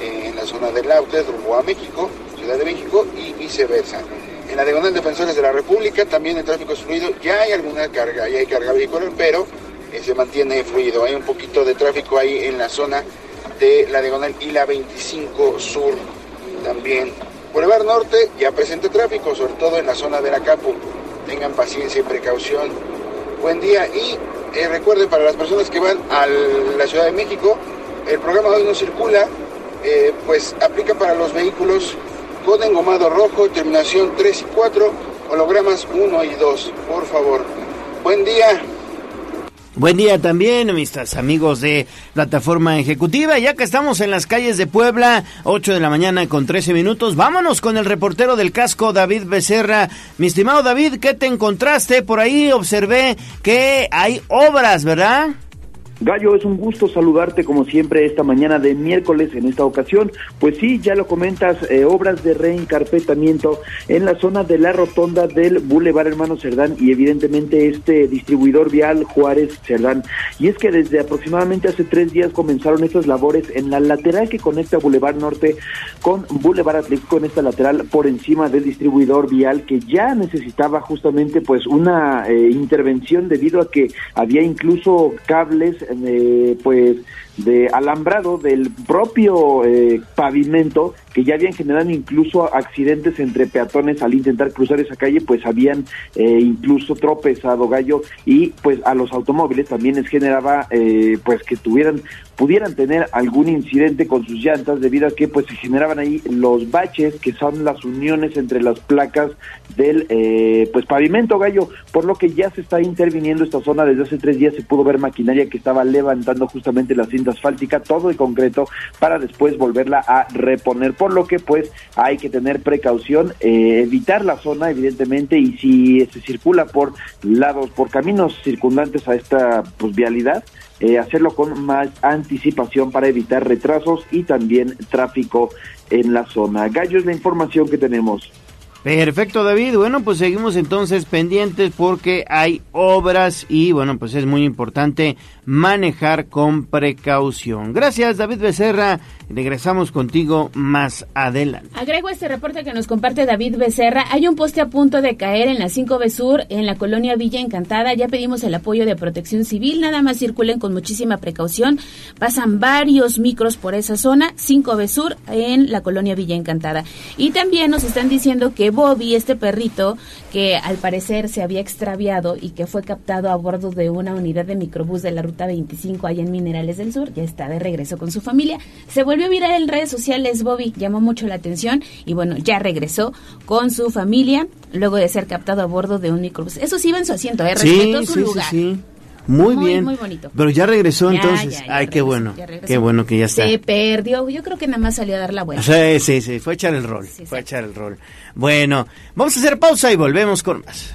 en la zona del Lautes, rumbo a México, Ciudad de México y viceversa. En la diagonal Defensores de la República también el tráfico es fluido, ya hay alguna carga, ya hay carga vehicular, pero eh, se mantiene fluido. Hay un poquito de tráfico ahí en la zona de la diagonal y la 25 Sur también Boulevard Norte ya presenta tráfico, sobre todo en la zona de la Capu. Tengan paciencia y precaución. Buen día y eh, recuerden para las personas que van a la Ciudad de México, el programa hoy no circula, eh, pues aplica para los vehículos con engomado rojo, terminación 3 y 4, hologramas 1 y 2, por favor. Buen día. Buen día también, mis amigos de Plataforma Ejecutiva. Ya que estamos en las calles de Puebla, 8 de la mañana con 13 minutos, vámonos con el reportero del casco, David Becerra. Mi estimado David, ¿qué te encontraste? Por ahí observé que hay obras, ¿verdad? Gallo, es un gusto saludarte como siempre esta mañana de miércoles en esta ocasión. Pues sí, ya lo comentas, eh, obras de reencarpetamiento en la zona de la rotonda del Boulevard Hermano Cerdán y evidentemente este distribuidor vial Juárez Cerdán. Y es que desde aproximadamente hace tres días comenzaron estas labores en la lateral que conecta Boulevard Norte con Boulevard Atlético en esta lateral por encima del distribuidor vial que ya necesitaba justamente pues una eh, intervención debido a que había incluso cables eh, pues de alambrado del propio eh, pavimento que ya habían generado incluso accidentes entre peatones al intentar cruzar esa calle, pues habían eh, incluso tropezado gallo y pues a los automóviles también les generaba eh, pues que tuvieran pudieran tener algún incidente con sus llantas debido a que pues se generaban ahí los baches que son las uniones entre las placas del eh, pues pavimento gallo por lo que ya se está interviniendo esta zona desde hace tres días se pudo ver maquinaria que estaba levantando justamente la asfáltica todo de concreto para después volverla a reponer por lo que pues hay que tener precaución, eh, evitar la zona evidentemente y si se circula por lados, por caminos circundantes a esta pues, vialidad, eh, hacerlo con más anticipación para evitar retrasos y también tráfico en la zona. Gallo es la información que tenemos. Perfecto, David. Bueno, pues seguimos entonces pendientes porque hay obras y bueno, pues es muy importante manejar con precaución. Gracias, David Becerra. Regresamos contigo más adelante. Agrego este reporte que nos comparte David Becerra. Hay un poste a punto de caer en la 5B Sur, en la colonia Villa Encantada. Ya pedimos el apoyo de protección civil. Nada más circulen con muchísima precaución. Pasan varios micros por esa zona, 5B Sur, en la colonia Villa Encantada. Y también nos están diciendo que Bobby, este perrito, que al parecer se había extraviado y que fue captado a bordo de una unidad de microbús de la ruta 25 allá en Minerales del Sur, ya está de regreso con su familia. Se volvió a viral en redes sociales, Bobby llamó mucho la atención y bueno, ya regresó con su familia luego de ser captado a bordo de un microbús. Eso sí iba en su asiento, ¿eh? respetó su lugar. Sí, Muy, Muy, bien. muy bonito. Pero ya regresó Ya, entonces. ya, ya Ay, qué bueno. Qué bueno que ya está. Se perdió. Yo creo que nada más salió a dar la vuelta. Sí, sí, sí, fue a echar el rol, fue a echar el rol. Bueno, vamos a hacer pausa y volvemos con más.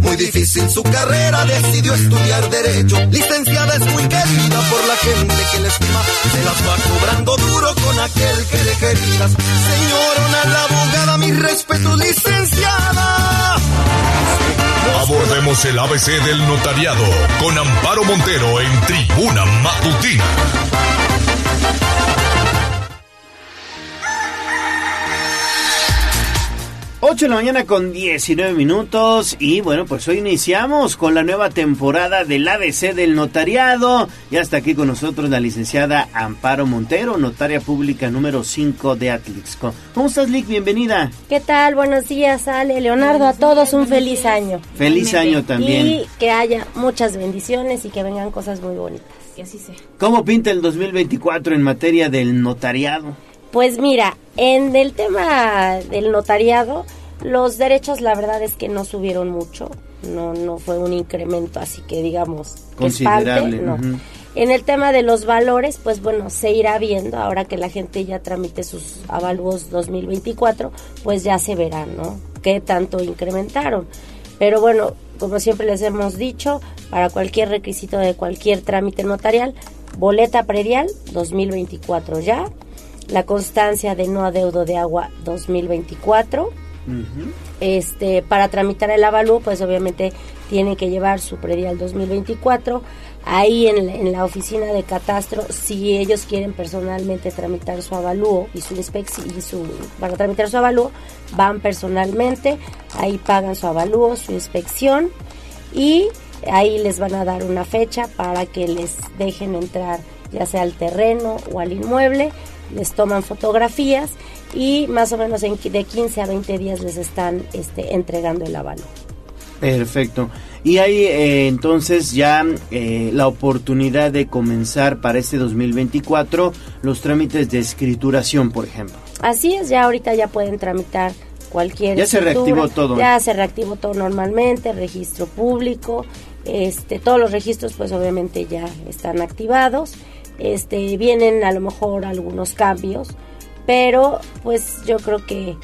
Muy difícil su carrera, decidió estudiar Derecho. Licenciada es muy querida por la gente que le estima. Se las va cobrando duro con aquel que le querías. Señorona la abogada, mi respeto, licenciada. Abordemos el ABC del notariado con Amparo Montero en Tribuna Matutina. 8 de la mañana con 19 minutos y bueno, pues hoy iniciamos con la nueva temporada del ABC del notariado. Ya está aquí con nosotros la licenciada Amparo Montero, notaria pública número 5 de Atlixco. ¿Cómo estás, Lick? Bienvenida. ¿Qué tal? Buenos días, Ale, Leonardo, a todos un feliz año. Feliz año también. Y que haya muchas bendiciones y que vengan cosas muy bonitas. Que así sea. ¿Cómo pinta el 2024 en materia del notariado? Pues mira, en el tema del notariado, los derechos la verdad es que no subieron mucho, no no fue un incremento así que digamos que espante, Considerable. no. En el tema de los valores, pues bueno, se irá viendo ahora que la gente ya tramite sus avalúos 2024, pues ya se verá, ¿no? Qué tanto incrementaron. Pero bueno, como siempre les hemos dicho, para cualquier requisito de cualquier trámite notarial, boleta predial 2024 ya, la constancia de no adeudo de agua 2024, este para tramitar el avalúo pues obviamente tiene que llevar su predial 2024 ahí en, la- en la oficina de catastro si ellos quieren personalmente tramitar su avalúo y su inspección para tramitar su avalúo van personalmente ahí pagan su avalúo su inspección y ahí les van a dar una fecha para que les dejen entrar ya sea al terreno o al inmueble, les toman fotografías y más o menos en, de 15 a 20 días les están este, entregando el avalúo. Perfecto. Y hay eh, entonces ya eh, la oportunidad de comenzar para este 2024 los trámites de escrituración, por ejemplo. Así es, ya ahorita ya pueden tramitar cualquier Ya se reactivó todo. Ya se reactivó todo normalmente, registro público, este, todos los registros pues obviamente ya están activados. Este, vienen a lo mejor algunos cambios, pero pues yo creo que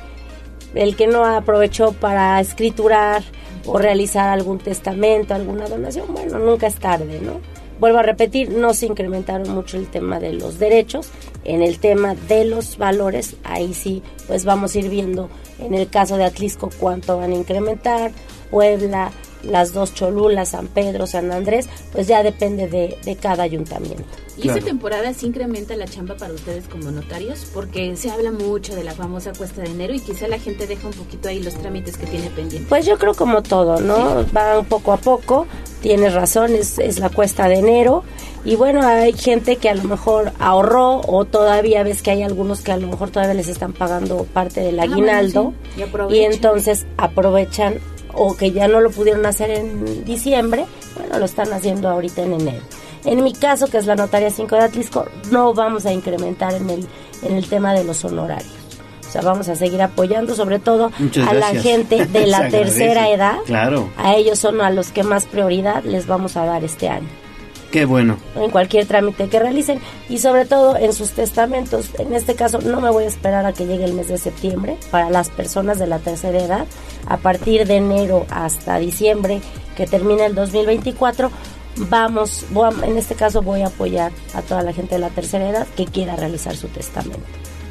el que no aprovechó para escriturar o realizar algún testamento, alguna donación, bueno, nunca es tarde, ¿no? Vuelvo a repetir, no se incrementaron mucho el tema de los derechos, en el tema de los valores, ahí sí, pues vamos a ir viendo en el caso de Atlisco cuánto van a incrementar, Puebla, las dos Cholulas, San Pedro, San Andrés, pues ya depende de, de cada ayuntamiento. Y esta temporada sí incrementa la chamba para ustedes como notarios, porque se habla mucho de la famosa cuesta de enero y quizá la gente deja un poquito ahí los trámites que tiene pendientes. Pues yo creo como todo, ¿no? Va poco a poco, tienes razón, es, es la cuesta de enero. Y bueno, hay gente que a lo mejor ahorró o todavía ves que hay algunos que a lo mejor todavía les están pagando parte del Ah, bueno, aguinaldo sí, y entonces aprovechan o que ya no lo pudieron hacer en diciembre, bueno, lo están haciendo ahorita en enero. En mi caso, que es la notaria 5 de Atlisco, no vamos a incrementar en el, en el tema de los honorarios. O sea, vamos a seguir apoyando sobre todo a la gente de la tercera edad. Claro. A ellos son a los que más prioridad les vamos a dar este año Qué bueno. en cualquier trámite que realicen y sobre todo en sus testamentos. En este caso no me voy a esperar a que llegue el mes de septiembre para las personas de la tercera edad. A partir de enero hasta diciembre que termina el 2024 vamos, voy a- en este caso voy a apoyar a toda la gente de la tercera edad que quiera realizar su testamento.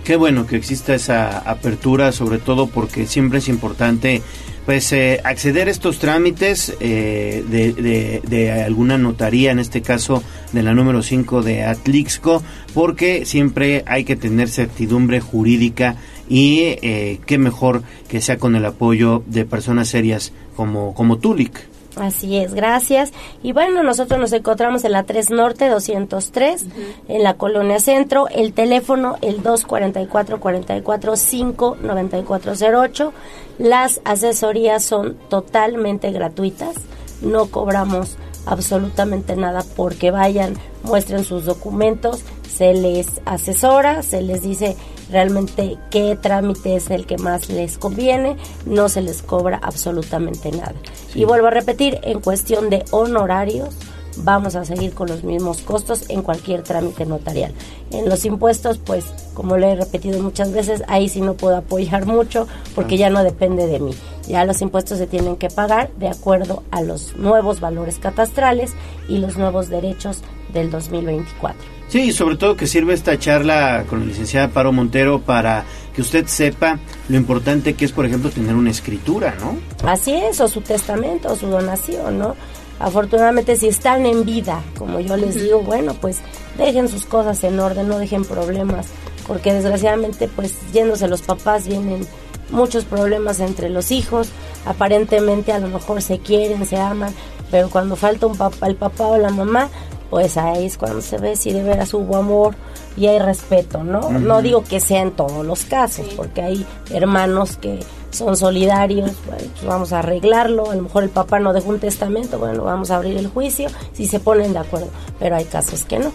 Qué bueno que exista esa apertura, sobre todo porque siempre es importante pues eh, acceder a estos trámites eh, de, de- alguna notaría, en este caso de la número 5 de Atlixco, porque siempre hay que tener certidumbre jurídica y eh, qué mejor que sea con el apoyo de personas serias como, como Tulik. Así es, gracias. Y bueno, nosotros nos encontramos en la 3 Norte 203, en la Colonia Centro. El teléfono, el 244-44-59408. Las asesorías son totalmente gratuitas. No cobramos absolutamente nada porque vayan, muestren sus documentos, se les asesora, se les dice realmente qué trámite es el que más les conviene, no se les cobra absolutamente nada. Y vuelvo a repetir, en cuestión de honorarios, vamos a seguir con los mismos costos en cualquier trámite notarial. En los impuestos, pues, como le he repetido muchas veces, ahí sí no puedo apoyar mucho porque ya no depende de mí. Ya los impuestos se tienen que pagar de acuerdo a los nuevos valores catastrales y los nuevos derechos del 2024. Sí, sobre todo que sirve esta charla con la licenciada Paro Montero para que usted sepa lo importante que es, por ejemplo, tener una escritura, ¿no? Así es, o su testamento, o su donación, ¿no? Afortunadamente, si están en vida, como yo les digo, bueno, pues dejen sus cosas en orden, no dejen problemas, porque desgraciadamente, pues yéndose los papás vienen muchos problemas entre los hijos, aparentemente a lo mejor se quieren, se aman, pero cuando falta un papá, el papá o la mamá, pues ahí es cuando se ve si de veras hubo amor y hay respeto, ¿no? No digo que sea en todos los casos, porque hay hermanos que son solidarios, bueno, pues vamos a arreglarlo, a lo mejor el papá no dejó un testamento, bueno, vamos a abrir el juicio, si se ponen de acuerdo, pero hay casos que no.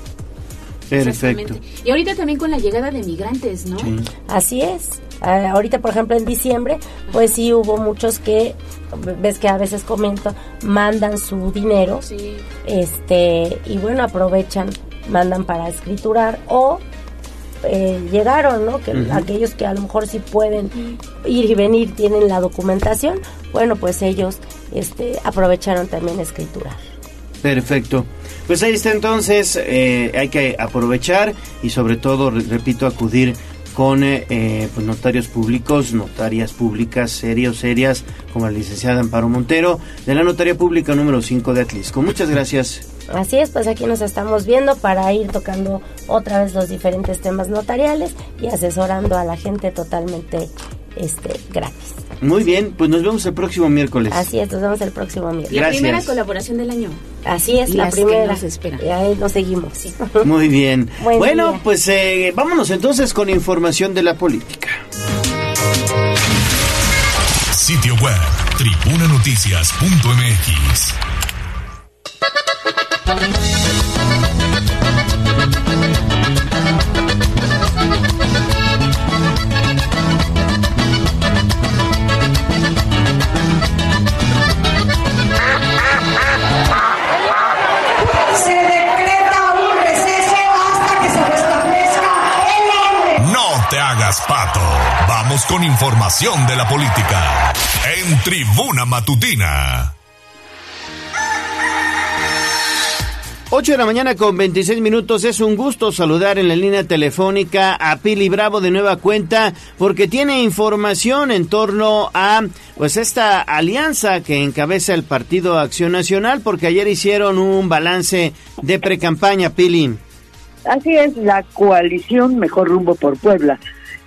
Perfecto. Y ahorita también con la llegada de migrantes, ¿no? Así es. Ah, ahorita, por ejemplo, en diciembre, pues sí hubo muchos que, ves que a veces comento, mandan su dinero, este, y bueno, aprovechan, mandan para escriturar o eh, llegaron, ¿no? Que aquellos que a lo mejor sí pueden ir y venir, tienen la documentación, bueno, pues ellos, este, aprovecharon también a escriturar. Perfecto. Pues ahí está entonces, eh, hay que aprovechar y sobre todo, re- repito, acudir con eh, eh, pues, notarios públicos, notarias públicas serios, serias, como la licenciada Amparo Montero, de la Notaría Pública número 5 de Atlisco. Muchas gracias. Así es, pues aquí nos estamos viendo para ir tocando otra vez los diferentes temas notariales y asesorando a la gente totalmente este gratis. Muy bien, pues nos vemos el próximo miércoles. Así es, nos vemos el próximo miércoles. La primera colaboración del año. Así es, Y la las que primera. nos esperan. Y ahí nos seguimos. Muy bien. Buen bueno, día. pues eh, vámonos entonces con información de la política. Sitio web tribunanoticias.mx. Vamos con información de la política. En Tribuna Matutina. 8 de la mañana con 26 minutos. Es un gusto saludar en la línea telefónica a Pili Bravo de nueva cuenta porque tiene información en torno a pues esta alianza que encabeza el Partido Acción Nacional porque ayer hicieron un balance de precampaña, Pili. Así es, la coalición Mejor Rumbo por Puebla,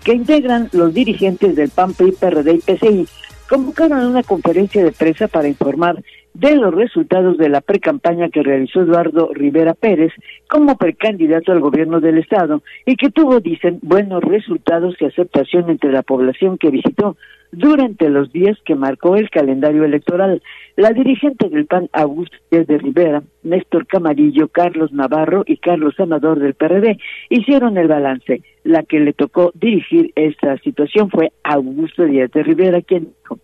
que integran los dirigentes del PAN, PRI, PRD y PCI, convocaron una conferencia de prensa para informar de los resultados de la precampaña que realizó Eduardo Rivera Pérez como precandidato al gobierno del estado y que tuvo, dicen, buenos resultados y aceptación entre la población que visitó durante los días que marcó el calendario electoral. La dirigente del PAN, Augusto de Rivera, Néstor Camarillo, Carlos Navarro y Carlos Amador del PRD hicieron el balance. La que le tocó dirigir esta situación fue Augusto Díaz de Rivera, quien dijo.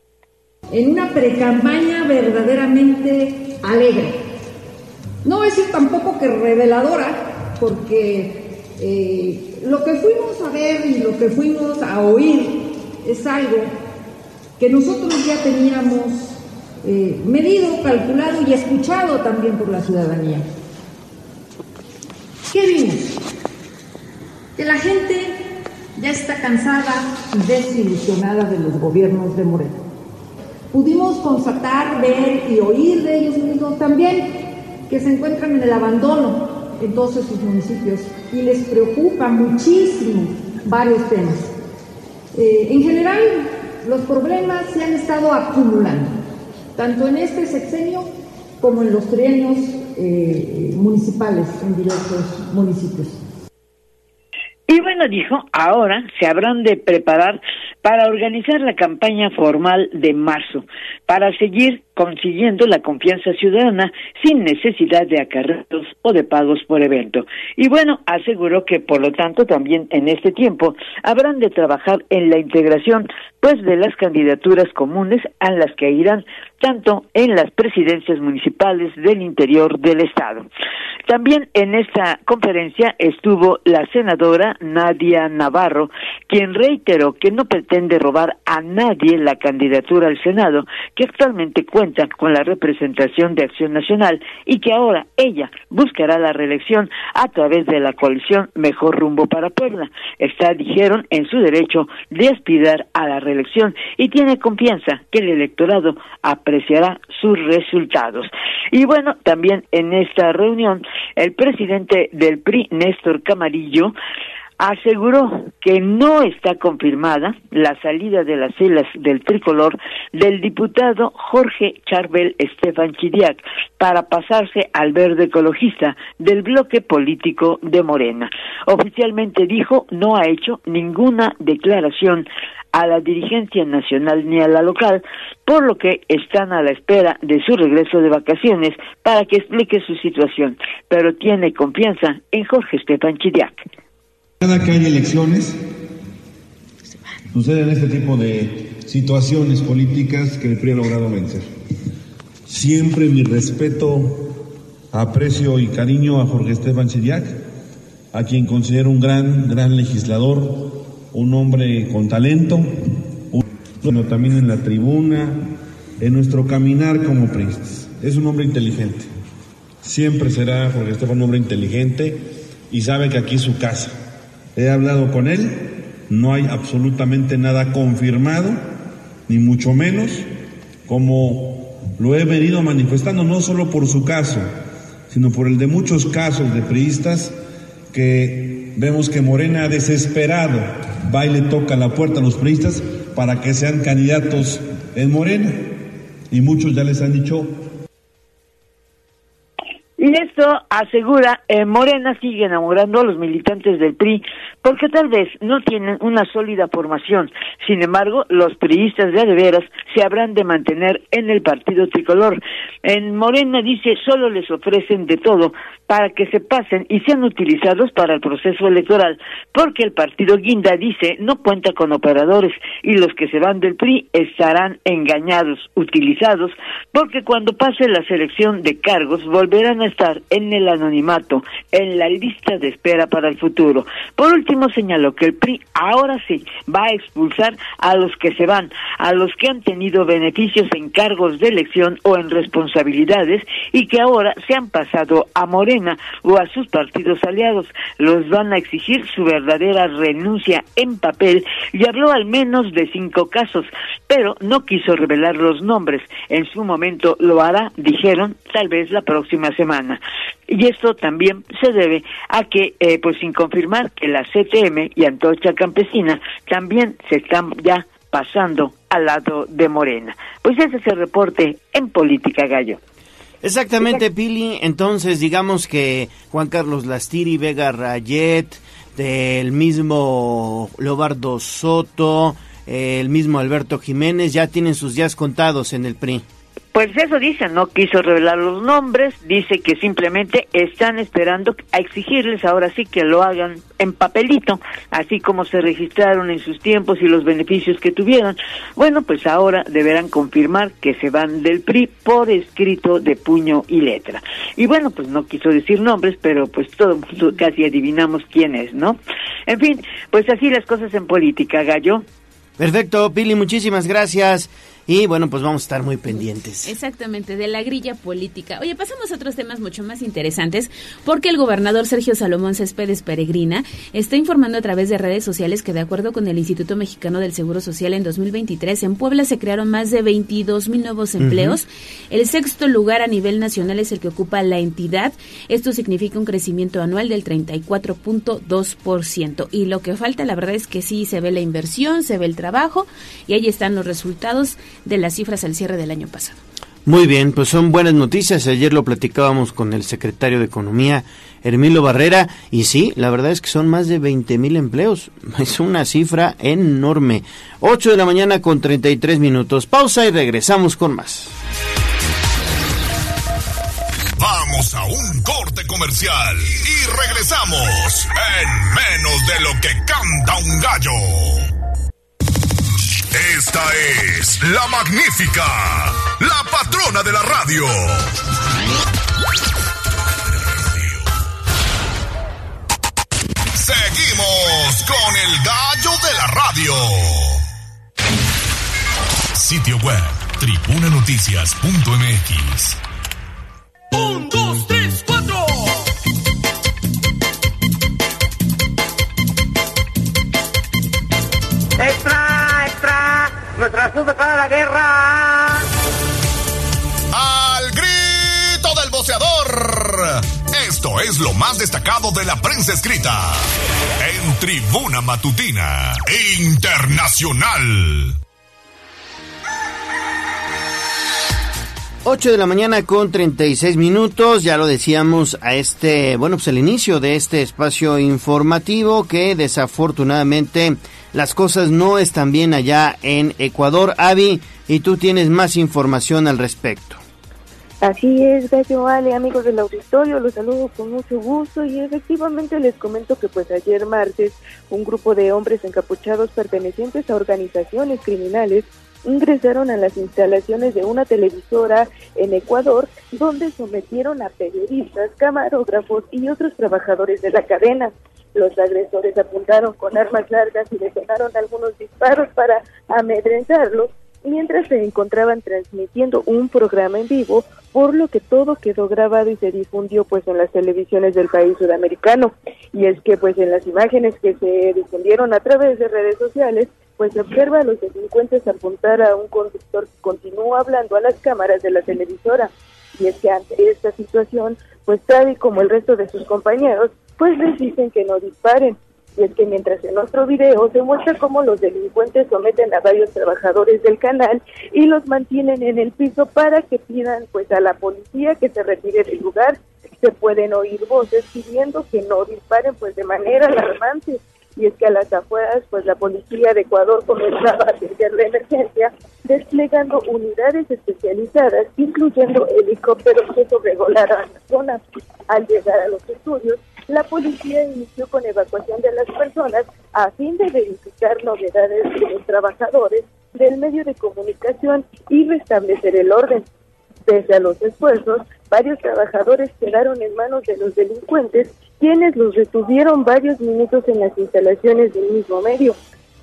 en una precampaña verdaderamente alegre. No decir tampoco que reveladora, porque eh, lo que fuimos a ver y lo que fuimos a oír es algo que nosotros ya teníamos eh, medido, calculado y escuchado también por la ciudadanía. ¿Qué vimos? Que la gente ya está cansada y desilusionada de los gobiernos de Moreno pudimos constatar, ver y oír de ellos mismos también que se encuentran en el abandono en todos sus municipios y les preocupa muchísimo varios temas. Eh, en general, los problemas se han estado acumulando, tanto en este sexenio como en los trienios eh, municipales en diversos municipios. Y bueno, dijo, ahora se habrán de preparar para organizar la campaña formal de marzo, para seguir consiguiendo la confianza ciudadana sin necesidad de acarreos o de pagos por evento. Y bueno, aseguró que por lo tanto también en este tiempo habrán de trabajar en la integración pues de las candidaturas comunes a las que irán tanto en las presidencias municipales del interior del estado. También en esta conferencia estuvo la senadora Nadia Navarro, quien reiteró que no pretende robar a nadie la candidatura al Senado, que actualmente cuenta con la representación de Acción Nacional y que ahora ella buscará la reelección a través de la coalición Mejor Rumbo para Puebla. Está, dijeron, en su derecho de aspirar a la reelección y tiene confianza que el electorado apreciará sus resultados. Y bueno, también en esta reunión, el presidente del PRI, Néstor Camarillo, aseguró que no está confirmada la salida de las celas del tricolor del diputado Jorge Charbel Estefan Chidiac para pasarse al verde ecologista del bloque político de Morena. Oficialmente dijo no ha hecho ninguna declaración a la dirigencia nacional ni a la local, por lo que están a la espera de su regreso de vacaciones para que explique su situación, pero tiene confianza en Jorge Estefan Chidiac. Cada que hay elecciones, suceden este tipo de situaciones políticas que el PRI ha logrado vencer. Siempre mi respeto, aprecio y cariño a Jorge Estefan Chidiac, a quien considero un gran, gran legislador, un hombre con talento, también en la tribuna, en nuestro caminar como priistas. Es un hombre inteligente. Siempre será Jorge Estefan un hombre inteligente y sabe que aquí es su casa. He hablado con él, no hay absolutamente nada confirmado, ni mucho menos, como lo he venido manifestando, no solo por su caso, sino por el de muchos casos de priistas que vemos que Morena desesperado va y le toca la puerta a los priistas para que sean candidatos en Morena. Y muchos ya les han dicho. Y esto asegura, eh, Morena sigue enamorando a los militantes del PRI porque tal vez no tienen una sólida formación. Sin embargo, los priistas de veras se habrán de mantener en el partido tricolor. En Morena dice solo les ofrecen de todo para que se pasen y sean utilizados para el proceso electoral, porque el partido Guinda dice no cuenta con operadores y los que se van del PRI estarán engañados, utilizados, porque cuando pase la selección de cargos volverán a estar en el anonimato, en la lista de espera para el futuro. Por último, señaló que el PRI ahora sí va a expulsar a los que se van, a los que han tenido beneficios en cargos de elección o en responsabilidades y que ahora se han pasado a Morena o a sus partidos aliados. Los van a exigir su verdadera renuncia en papel y habló al menos de cinco casos, pero no quiso revelar los nombres. En su momento lo hará, dijeron, tal vez la próxima semana. Y esto también se debe a que, eh, pues sin confirmar que la CTM y Antocha Campesina también se están ya pasando al lado de Morena. Pues ese es el reporte en Política Gallo. Exactamente, Pili. Entonces, digamos que Juan Carlos Lastiri, Vega Rayet, del mismo Lobardo Soto, el mismo Alberto Jiménez, ya tienen sus días contados en el PRI. Pues eso dice, no quiso revelar los nombres, dice que simplemente están esperando a exigirles ahora sí que lo hagan en papelito, así como se registraron en sus tiempos y los beneficios que tuvieron. Bueno, pues ahora deberán confirmar que se van del PRI por escrito de puño y letra. Y bueno, pues no quiso decir nombres, pero pues todo mundo casi adivinamos quién es, ¿no? En fin, pues así las cosas en política, Gallo. Perfecto, Pili, muchísimas gracias. Y bueno, pues vamos a estar muy pendientes. Exactamente, de la grilla política. Oye, pasamos a otros temas mucho más interesantes, porque el gobernador Sergio Salomón Céspedes Peregrina está informando a través de redes sociales que de acuerdo con el Instituto Mexicano del Seguro Social en 2023, en Puebla se crearon más de 22 mil nuevos empleos. El sexto lugar a nivel nacional es el que ocupa la entidad. Esto significa un crecimiento anual del 34.2%. Y lo que falta, la verdad es que sí se ve la inversión, se ve el trabajo, y ahí están los resultados de las cifras al cierre del año pasado. Muy bien, pues son buenas noticias. Ayer lo platicábamos con el secretario de Economía, Hermilo Barrera, y sí, la verdad es que son más de 20 mil empleos. Es una cifra enorme. 8 de la mañana con 33 minutos. Pausa y regresamos con más. Vamos a un corte comercial y regresamos en menos de lo que canta un gallo. Esta es la magnífica, la patrona de la radio. Seguimos con el gallo de la radio. Sitio web, tribunanoticias.mx. Un, dos, tres, cuatro. ¡Nuestra sube para la guerra! Al grito del boceador. Esto es lo más destacado de la prensa escrita en Tribuna Matutina Internacional. 8 de la mañana con 36 minutos, ya lo decíamos a este, bueno, pues el inicio de este espacio informativo que desafortunadamente las cosas no están bien allá en Ecuador. Avi, y tú tienes más información al respecto. Así es, Gallo Ale, amigos del auditorio, los saludo con mucho gusto y efectivamente les comento que pues ayer martes un grupo de hombres encapuchados pertenecientes a organizaciones criminales ingresaron a las instalaciones de una televisora en Ecuador donde sometieron a periodistas, camarógrafos y otros trabajadores de la cadena. Los agresores apuntaron con armas largas y detonaron algunos disparos para amedrentarlos mientras se encontraban transmitiendo un programa en vivo, por lo que todo quedó grabado y se difundió pues en las televisiones del país sudamericano. Y es que pues en las imágenes que se difundieron a través de redes sociales, pues se observa a los delincuentes apuntar a un conductor que continúa hablando a las cámaras de la televisora. Y es que ante esta situación, pues Tavi como el resto de sus compañeros, pues les dicen que no disparen y es que mientras en otro video se muestra cómo los delincuentes someten a varios trabajadores del canal y los mantienen en el piso para que pidan pues a la policía que se retire del lugar. Se pueden oír voces pidiendo que no disparen pues de manera alarmante y es que a las afueras pues la policía de Ecuador comenzaba a atender la emergencia desplegando unidades especializadas incluyendo helicópteros que sobrevolaron la zona. Al llegar a los estudios la policía inició con evacuación de las personas a fin de verificar novedades de los trabajadores del medio de comunicación y restablecer el orden. Pese a los esfuerzos, varios trabajadores quedaron en manos de los delincuentes, quienes los retuvieron varios minutos en las instalaciones del mismo medio.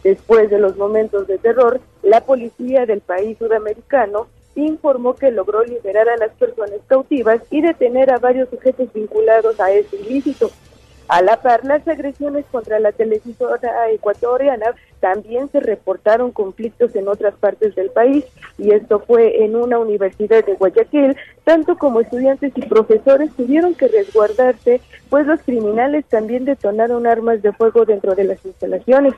Después de los momentos de terror, la policía del país sudamericano informó que logró liberar a las personas cautivas y detener a varios sujetos vinculados a este ilícito. A la par, las agresiones contra la televisora ecuatoriana también se reportaron conflictos en otras partes del país y esto fue en una universidad de Guayaquil, tanto como estudiantes y profesores tuvieron que resguardarse, pues los criminales también detonaron armas de fuego dentro de las instalaciones.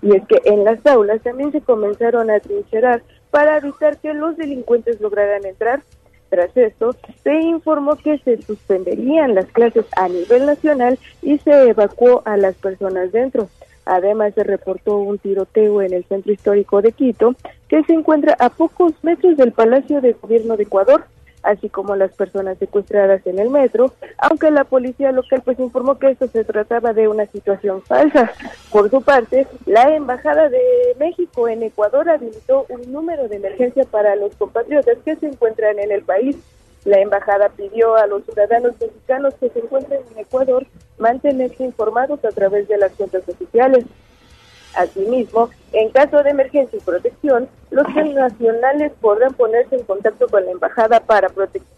Y es que en las aulas también se comenzaron a trincherar para evitar que los delincuentes lograran entrar. Tras esto, se informó que se suspenderían las clases a nivel nacional y se evacuó a las personas dentro. Además, se reportó un tiroteo en el centro histórico de Quito, que se encuentra a pocos metros del Palacio de Gobierno de Ecuador así como las personas secuestradas en el metro, aunque la policía local pues informó que esto se trataba de una situación falsa. Por su parte, la Embajada de México en Ecuador habilitó un número de emergencia para los compatriotas que se encuentran en el país. La embajada pidió a los ciudadanos mexicanos que se encuentren en Ecuador mantenerse informados a través de las cuentas oficiales. Asimismo, en caso de emergencia y protección, los nacionales podrán ponerse en contacto con la embajada para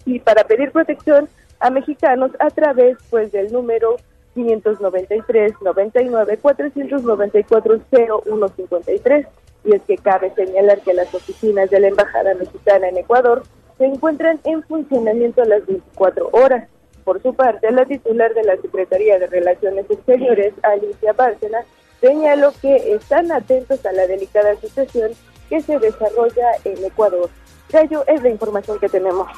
y para pedir protección a mexicanos a través pues del número 593 99 494 0153 y es que cabe señalar que las oficinas de la embajada mexicana en Ecuador se encuentran en funcionamiento a las 24 horas. Por su parte, la titular de la Secretaría de Relaciones Exteriores, Alicia Bárcena, señaló que están atentos a la delicada situación que se desarrolla en Ecuador. Gallo, es la información que tenemos.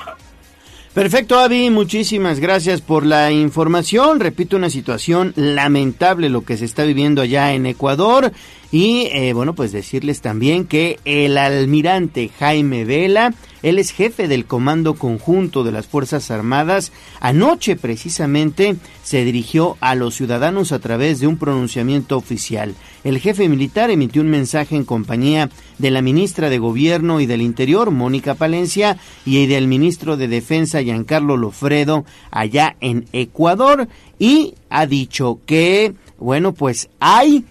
Perfecto, Avi, muchísimas gracias por la información. Repito, una situación lamentable lo que se está viviendo allá en Ecuador. Y eh, bueno, pues decirles también que el almirante Jaime Vela, él es jefe del Comando Conjunto de las Fuerzas Armadas, anoche precisamente se dirigió a los ciudadanos a través de un pronunciamiento oficial. El jefe militar emitió un mensaje en compañía de la ministra de Gobierno y del Interior, Mónica Palencia, y del ministro de Defensa, Giancarlo Lofredo, allá en Ecuador, y ha dicho que, bueno, pues hay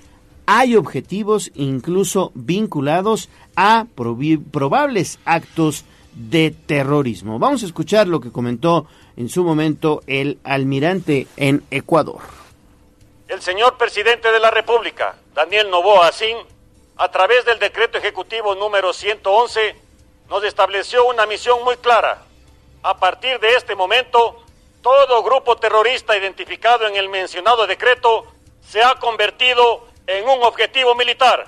hay objetivos incluso vinculados a probables actos de terrorismo. Vamos a escuchar lo que comentó en su momento el almirante en Ecuador. El señor presidente de la República, Daniel Novoa Sin, a través del decreto ejecutivo número 111, nos estableció una misión muy clara. A partir de este momento, todo grupo terrorista identificado en el mencionado decreto se ha convertido en un objetivo militar.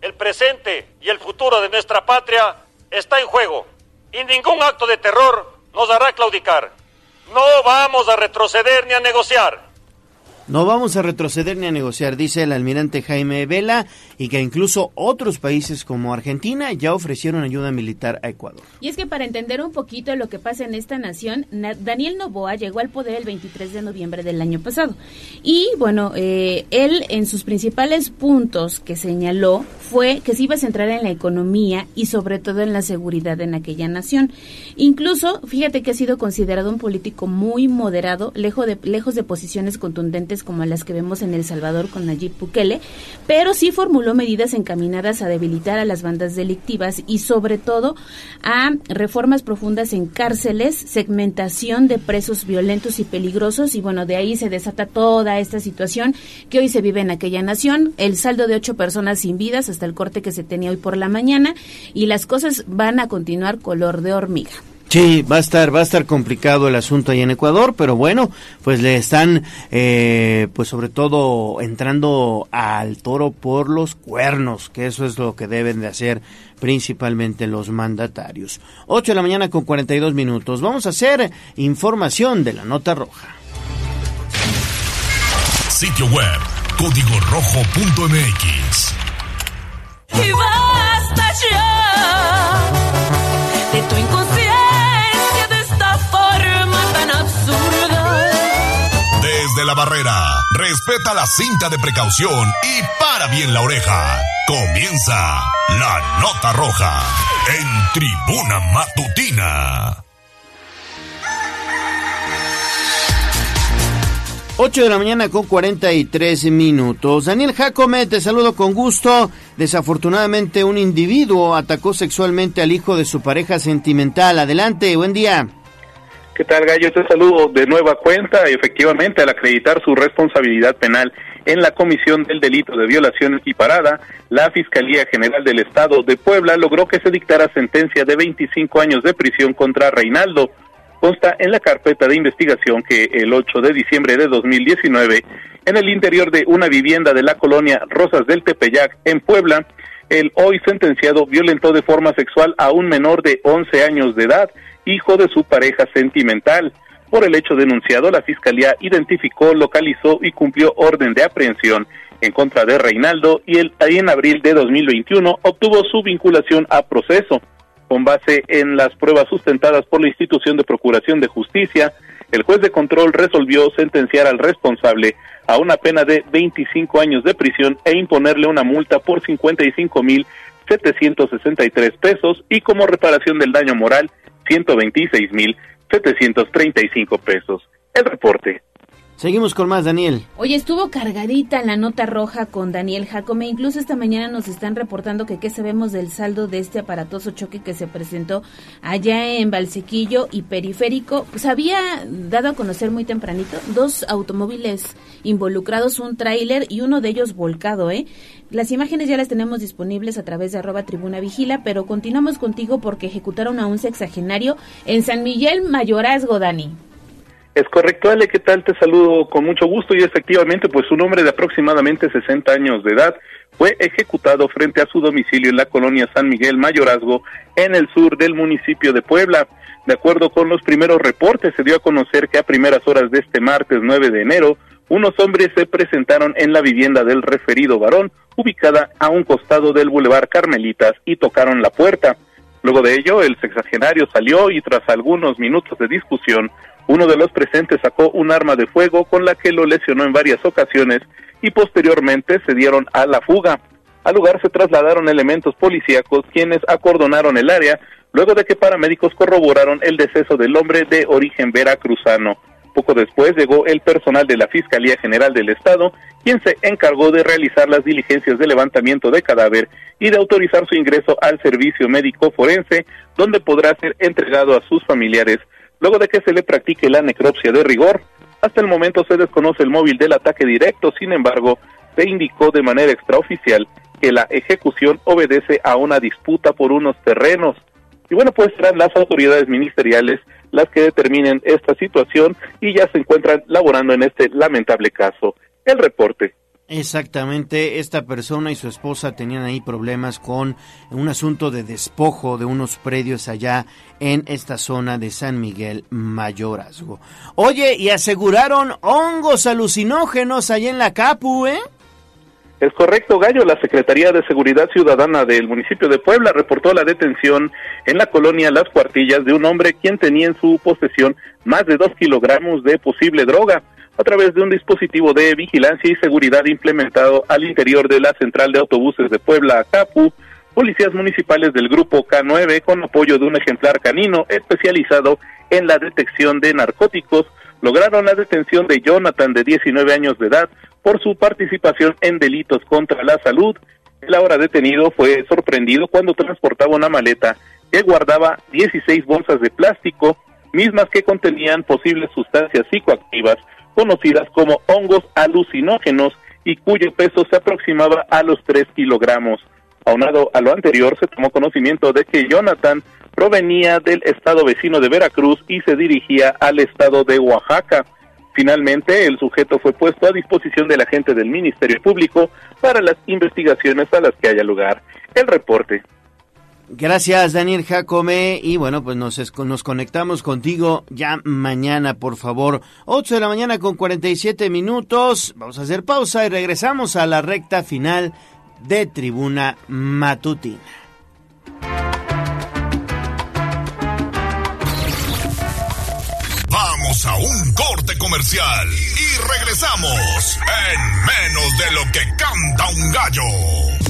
El presente y el futuro de nuestra patria está en juego y ningún acto de terror nos hará claudicar. No vamos a retroceder ni a negociar. No vamos a retroceder ni a negociar, dice el almirante Jaime Vela, y que incluso otros países como Argentina ya ofrecieron ayuda militar a Ecuador. Y es que para entender un poquito lo que pasa en esta nación, Na- Daniel Novoa llegó al poder el 23 de noviembre del año pasado. Y bueno, eh, él en sus principales puntos que señaló fue que se iba a centrar en la economía y sobre todo en la seguridad en aquella nación. Incluso, fíjate que ha sido considerado un político muy moderado, lejos de, lejos de posiciones contundentes como las que vemos en El Salvador con Nayib Bukele, pero sí formuló medidas encaminadas a debilitar a las bandas delictivas y sobre todo a reformas profundas en cárceles, segmentación de presos violentos y peligrosos. Y bueno, de ahí se desata toda esta situación que hoy se vive en aquella nación, el saldo de ocho personas sin vidas hasta el corte que se tenía hoy por la mañana. Y las cosas van a continuar color de hormiga. Sí, va a estar, va a estar complicado el asunto ahí en Ecuador, pero bueno, pues le están, eh, pues sobre todo entrando al toro por los cuernos, que eso es lo que deben de hacer principalmente los mandatarios. 8 de la mañana con 42 minutos. Vamos a hacer información de la nota roja. Sitio web código rojo.mx. Y basta ya de tu Desde la barrera, respeta la cinta de precaución y para bien la oreja. Comienza la nota roja en tribuna matutina. 8 de la mañana con 43 minutos. Daniel Jacome, te saludo con gusto. Desafortunadamente un individuo atacó sexualmente al hijo de su pareja sentimental. Adelante, buen día. ¿Qué tal, Gallo? Te saludo de nueva cuenta. Efectivamente, al acreditar su responsabilidad penal en la comisión del delito de violación equiparada, la Fiscalía General del Estado de Puebla logró que se dictara sentencia de 25 años de prisión contra Reinaldo. Consta en la carpeta de investigación que el 8 de diciembre de 2019, en el interior de una vivienda de la colonia Rosas del Tepeyac, en Puebla, el hoy sentenciado violentó de forma sexual a un menor de 11 años de edad, hijo de su pareja sentimental. Por el hecho denunciado, la Fiscalía identificó, localizó y cumplió orden de aprehensión en contra de Reinaldo y el, en abril de 2021 obtuvo su vinculación a proceso. Con base en las pruebas sustentadas por la institución de Procuración de Justicia, el juez de control resolvió sentenciar al responsable a una pena de 25 años de prisión e imponerle una multa por 55 mil 763 pesos y como reparación del daño moral 126 mil 735 pesos. El reporte. Seguimos con más, Daniel. Oye, estuvo cargadita la nota roja con Daniel Jacome. Incluso esta mañana nos están reportando que qué sabemos del saldo de este aparatoso choque que se presentó allá en Valsequillo y Periférico. Pues había dado a conocer muy tempranito dos automóviles involucrados, un tráiler y uno de ellos volcado, ¿eh? Las imágenes ya las tenemos disponibles a través de arroba tribuna vigila, pero continuamos contigo porque ejecutaron a un sexagenario en San Miguel Mayorazgo, Dani. Es correcto, Ale, ¿qué tal? Te saludo con mucho gusto y efectivamente, pues un hombre de aproximadamente 60 años de edad fue ejecutado frente a su domicilio en la colonia San Miguel Mayorazgo, en el sur del municipio de Puebla. De acuerdo con los primeros reportes, se dio a conocer que a primeras horas de este martes 9 de enero, unos hombres se presentaron en la vivienda del referido varón, ubicada a un costado del Boulevard Carmelitas, y tocaron la puerta. Luego de ello, el sexagenario salió y tras algunos minutos de discusión, uno de los presentes sacó un arma de fuego con la que lo lesionó en varias ocasiones y posteriormente se dieron a la fuga. Al lugar se trasladaron elementos policíacos quienes acordonaron el área luego de que paramédicos corroboraron el deceso del hombre de origen veracruzano. Poco después llegó el personal de la Fiscalía General del Estado, quien se encargó de realizar las diligencias de levantamiento de cadáver y de autorizar su ingreso al servicio médico forense, donde podrá ser entregado a sus familiares luego de que se le practique la necropsia de rigor. Hasta el momento se desconoce el móvil del ataque directo, sin embargo, se indicó de manera extraoficial que la ejecución obedece a una disputa por unos terrenos. Y bueno, pues serán las autoridades ministeriales las que determinen esta situación y ya se encuentran laborando en este lamentable caso. El reporte. Exactamente, esta persona y su esposa tenían ahí problemas con un asunto de despojo de unos predios allá en esta zona de San Miguel Mayorazgo. Oye, y aseguraron hongos alucinógenos allá en la Capu, ¿eh? Es correcto, Gallo. La Secretaría de Seguridad Ciudadana del municipio de Puebla reportó la detención en la colonia Las Cuartillas de un hombre quien tenía en su posesión más de dos kilogramos de posible droga a través de un dispositivo de vigilancia y seguridad implementado al interior de la central de autobuses de Puebla, CAPU, policías municipales del grupo K9 con apoyo de un ejemplar canino especializado en la detección de narcóticos lograron la detención de Jonathan de 19 años de edad por su participación en delitos contra la salud. El ahora detenido fue sorprendido cuando transportaba una maleta que guardaba 16 bolsas de plástico, mismas que contenían posibles sustancias psicoactivas conocidas como hongos alucinógenos y cuyo peso se aproximaba a los 3 kilogramos. Aunado a lo anterior, se tomó conocimiento de que Jonathan provenía del estado vecino de Veracruz y se dirigía al estado de Oaxaca. Finalmente, el sujeto fue puesto a disposición de la gente del Ministerio Público para las investigaciones a las que haya lugar. El reporte. Gracias, Daniel Jacome. Y bueno, pues nos, nos conectamos contigo ya mañana, por favor. 8 de la mañana con 47 minutos. Vamos a hacer pausa y regresamos a la recta final de Tribuna Matutina. Vamos a un corte comercial y regresamos en menos de lo que canta un gallo.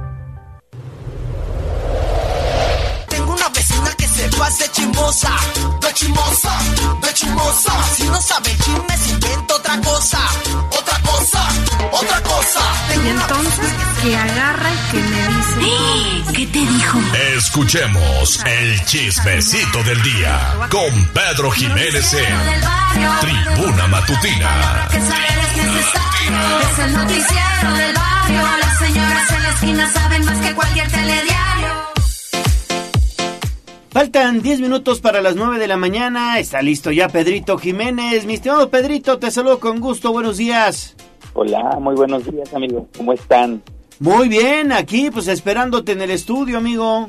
Se hace chismosa, de chismosa, de chismosa. Si no sabe el chisme, se inventa otra cosa, otra cosa, otra cosa. Y entonces que agarra y que me dice. ¿Qué te dijo? Escuchemos el chismecito del día con Pedro Jiménez en Tribuna Matutina. Es el noticiero del barrio. Las señoras en la esquina saben más que cualquier telediario. Faltan 10 minutos para las 9 de la mañana. Está listo ya Pedrito Jiménez. Mi estimado Pedrito, te saludo con gusto. Buenos días. Hola, muy buenos días, amigo. ¿Cómo están? Muy bien, aquí pues esperándote en el estudio, amigo.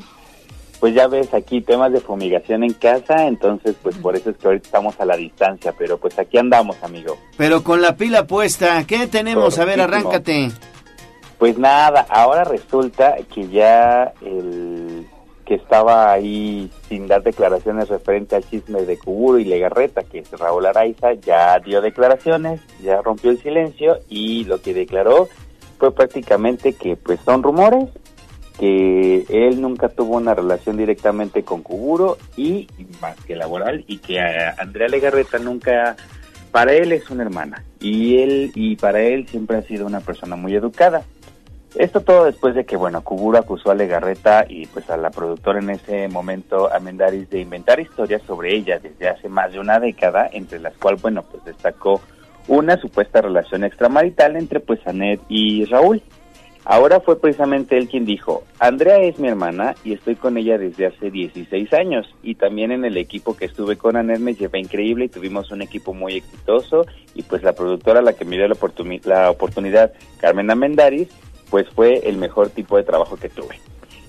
Pues ya ves, aquí temas de fumigación en casa, entonces pues por eso es que ahorita estamos a la distancia, pero pues aquí andamos, amigo. Pero con la pila puesta, ¿qué tenemos? A ver, arráncate. Pues nada, ahora resulta que ya el que estaba ahí sin dar declaraciones referente al chisme de Cuburo y Legarreta, que es Raúl Araiza, ya dio declaraciones, ya rompió el silencio y lo que declaró fue prácticamente que pues son rumores, que él nunca tuvo una relación directamente con Cuburo y más que laboral y que Andrea Legarreta nunca para él es una hermana y él y para él siempre ha sido una persona muy educada. Esto todo después de que, bueno, Cuburo acusó a Legarreta y pues a la productora en ese momento, Amendaris, de inventar historias sobre ella desde hace más de una década, entre las cuales, bueno, pues destacó una supuesta relación extramarital entre pues Anet y Raúl. Ahora fue precisamente él quien dijo, Andrea es mi hermana y estoy con ella desde hace 16 años y también en el equipo que estuve con Anet me llevé increíble y tuvimos un equipo muy exitoso y pues la productora a la que me dio la, oportuni- la oportunidad, Carmen Amendaris, pues fue el mejor tipo de trabajo que tuve.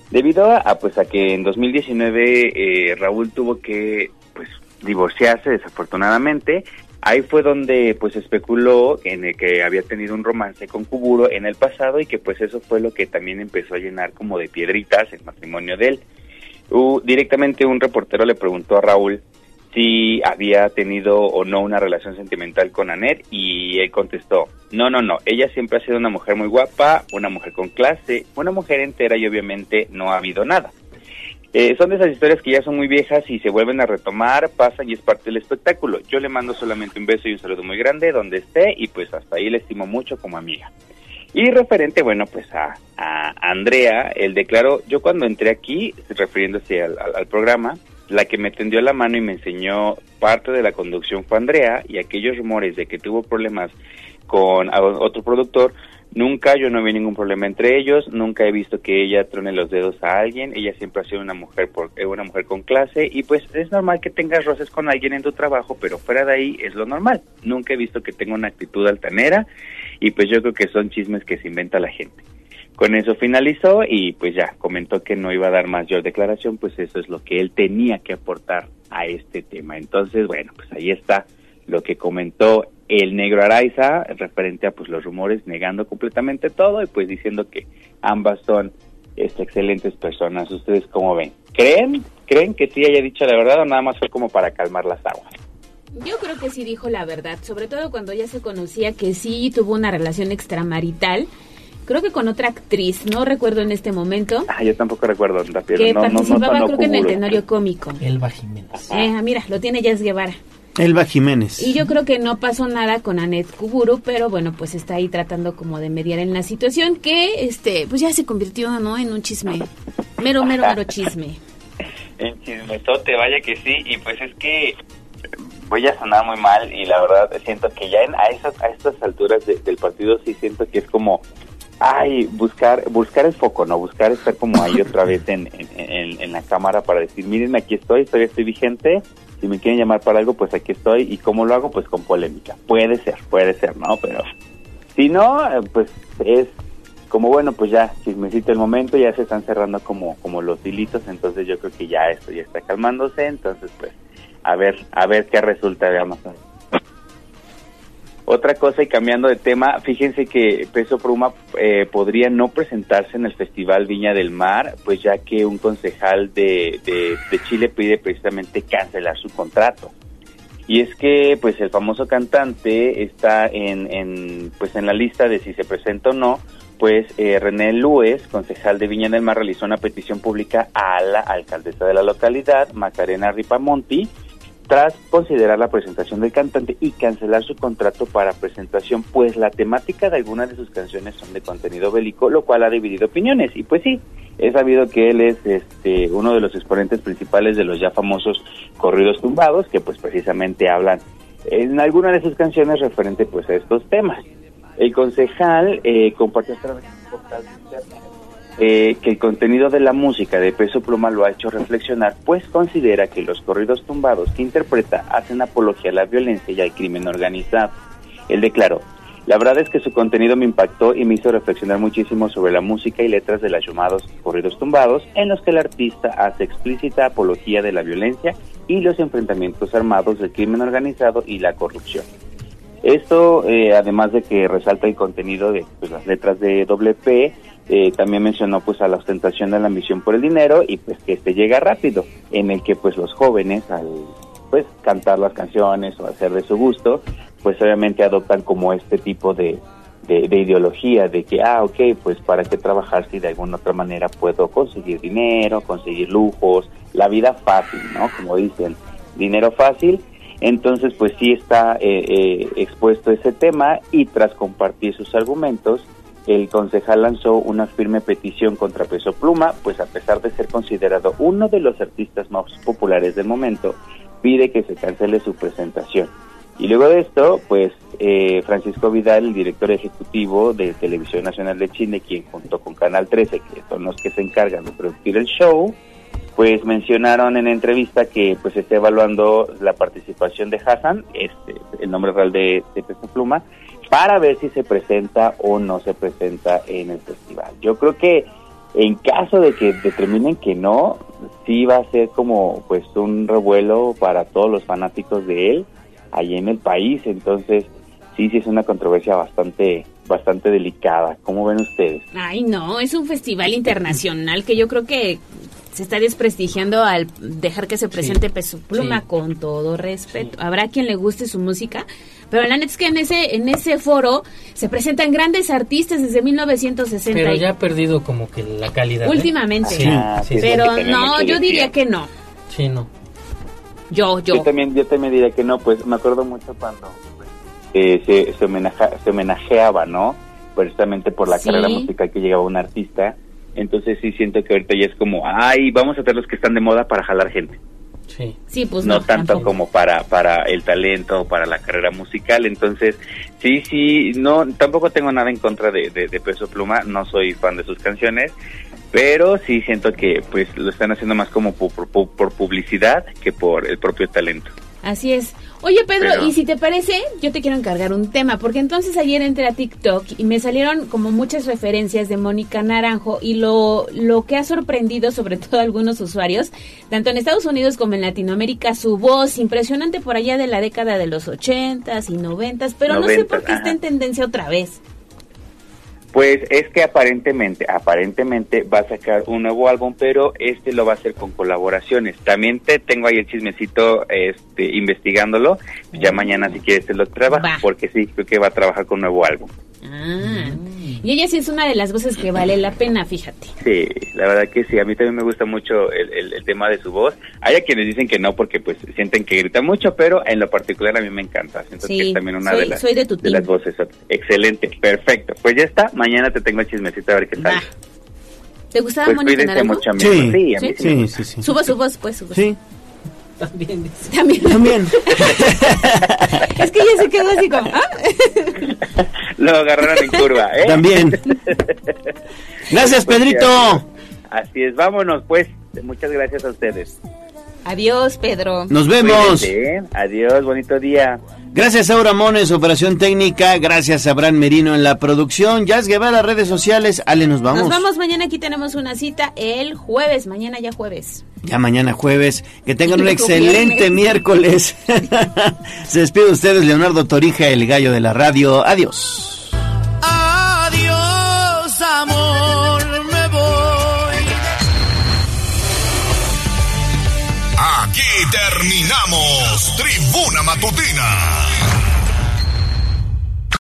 Debido a, pues a que en 2019 eh, Raúl tuvo que pues divorciarse desafortunadamente, ahí fue donde pues especuló en el que había tenido un romance con Cuburo en el pasado y que pues eso fue lo que también empezó a llenar como de piedritas el matrimonio de él. Uh, directamente un reportero le preguntó a Raúl si había tenido o no una relación sentimental con Anet y él contestó, no, no, no, ella siempre ha sido una mujer muy guapa, una mujer con clase, una mujer entera y obviamente no ha habido nada. Eh, son de esas historias que ya son muy viejas y se vuelven a retomar, pasan y es parte del espectáculo. Yo le mando solamente un beso y un saludo muy grande donde esté y pues hasta ahí le estimo mucho como amiga. Y referente, bueno, pues a, Andrea, él declaró, yo cuando entré aquí, refiriéndose al programa, la que me tendió la mano y me enseñó parte de la conducción fue Andrea y aquellos rumores de que tuvo problemas con otro productor, nunca yo no vi ningún problema entre ellos, nunca he visto que ella trone los dedos a alguien, ella siempre ha sido una mujer por, eh, una mujer con clase y pues es normal que tengas roces con alguien en tu trabajo, pero fuera de ahí es lo normal. Nunca he visto que tenga una actitud altanera y pues yo creo que son chismes que se inventa la gente. Con eso finalizó y pues ya comentó que no iba a dar mayor declaración, pues eso es lo que él tenía que aportar a este tema. Entonces, bueno, pues ahí está lo que comentó el negro Araiza referente a pues los rumores negando completamente todo y pues diciendo que ambas son este, excelentes personas. ¿Ustedes cómo ven? ¿Creen? ¿Creen que sí haya dicho la verdad o nada más fue como para calmar las aguas? Yo creo que sí dijo la verdad, sobre todo cuando ya se conocía que sí tuvo una relación extramarital, creo que con otra actriz, no recuerdo en este momento, Ah, yo tampoco recuerdo, pero que no, no, no, participaba sonó creo que en el tenorio cómico. Elba Jiménez. Eh, mira, lo tiene Jazz Guevara. Elba Jiménez. Y yo creo que no pasó nada con Anet Kuburu, pero bueno, pues está ahí tratando como de mediar en la situación que, este, pues ya se convirtió, ¿no? En un chisme. Mero, mero, mero chisme. En chismetote, vaya que sí, y pues es que voy a sonar muy mal y la verdad siento que ya en, a, esas, a estas alturas de- del partido sí siento que es como, ay, buscar buscar el foco, ¿no? Buscar estar como ahí otra vez en, en, la cámara para decir, miren, aquí estoy, todavía estoy vigente, si me quieren llamar para algo, pues aquí estoy, y cómo lo hago, pues con polémica. Puede ser, puede ser, ¿no? Pero si no, eh, pues es como bueno, pues ya chismecito el momento, ya se están cerrando como como los hilitos, entonces yo creo que ya esto ya está calmándose, entonces pues a ver a ver qué resulta veamos. Otra cosa y cambiando de tema, fíjense que Peso Pluma eh, podría no presentarse en el Festival Viña del Mar, pues ya que un concejal de, Chile pide precisamente cancelar su contrato. Y es que pues el famoso cantante está en, en pues en la lista de si se presenta o no, pues eh, René Lues, concejal de Viña del Mar, realizó una petición pública a la alcaldesa de la localidad, Macarena Ripamonti, tras considerar la presentación del cantante y cancelar su contrato para presentación, pues la temática de algunas de sus canciones son de contenido bélico, lo cual ha dividido opiniones. Y pues sí, he sabido que él es este uno de los exponentes principales de los ya famosos corridos tumbados, que pues precisamente hablan en alguna de sus canciones referente pues a estos temas. El concejal eh, compartió a través eh, que el contenido de la música de Peso Pluma lo ha hecho reflexionar, pues considera que los corridos tumbados que interpreta hacen apología a la violencia y al crimen organizado. Él declaró, la verdad es que su contenido me impactó y me hizo reflexionar muchísimo sobre la música y letras de los llamados corridos tumbados, en los que el artista hace explícita apología de la violencia y los enfrentamientos armados del crimen organizado y la corrupción. Esto, eh, además de que resalta el contenido de pues, las letras de WP, eh, también mencionó pues a la ostentación de la ambición por el dinero y pues que este llega rápido, en el que pues los jóvenes al pues cantar las canciones o hacer de su gusto, pues obviamente adoptan como este tipo de, de, de ideología de que, ah, ok, pues para qué trabajar si de alguna otra manera puedo conseguir dinero, conseguir lujos, la vida fácil, ¿no? Como dicen, dinero fácil. Entonces, pues sí está eh, eh, expuesto ese tema y tras compartir sus argumentos, el concejal lanzó una firme petición contra Peso Pluma, pues a pesar de ser considerado uno de los artistas más populares del momento, pide que se cancele su presentación. Y luego de esto, pues eh, Francisco Vidal, el director ejecutivo de Televisión Nacional de Chile, quien junto con Canal 13, que son los que se encargan de producir el show, pues mencionaron en entrevista que pues está evaluando la participación de Hassan, este, el nombre real de, de Peso Pluma, para ver si se presenta o no se presenta en el festival. Yo creo que en caso de que determinen que no, sí va a ser como pues un revuelo para todos los fanáticos de él allí en el país, entonces sí, sí es una controversia bastante bastante delicada. ¿Cómo ven ustedes? Ay, no, es un festival internacional que yo creo que se está desprestigiando al dejar que se presente Peso Pluma sí. con todo respeto. Habrá quien le guste su música, pero la neta es que en ese en ese foro se presentan grandes artistas desde 1960. Pero ya ha perdido como que la calidad. ¿eh? Últimamente. Sí, Ah, sí, sí. pero no, yo diría que no. Sí, no. Yo, yo. Yo también, yo también diría que no, pues me acuerdo mucho cuando eh, se, se, homenaja- se homenajeaba, ¿no? precisamente por la Sí. carrera musical que llegaba un artista. Entonces sí siento que ahorita ya es como, ay, vamos a hacer los que están de moda para jalar gente. Sí. Sí, pues no, no. tanto tampoco. como para para el talento o para la carrera musical entonces sí sí no tampoco tengo nada en contra de, de, de Peso Pluma no soy fan de sus canciones pero sí siento que pues lo están haciendo más como por, por- por publicidad que por el propio talento Así es. Oye, Pedro, Pero- y si te parece, yo te quiero encargar un tema, porque entonces ayer entré a TikTok y me salieron como muchas referencias de Mónica Naranjo y lo, lo que ha sorprendido sobre todo a algunos usuarios, tanto en Estados Unidos como en Latinoamérica, su voz impresionante por allá de la década de los ochentas y noventas, pero no sé por 90s, qué está ajá. en tendencia otra vez. Pues es que aparentemente, aparentemente va a sacar un nuevo álbum, pero este lo va a hacer con colaboraciones. También te tengo ahí el chismecito, este, investigándolo. Ya mañana si quieres te lo trabajo, porque sí, creo que va a trabajar con un nuevo álbum. Ah, y ella sí es una de las voces que vale la pena, fíjate. Sí, la verdad que sí, a mí también me gusta mucho el, el- el tema de su voz. Hay a quienes dicen que no porque pues sienten que grita mucho, pero en lo particular a mí me encanta. Siento Sí, que es también una soy- de las, soy de tu team. las voces. Excelente, perfecto. Pues ya está, mañana te tengo el chismecito a ver qué tal. ¿Te gustaba Pues Mónica Naranjo? mucho, amigos. Sí, Sí, a mí sí sí sí. Suba su voz, pues, su voz. Sí. También dice. También. También. es que ella se quedó así como, ¿ah? Lo agarraron en curva, ¿eh? También. Gracias, Pues, Pedrito. Así es, vámonos pues. Muchas gracias a ustedes. Adiós, Pedro. Nos vemos. Cuídense, ¿eh? Adiós, bonito día. Gracias a Mones, operación técnica. Gracias a Abraham Merino en la producción. Jazz Guevara, redes sociales. Ale, nos vamos. Nos vamos mañana. Aquí tenemos una cita el jueves. Mañana ya jueves. Ya mañana jueves. Que tengan un excelente viernes. miércoles. Se despide de ustedes, Leonardo Torija, el gallo de la radio. Adiós. Adiós, amor, me voy. Aquí terminamos Tribuna Matutina